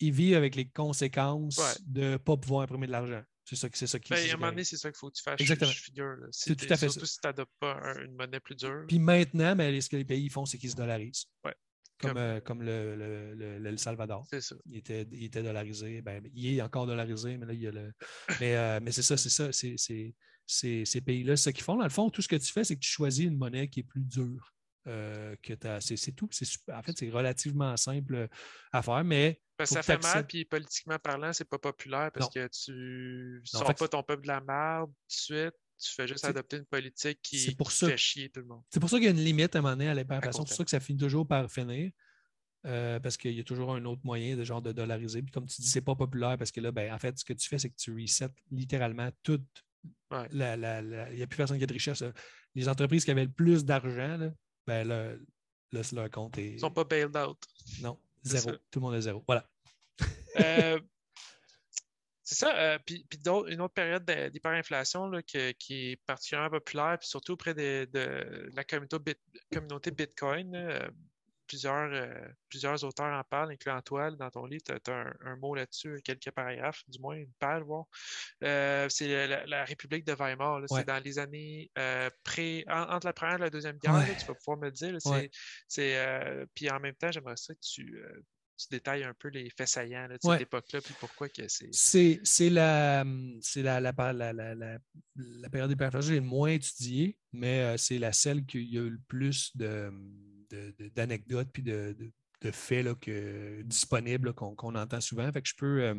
ils vivent avec les conséquences de ne pas pouvoir imprimer de l'argent. C'est ça, c'est ça qui ben, À un moment donné, c'est ça qu'il faut que tu fasses. Exactement. Figure, c'est tout à fait surtout si tu n'adoptes pas une monnaie plus dure. Puis maintenant, mais ce que les pays font, c'est qu'ils se dollarisent. Ouais. Comme, comme, euh, le, le, Salvador. C'est ça. Il était, il était dollarisé. Ben, il est encore dollarisé, mais là, il y a le. Mais, euh, mais c'est ça, c'est ça. C'est, ces pays-là, ce qu'ils font. Dans le fond, tout ce que tu fais, c'est que tu choisis une monnaie qui est plus dure. Euh, que c'est, c'est tout. C'est en fait, c'est relativement simple à faire, mais. ça fait mal, puis politiquement parlant, c'est pas populaire parce que tu ne sors pas ton peuple de la merde tout de suite tu fais juste adopter une politique qui, fait chier tout le monde. C'est pour ça qu'il y a une limite à un moment donné à l'hyperinflation. C'est pour ça que ça finit toujours par finir. Euh, parce qu'il y a toujours un autre moyen de genre de dollariser. Puis comme tu dis, c'est pas populaire parce que là, ben, en fait, ce que tu fais, c'est que tu resets littéralement toute la, Il n'y a plus personne qui a de richesse. Les entreprises qui avaient le plus d'argent, ben là, leur compte est. Ils ne sont pas bailed out. Non, zéro. Tout le monde est zéro. Voilà. Euh, c'est ça. Euh, puis, une autre période d'hyperinflation qui, est particulièrement populaire, puis surtout auprès de, la communauté, Bitcoin. Euh, plusieurs, euh, plusieurs auteurs en parlent, incluant toi dans ton livre. Tu as, un, mot là-dessus, quelques paragraphes, du moins une page, c'est la, République de Weimar. C'est dans les années pré, entre la première et la deuxième guerre. tu vas pouvoir me le dire. C'est, puis en même temps, j'aimerais ça que tu tu détailles un peu les faits saillants de cette époque-là, puis pourquoi que c'est. C'est la, la, la, la, la, la période que j'ai le moins étudiée, mais euh, c'est la celle qui a eu le plus d'anecdotes de, puis de, de, faits là, que, disponibles qu'on entend souvent. Fait que je peux, euh,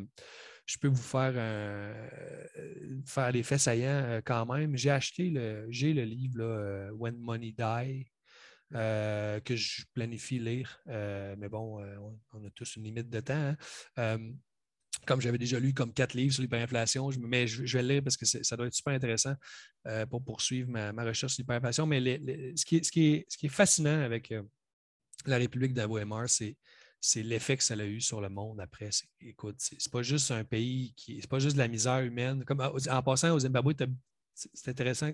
je peux vous faire, euh, faire les faits saillants quand même. J'ai acheté le, j'ai le livre là, When Money Die euh, que je planifie lire. Euh, mais bon, euh, on, a tous une limite de temps. Hein. comme j'avais déjà lu comme quatre livres sur l'hyperinflation, je, mais je, vais le lire parce que ça doit être super intéressant pour poursuivre ma, recherche sur l'hyperinflation. Mais ce, qui est, fascinant avec la République de Weimar, c'est c'est l'effet que ça a eu sur le monde après. Écoute, c'est pas juste un pays qui. C'est pas juste de la misère humaine. Comme en passant au Zimbabwe, tu as c'est intéressant.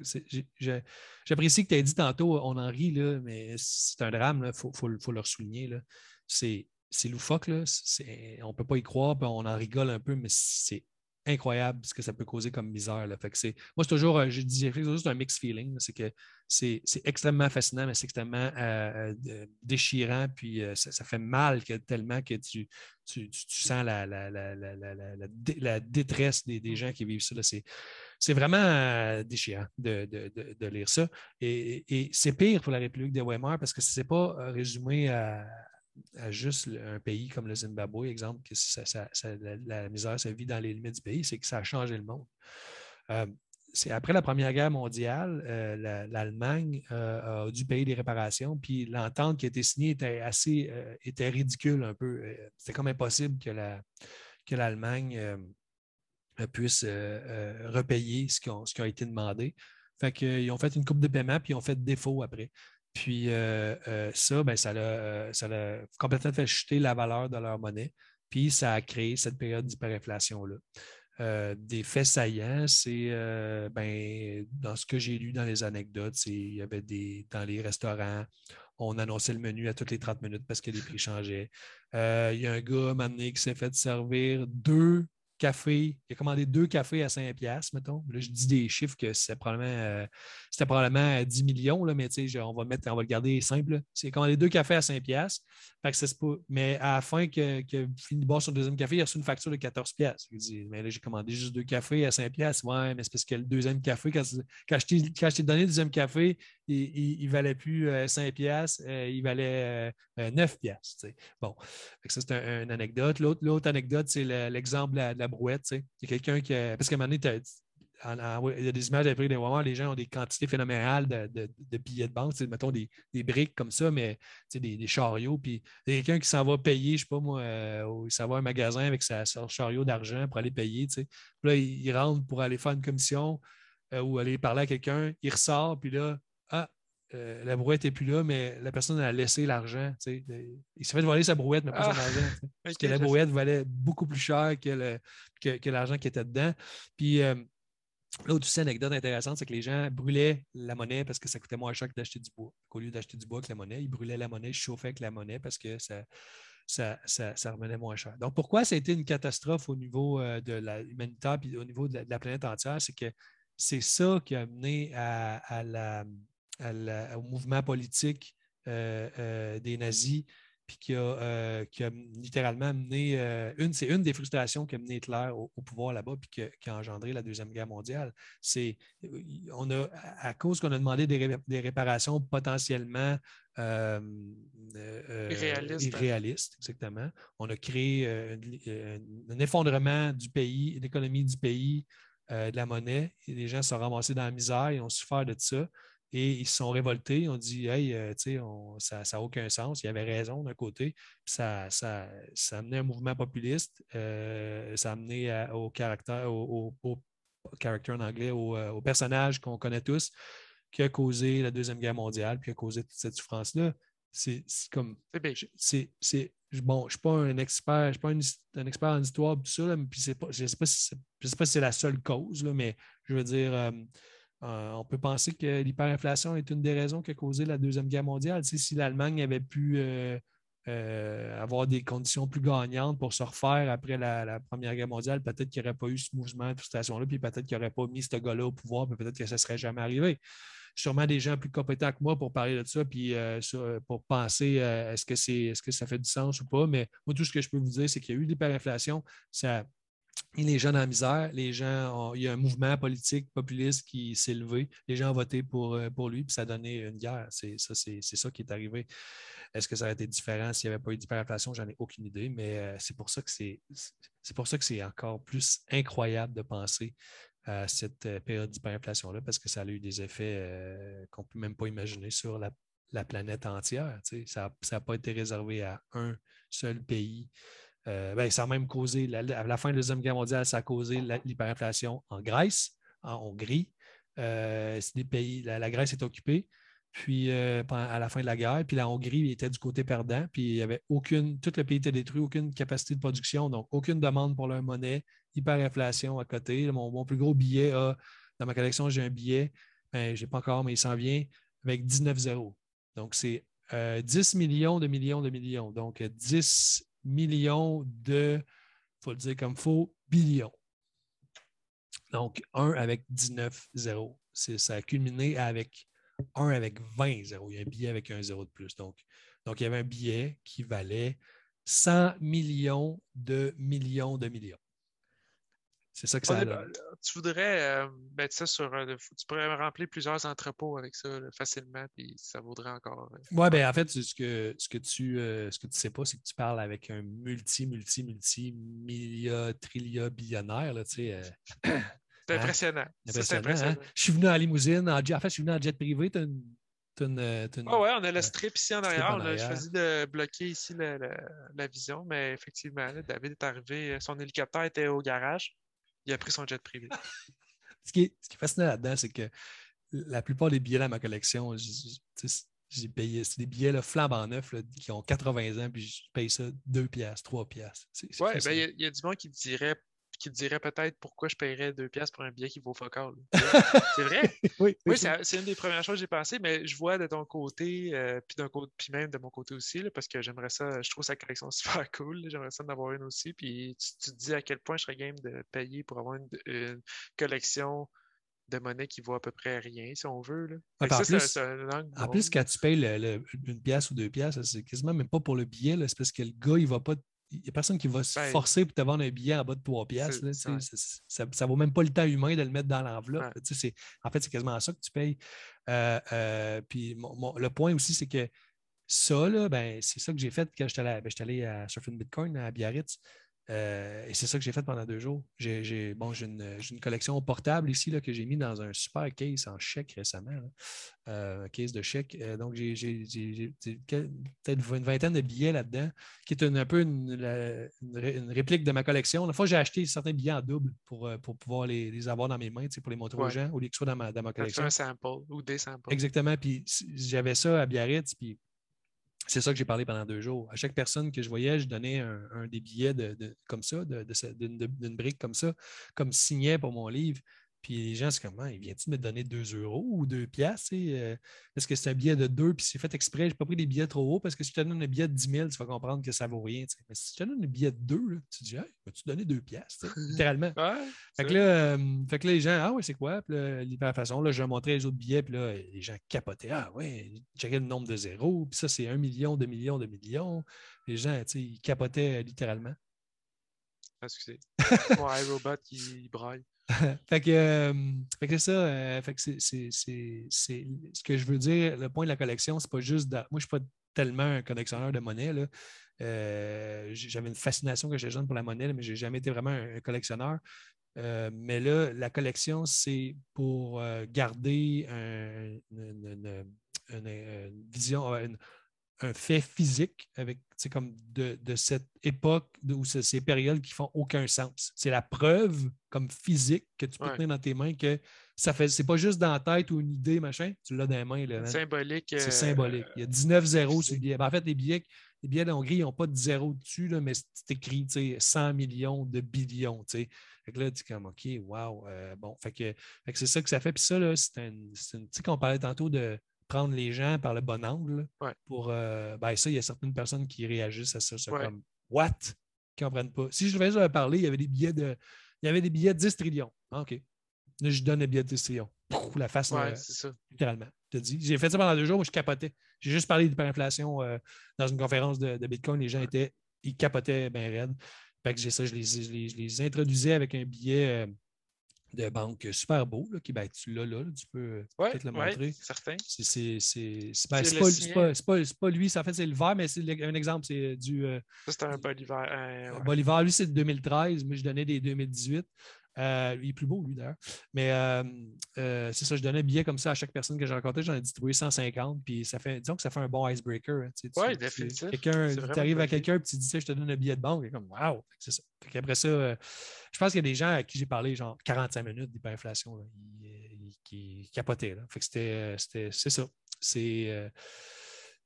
J'apprécie que tu aies dit tantôt, on en rit, là, mais c'est un drame, il faut, le souligner. C'est loufoque, on ne peut pas y croire, on en rigole un peu, mais c'est incroyable ce que ça peut causer comme misère. Là. Fait que moi, c'est toujours, euh, je dis juste un mixed feeling. C'est que c'est extrêmement fascinant, mais c'est extrêmement euh, euh, déchirant. Puis ça, fait mal que, tellement que tu, tu, sens la, la, la, détresse des, des, gens qui vivent ça. C'est vraiment déchirant de, de, de, lire ça. Et, et c'est pire pour la République de Weimar parce que ce n'est pas résumé à, à juste un pays comme le Zimbabwe, exemple, que la, misère se vit dans les limites du pays, c'est que ça a changé le monde. Euh, c'est après la Première Guerre mondiale, euh, l'Allemagne euh, a dû payer des réparations, puis l'entente qui a été signée était assez était ridicule un peu. C'était comme impossible que la l'Allemagne puisse repayer ce qui, ce qui, a été demandé. Fait qu'ils ont fait une coupe de paiement, puis ils ont fait défaut après. Puis euh, euh, ça, ben, ça l'a euh, complètement fait chuter la valeur de leur monnaie. Puis ça a créé cette période d'hyperinflation-là. des faits saillants, c'est ben, dans ce que j'ai lu dans les anecdotes, il y avait des dans les restaurants, on annonçait le menu à toutes les 30 minutes parce que les prix changeaient. il y a un gars, un qui s'est fait servir deux café. Il a commandé deux cafés à 5 piastres, mettons. Là, je dis des chiffres que c'était probablement, euh, c'était probablement 10 millions, là, mais on va, mettre, on va le garder simple. C'est commandé deux cafés à 5 piastres. mais à la fin que, que fini de boire son deuxième café, il a reçu une facture de 14 piastres. Il dit, mais là, j'ai commandé juste deux cafés à 5 piastres. Ouais, mais c'est parce que le deuxième café, quand, quand je t'ai donné le deuxième café, il ne valait plus 5 euh, piastres, euh, il valait 9 piastres. Bon, ça, c'est une anecdote. L'autre anecdote, c'est l'exemple de, la, brouette. Il y a quelqu'un qui. parce qu'à un moment donné, il y a des images après des moments, les gens ont des quantités phénoménales de, billets de banque, mettons des, briques comme ça, mais des, des chariots. Puis il y a quelqu'un qui s'en va payer, je ne sais pas moi, euh, il s'en va à un magasin avec sa, son chariot d'argent pour aller payer. Puis là, il, rentre pour aller faire une commission euh, ou aller parler à quelqu'un, il ressort, puis là, ah, euh, la brouette n'est plus là, mais la personne a laissé l'argent. Il s'est fait voler sa brouette, mais pas son ah! argent. Parce que la brouette valait beaucoup plus cher que, que, l'argent qui était dedans. Puis euh, l'autre anecdote intéressante, c'est que les gens brûlaient la monnaie parce que ça coûtait moins cher que d'acheter du bois. Au lieu d'acheter du bois avec la monnaie, ils brûlaient la monnaie, ils chauffaient avec la monnaie parce que ça, ça, revenait moins cher. Donc, pourquoi ça a été une catastrophe au niveau euh, de l'humanitaire et au niveau de la, planète entière? C'est que c'est ça qui a mené à la au mouvement politique euh, euh, des nazis, puis qui a, euh, qui a littéralement amené, une, c'est une des frustrations qui a mené Hitler au, pouvoir là-bas, puis qui a, engendré la Deuxième Guerre mondiale. C'est, on a, à cause qu'on a demandé des, réparations potentiellement irréalistes, exactement, on a créé un effondrement du pays, l'économie du pays, de la monnaie, et les gens se sont ramassés dans la misère, et ont souffert de ça. Et ils se sont révoltés. Ils ont dit Hey, euh, ça n'a aucun sens. Il y avait raison d'un côté. Ça, ça, ça a amené un mouvement populiste. Euh, ça a amené au caractère, au, en anglais, euh, au, personnage qu'on connaît tous, qui a causé la Deuxième Guerre mondiale, puis qui a causé toute cette souffrance-là. C'est comme. C'est bon, je ne suis pas un expert, je suis pas un, expert en histoire, tout ça, puis je ne sais pas si c'est la seule cause, là, mais je veux dire, euh, on peut penser que l'hyperinflation est une des raisons qui a causé la Deuxième Guerre mondiale. si l'Allemagne avait pu euh, euh, avoir des conditions plus gagnantes pour se refaire après la, Première Guerre mondiale, peut-être qu'il n'y aurait pas eu ce mouvement de frustration-là, puis peut-être qu'il n'y aurait pas mis ce gars-là au pouvoir, puis peut-être que ça ne serait jamais arrivé. Sûrement des gens plus compétents que moi pour parler de ça, puis pour penser est-ce que, est-ce que ça fait du sens ou pas. Mais moi, tout ce que je peux vous dire, c'est qu'il y a eu l'hyperinflation. Ça les gens dans la misère, les gens il y a un mouvement politique populiste qui s'est levé, les gens ont voté pour, euh, pour lui, puis ça a donné une guerre. C'est ça, c'est, ça qui est arrivé. Est-ce que ça aurait été différent s'il n'y avait pas eu d'hyperinflation? J'en ai aucune idée, mais euh, c'est pour ça que c'est, c'est pour ça que c'est encore plus incroyable de penser à cette euh, période d'hyperinflation-là, parce que ça a eu des effets qu'on ne peut même pas imaginer sur la, planète entière. Ça n'a pas été réservé à un seul pays. Euh, ben, ça a même causé, la, à la fin de la Deuxième Guerre mondiale, ça a causé l'hyperinflation en Grèce, en Hongrie. Euh, des pays, la, Grèce est occupée. Puis euh, à la fin de la guerre, puis la Hongrie était du côté perdant, puis il y avait aucune, tout le pays était détruit, aucune capacité de production, donc aucune demande pour leur monnaie, hyperinflation à côté. Mon, plus gros billet dans ma collection, j'ai un billet, ben, je n'ai pas encore, mais il s'en vient avec 19 zéros. Donc c'est 10 millions de millions de millions. Donc 10 millions de, il faut le dire comme faux, billions. Donc, 1 avec 19 zéros. Ça a culminé avec 1 avec 20 zéros. Il y a un billet avec un zéro de plus. Donc, il y avait un billet qui valait 100 millions de millions de millions. C'est ça que ça a Tu voudrais euh, mettre ça sur. tu pourrais remplir plusieurs entrepôts avec ça facilement, puis ça vaudrait encore. Euh, oui, ben en fait, ce que, ce que tu euh, ce que tu sais pas, c'est que tu parles avec un multi, multi, multi, milliard, trillion billionnaire. Là, tu sais, c'est impressionnant. C'est impressionnant. Hein? Je suis venu en limousine. En, en fait, je suis venu en jet privé. Tu une, une, oh ouais, on a le strip ici en arrière. On a choisi de bloquer ici la, la vision, mais effectivement, David est arrivé. Son hélicoptère était au garage il a pris son jet privé. ce, qui est, fascinant là-dedans, c'est que la plupart des billets dans ma collection, j'ai payé, c'est des billets là, flambant neufs qui ont 80 ans, puis je paye ça 2 piastres, 3 piastres. Oui, ben, il y, a du monde qui dirait qui te dirait peut-être pourquoi je paierais deux pièces pour un billet qui vaut fuck. C'est vrai? oui, oui c'est une des premières choses que j'ai pensé, mais je vois de ton côté, euh, puis d'un côté, puis même de mon côté aussi, parce que j'aimerais ça, je trouve sa collection super cool. J'aimerais ça en avoir une aussi. Puis tu, te dis à quel point je serais game de payer pour avoir une, collection de monnaie qui vaut à peu près rien, si on veut. Là. en, plus, en plus, quand tu payes une pièce ou deux pièces, c'est quasiment même pas pour le billet. C'est parce que le gars, il va pas il n'y a personne qui va se ben, forcer pour te vendre un billet en bas de 3 piastres. ça ne vaut même pas le temps humain de le mettre dans l'enveloppe. En fait, c'est quasiment ça que tu payes. Euh, euh, puis le point aussi, c'est que ça, ben, c'est ça que j'ai fait quand j'étais allé, ben, allé, à Surfing Bitcoin à Biarritz. Euh, et c'est ça que j'ai fait pendant deux jours. J'ai bon, une, une, collection portable ici là, que j'ai mis dans un super case en chèque récemment, euh, un case de chèque. Euh, donc, j'ai peut-être une vingtaine de billets là-dedans, qui est un peu une, réplique de ma collection. La fois, j'ai acheté certains billets en double pour, pour pouvoir les, avoir dans mes mains, pour les montrer aux gens, au lieu que ce soit dans ma, dans ma collection. un sample ou des samples. Exactement. Puis j'avais ça à Biarritz, puis c'est ça que j'ai parlé pendant deux jours. À chaque personne que je voyais, je donnais un, des billets comme ça, d'une brique comme ça, comme signet pour mon livre. Puis les gens, c'est comment, il vient-il me donner 2 euros ou 2 piastres? Euh, est-ce que c'est un billet de 2 puis c'est fait exprès? Je n'ai pas pris des billets trop hauts parce que si je te donne un billet de 10 000, tu vas comprendre que ça ne vaut rien. Mais si je te donne un billet de 2, tu te dis, hey, vas-tu donner 2 piastres? Littéralement. fait, que là, euh, fait que là, les gens, ah ouais, c'est quoi? Puis là, façon, là, je montrais les autres billets, puis là, les gens capotaient. Ah ouais, checkais le nombre de zéros, puis ça, c'est 1 million, 2 millions, 2 millions. Les gens, tu sais, ils capotaient euh, littéralement. Excusez. Mon iRobot, il braille. fait que, euh, fait que c'est ça. Euh, fait que c'est, ce que je veux dire. Le point de la collection, c'est pas juste. Moi, je suis pas tellement un collectionneur de monnaie. Euh, j'avais une fascination quand j'étais jeune pour la monnaie, mais je n'ai jamais été vraiment un, collectionneur. mais là, la collection, c'est pour garder une, vision, un fait physique avec comme de, cette époque ou ces périodes qui font aucun sens. C'est la preuve comme physique que tu peux tenir dans tes mains que ça fait c'est pas juste dans la tête ou une idée, machin, tu l'as dans les mains. C'est symbolique. C'est euh, symbolique. Il y a 19 zéros sur le billet. Ben, en fait, les billets, les billets d'Hongrie n'ont pas de zéro dessus, là, mais c'est écrit 100 millions de billions. Fait que là, tu es comme OK, wow. Euh, bon, fait que, c'est ça que ça fait. Puis ça, c'est un, sais, qu'on parlait tantôt de prendre les gens par le bon angle. Pour euh, ben ça, il y a certaines personnes qui réagissent à ça. C'est comme What? Qui ne comprennent pas. Si je devais parler, il y avait des billets de. Il y avait des billets de 10 trillions. Ah, OK. Là, je donne les billets de 10 trillions. la face, ouais, c'est ça. littéralement. J'ai fait ça pendant deux jours, moi, je capotais. J'ai juste parlé d'hyperinflation euh, dans une conférence de, Bitcoin. Les gens étaient. Ils capotaient bien raide. Fait que j'ai ça, je les, je les, introduisais avec un billet. Euh, de banque super beau, là, qui, ben, tu l'as là, tu peux euh, peut-être le montrer. C'est certain. C'est ben, pas, pas, pas, lui, ça fait c'est le vert, mais c'est un exemple, c'est du. Euh, ça, c'était un Bolivar. Euh, Bolivar, lui, c'est de 2013, mais je donnais des 2018. Euh, il est plus beau, lui, d'ailleurs. Mais c'est ça, je donnais un billet comme ça à chaque personne que j'ai rencontrée. J'en ai distribué 150. Puis ça fait, disons que ça fait un bon icebreaker. Hein, oui, définitivement. Tu arrives à quelqu'un et tu dis, je te donne un billet de banque. Et comme, wow, c'est ça. Après ça, je pense qu'il y a des gens à qui j'ai parlé, genre 45 minutes d'hyperinflation, qui, capotaient. Fait que c'était, c'est ça. C'est, euh,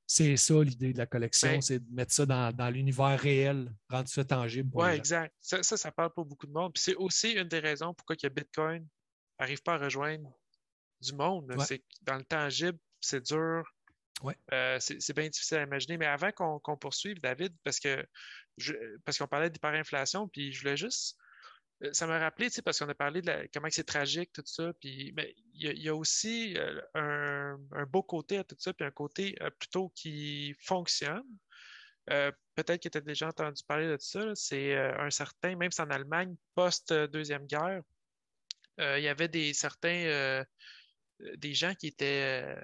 c'est ça l'idée de la collection, ben c'est de mettre ça dans, l'univers réel, rendre ça tangible. Oui, exact. Ça, ça, parle pour beaucoup de monde. Puis c'est aussi une des raisons pourquoi que Bitcoin n'arrive pas à rejoindre du monde. C'est dans le tangible, c'est dur. Ouais. Euh, c'est bien difficile à imaginer. Mais avant qu'on poursuive, David, parce que parce qu'on parlait d'hyperinflation, puis je voulais juste ça m'a rappelé, parce qu'on a parlé de comment c'est tragique, tout ça. Puis, mais il y, a aussi euh, un, beau côté à tout ça, puis un côté euh, plutôt qui fonctionne. Peut-être que tu as déjà entendu parler de ça. C'est un certain, même si en Allemagne, post-deuxième guerre, il y avait des certains des gens qui étaient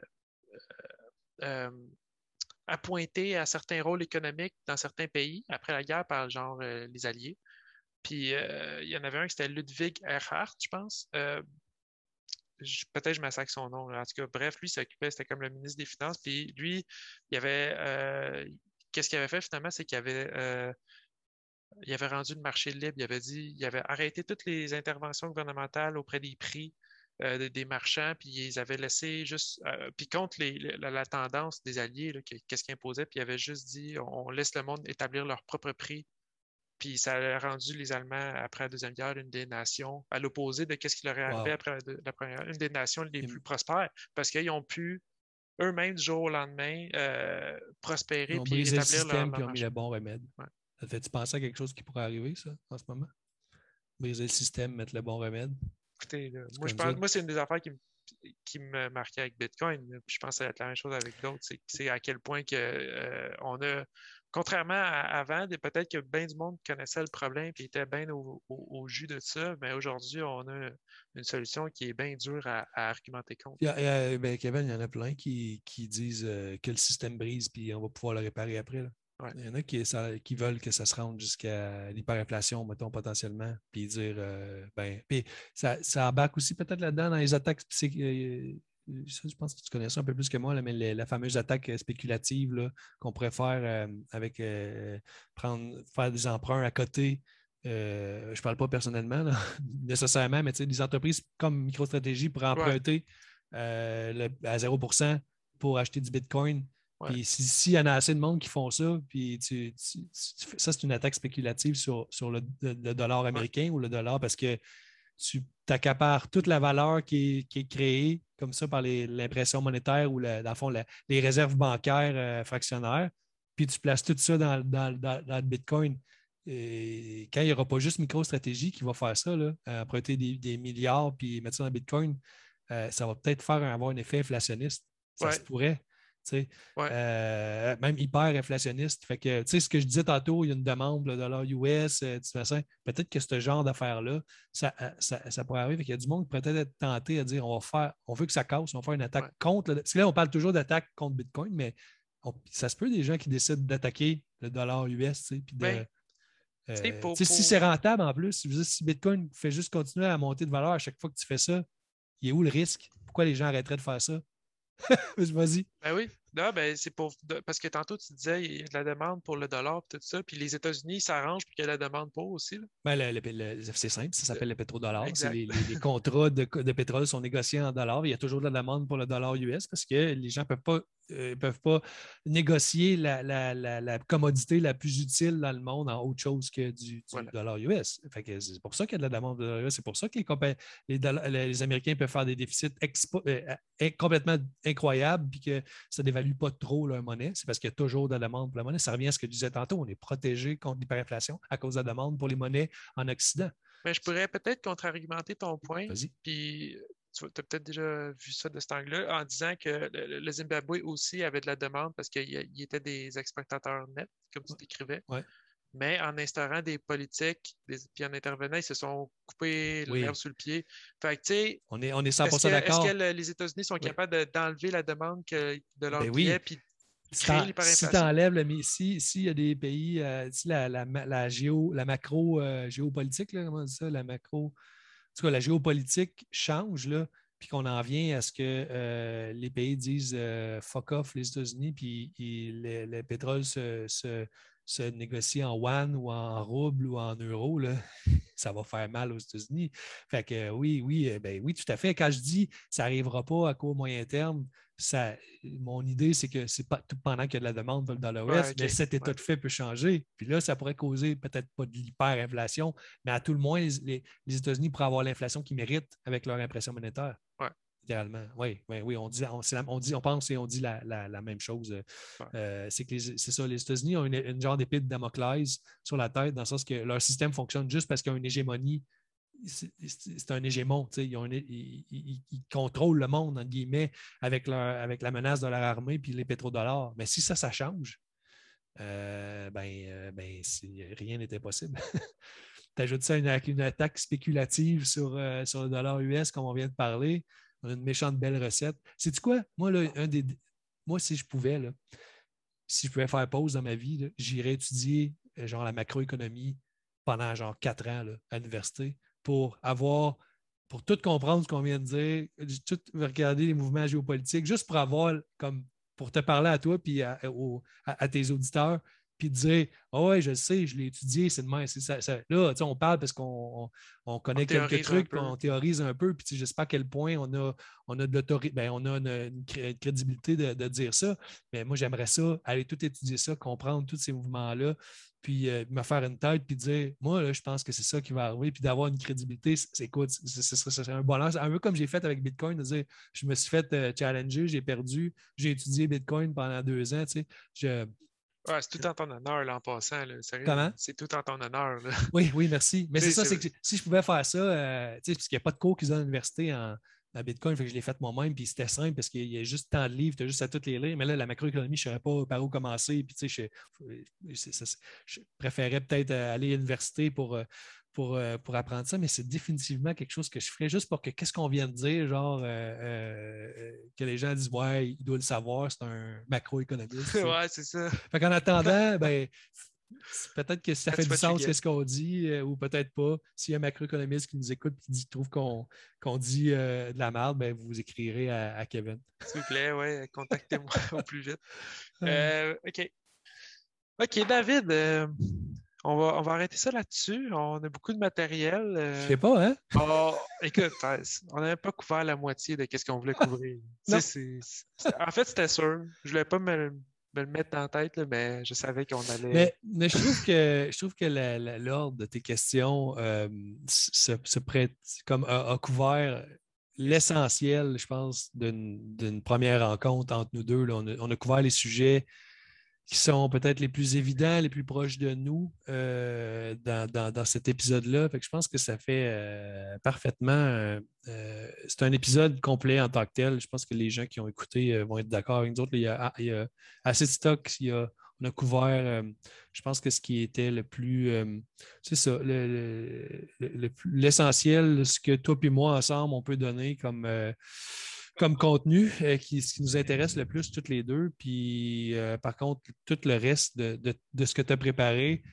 appointés à certains rôles économiques dans certains pays après la guerre par genre les Alliés. Puis euh, il y en avait un qui c'était Ludwig Erhardt, je pense. Euh, peut-être je massacre son nom. En tout cas, bref, lui s'occupait, c'était comme le ministre des Finances. Puis lui, il avait. Euh, qu'est-ce qu'il avait fait finalement? C'est qu'il avait. il avait rendu le marché libre. Il avait dit, il avait arrêté toutes les interventions gouvernementales auprès des prix des marchands, puis ils avaient laissé juste, puis contre la, tendance des alliés, qu'est-ce qu'ils imposaient, puis il avait juste dit, on laisse le monde établir leur propre prix puis ça a rendu les Allemands, après la Deuxième Guerre, une des nations, à l'opposé de ce qui leur est arrivé après la, Première une des nations les plus prospères, parce qu'ils ont pu eux-mêmes, du jour au lendemain, euh, prospérer puis établir le système, leur, puis ont mis le bon remède. Ça fait-tu penser à quelque chose qui pourrait arriver, ça, en ce moment? Briser le système, mettre le bon remède? Écoutez, moi, je pense, moi, c'est une des affaires qui me qui me marquait avec Bitcoin, je pense que ça va être la même chose avec d'autres, c'est à quel point que, euh, on a, contrairement à avant, peut-être que bien du monde connaissait le problème et était bien au, jus de ça, mais aujourd'hui, on a une solution qui est bien dure à, argumenter contre. ben, Kevin, il y en a plein qui, disent euh, que le système brise puis on va pouvoir le réparer après. Il y en a qui, qui, veulent que ça se rende jusqu'à l'hyperinflation, mettons, potentiellement, puis dire, euh, ben, puis ça, ça embarque aussi peut-être là-dedans dans les attaques. Euh, je pense que tu connais ça un peu plus que moi, mais la fameuse attaque spéculative qu'on pourrait faire euh, avec prendre, faire des emprunts à côté. je ne parle pas personnellement nécessairement, mais des entreprises comme MicroStratégie pourraient emprunter à 0 pour acheter du Bitcoin. Puis s'il y en a assez de monde qui font ça, puis tu, ça, c'est une attaque spéculative sur, sur le, dollar américain ou le dollar parce que tu t'accapares toute la valeur qui est, créée comme ça par l'impression monétaire ou, dans le fond, les réserves bancaires euh, fractionnaires, puis tu places tout ça dans, le Bitcoin. Et quand il n'y aura pas juste MicroStratégie qui va faire ça, là, emprunter des, milliards puis mettre ça dans le Bitcoin, euh, ça va peut-être faire avoir un effet inflationniste. Ça se pourrait. Euh, même hyper inflationniste. Fait que, ce que je disais tantôt, il y a une demande, de dollar US, euh, peut-être que ce genre d'affaires-là, ça, euh, ça, pourrait arriver. il y a du monde qui pourrait peut-être être tenté à dire on va faire, on veut que ça casse, on va faire une attaque contre. Parce que là, on parle toujours d'attaque contre Bitcoin, mais ça se peut des gens qui décident d'attaquer le dollar US. Puis de, Si c'est rentable en plus, si Bitcoin fait juste continuer à monter de valeur à chaque fois que tu fais ça, il est où le risque? Pourquoi les gens arrêteraient de faire ça? Vas-y. Ben oui. Non, ben c'est pour parce que tantôt tu disais il y a de la demande pour le dollar et tout ça, puis les États-Unis s'arrangent pour qu'il y ait la demande pour aussi. Ben, c'est simple, ça s'appelle le pétrodollar. Les, les, contrats de, de, pétrole sont négociés en dollars. Il y a toujours de la demande pour le dollar US parce que les gens ne peuvent pas euh, peuvent pas négocier la, commodité la plus utile dans le monde en autre chose que du, dollar US. c'est pour ça qu'il y a de la demande de dollar US. C'est pour ça que les, les, Américains peuvent faire des déficits euh, complètement incroyables et que ça ne dévalue pas trop leur monnaie. C'est parce qu'il y a toujours de la demande pour la monnaie. Ça revient à ce que je disais tantôt. On est protégé contre l'hyperinflation à cause de la demande pour les monnaies en Occident. Mais je pourrais peut-être contre-argumenter ton point. Puis tu as peut-être déjà vu ça de cet angle-là, en disant que le, Zimbabwe aussi avait de la demande parce qu'il était des exportateurs nets, comme tu décrivais. Mais en instaurant des politiques, puis en intervenant, ils se sont coupés l'herbe sous le pied. Fait que, on est, on est 100% d'accord. Est-ce que les États-Unis sont capables d'enlever la demande que, de leur ben puis si tu enlèves le s'il y a des pays, euh, si la, la, la, géo, la macro euh, géopolitique, comment on dit ça, la macro, en tout cas, la géopolitique change, là, puis qu'on en vient à ce que euh, les pays disent fuck off les États-Unis, puis le, pétrole se, se, négocie en yuan ou en rouble ou en euros, là, ça va faire mal aux États-Unis. Fait que oui, oui, euh, ben, oui, tout à fait. Quand je dis ça n'arrivera pas à court moyen terme, ça, mon idée, c'est que c'est pas tout pendant qu'il y a de la demande dans l'Ouest, mais cet état de fait peut changer. Puis là, ça pourrait causer peut-être pas de l'hyperinflation, mais à tout le moins, les, États-Unis pourraient avoir l'inflation qu'ils méritent avec leur impression monétaire. Ouais. Idéalement. Oui, oui, oui, on dit, on, dit, on pense et on dit la, même chose. Euh, c'est que c'est ça, les États-Unis ont une, genre d'épée de Damoclès sur la tête, dans le sens que leur système fonctionne juste parce qu'ils ont une hégémonie c'est un hégémon. Ils, contrôlent le monde, entre guillemets, avec, avec la menace de leur armée et les pétrodollars. Mais si ça, ça change, euh, ben, euh, ben rien n'était possible. tu ajoutes ça à une, attaque spéculative sur, euh, sur le dollar US, comme on vient de parler. On a une méchante belle recette. C'est quoi? Moi, un des, moi, si je pouvais, là, si je pouvais faire pause dans ma vie, j'irais étudier genre la macroéconomie pendant genre quatre ans à l'université pour avoir, pour tout comprendre ce qu'on vient de dire, tout regarder les mouvements géopolitiques, juste pour avoir, comme, pour te parler à toi puis à, tes auditeurs, puis te dire Ah ouais, je sais, je l'ai étudié, c'est de même. Ça, ça. Là, on parle parce qu'on on, connaît quelques trucs, puis on théorise un peu, puis je sais pas à quel point on a, on a de l'autorité, ben, on a une, crédibilité de, de, dire ça. Mais moi, j'aimerais ça, aller tout étudier ça, comprendre tous ces mouvements-là, puis euh, me faire une tête, puis dire Moi, là, je pense que c'est ça qui va arriver, puis d'avoir une crédibilité, c'est quoi Ce serait un bonheur. Un peu comme j'ai fait avec Bitcoin, de dire Je me suis fait euh, challenger, j'ai perdu, j'ai étudié Bitcoin pendant deux ans. Tu sais, je, Ouais, c'est tout en ton honneur, là, en passant. Là. Comment? C'est tout en ton honneur. Là. Oui, oui, merci. Mais c'est ça, c'est que si je pouvais faire ça, euh, parce qu'il n'y a pas de cours qu'ils ont à l'université en, Bitcoin, fait que je l'ai fait moi-même, puis c'était simple parce qu'il y a juste tant de livres, tu as juste à toutes les lire. Mais là, la macroéconomie, je ne savais pas par où commencer. Puis, tu sais, je, je préférais peut-être aller à l'université pour, euh, pour, euh, pour apprendre ça, mais c'est définitivement quelque chose que je ferais juste pour que qu'est-ce qu'on vient de dire, genre euh, euh, que les gens disent Ouais, il doit le savoir, c'est un macroéconomiste. ouais, c'est ça. Fait qu'en attendant, ben, peut-être que ça fait du sens ce qu'on dit, ou peut-être pas. S'il y a un macroéconomiste qui nous écoute et qui trouve qu'on dit de la merde, ben, vous écrirez à, Kevin. S'il vous plaît, ouais, contactez-moi au plus vite. OK. OK, David, on va, on va arrêter ça là-dessus. On a beaucoup de matériel. Euh... Je sais pas, hein? Oh, écoute, on n'avait pas couvert la moitié de ce qu'on voulait couvrir. en fait, c'était sûr. Je voulais pas me, le mettre la tête, mais je savais qu'on allait. Mais, je trouve que je trouve que l'ordre de tes questions euh, se, prête comme a, couvert l'essentiel, je pense, d'une première rencontre entre nous deux. on, a, couvert les sujets qui sont peut-être les plus évidents, les plus proches de nous euh, dans, cet épisode-là. je pense que ça fait euh, parfaitement. Euh, c'est un épisode complet en tant que tel. Je pense que les gens qui ont écouté vont être d'accord avec nous autres. Il y a, assez de stock. on a couvert, je pense que ce qui était le plus. c'est ça, l'essentiel, ce que toi et moi ensemble, on peut donner comme comme contenu euh, qui, ce qui nous intéresse le plus, toutes les deux. Puis, euh, par contre, tout le reste de, ce que tu as préparé,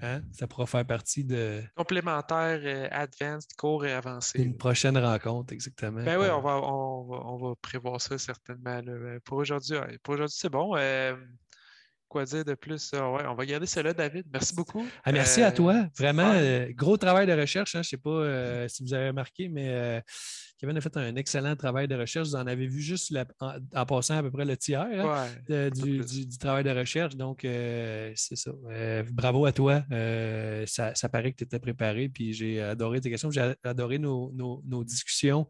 hein, ça pourra faire partie de. Complémentaire, euh, advanced, court et avancé. Une prochaine rencontre, exactement. Ben oui, on va, on, va, prévoir ça certainement. Pour aujourd'hui, pour aujourd'hui, c'est bon quoi dire de plus? Ah ouais, on va garder cela, David. Merci beaucoup. Ah, merci à toi. Vraiment, gros travail de recherche. Hein. Je ne sais pas si vous avez remarqué, mais Kevin a fait un excellent travail de recherche. Vous en avez vu juste en, passant à peu près le tiers hein, du, travail de recherche. Donc, euh, c'est ça. Euh, bravo à toi. Euh, ça, paraît que tu étais préparé. Puis j'ai adoré tes questions. J'ai adoré nos, discussions.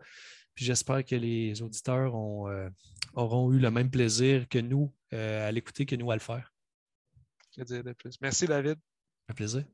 Puis j'espère que les auditeurs auront eu le même plaisir que nous à l'écouter que nous à le faire. Que dire de plus? Merci, David. Un plaisir.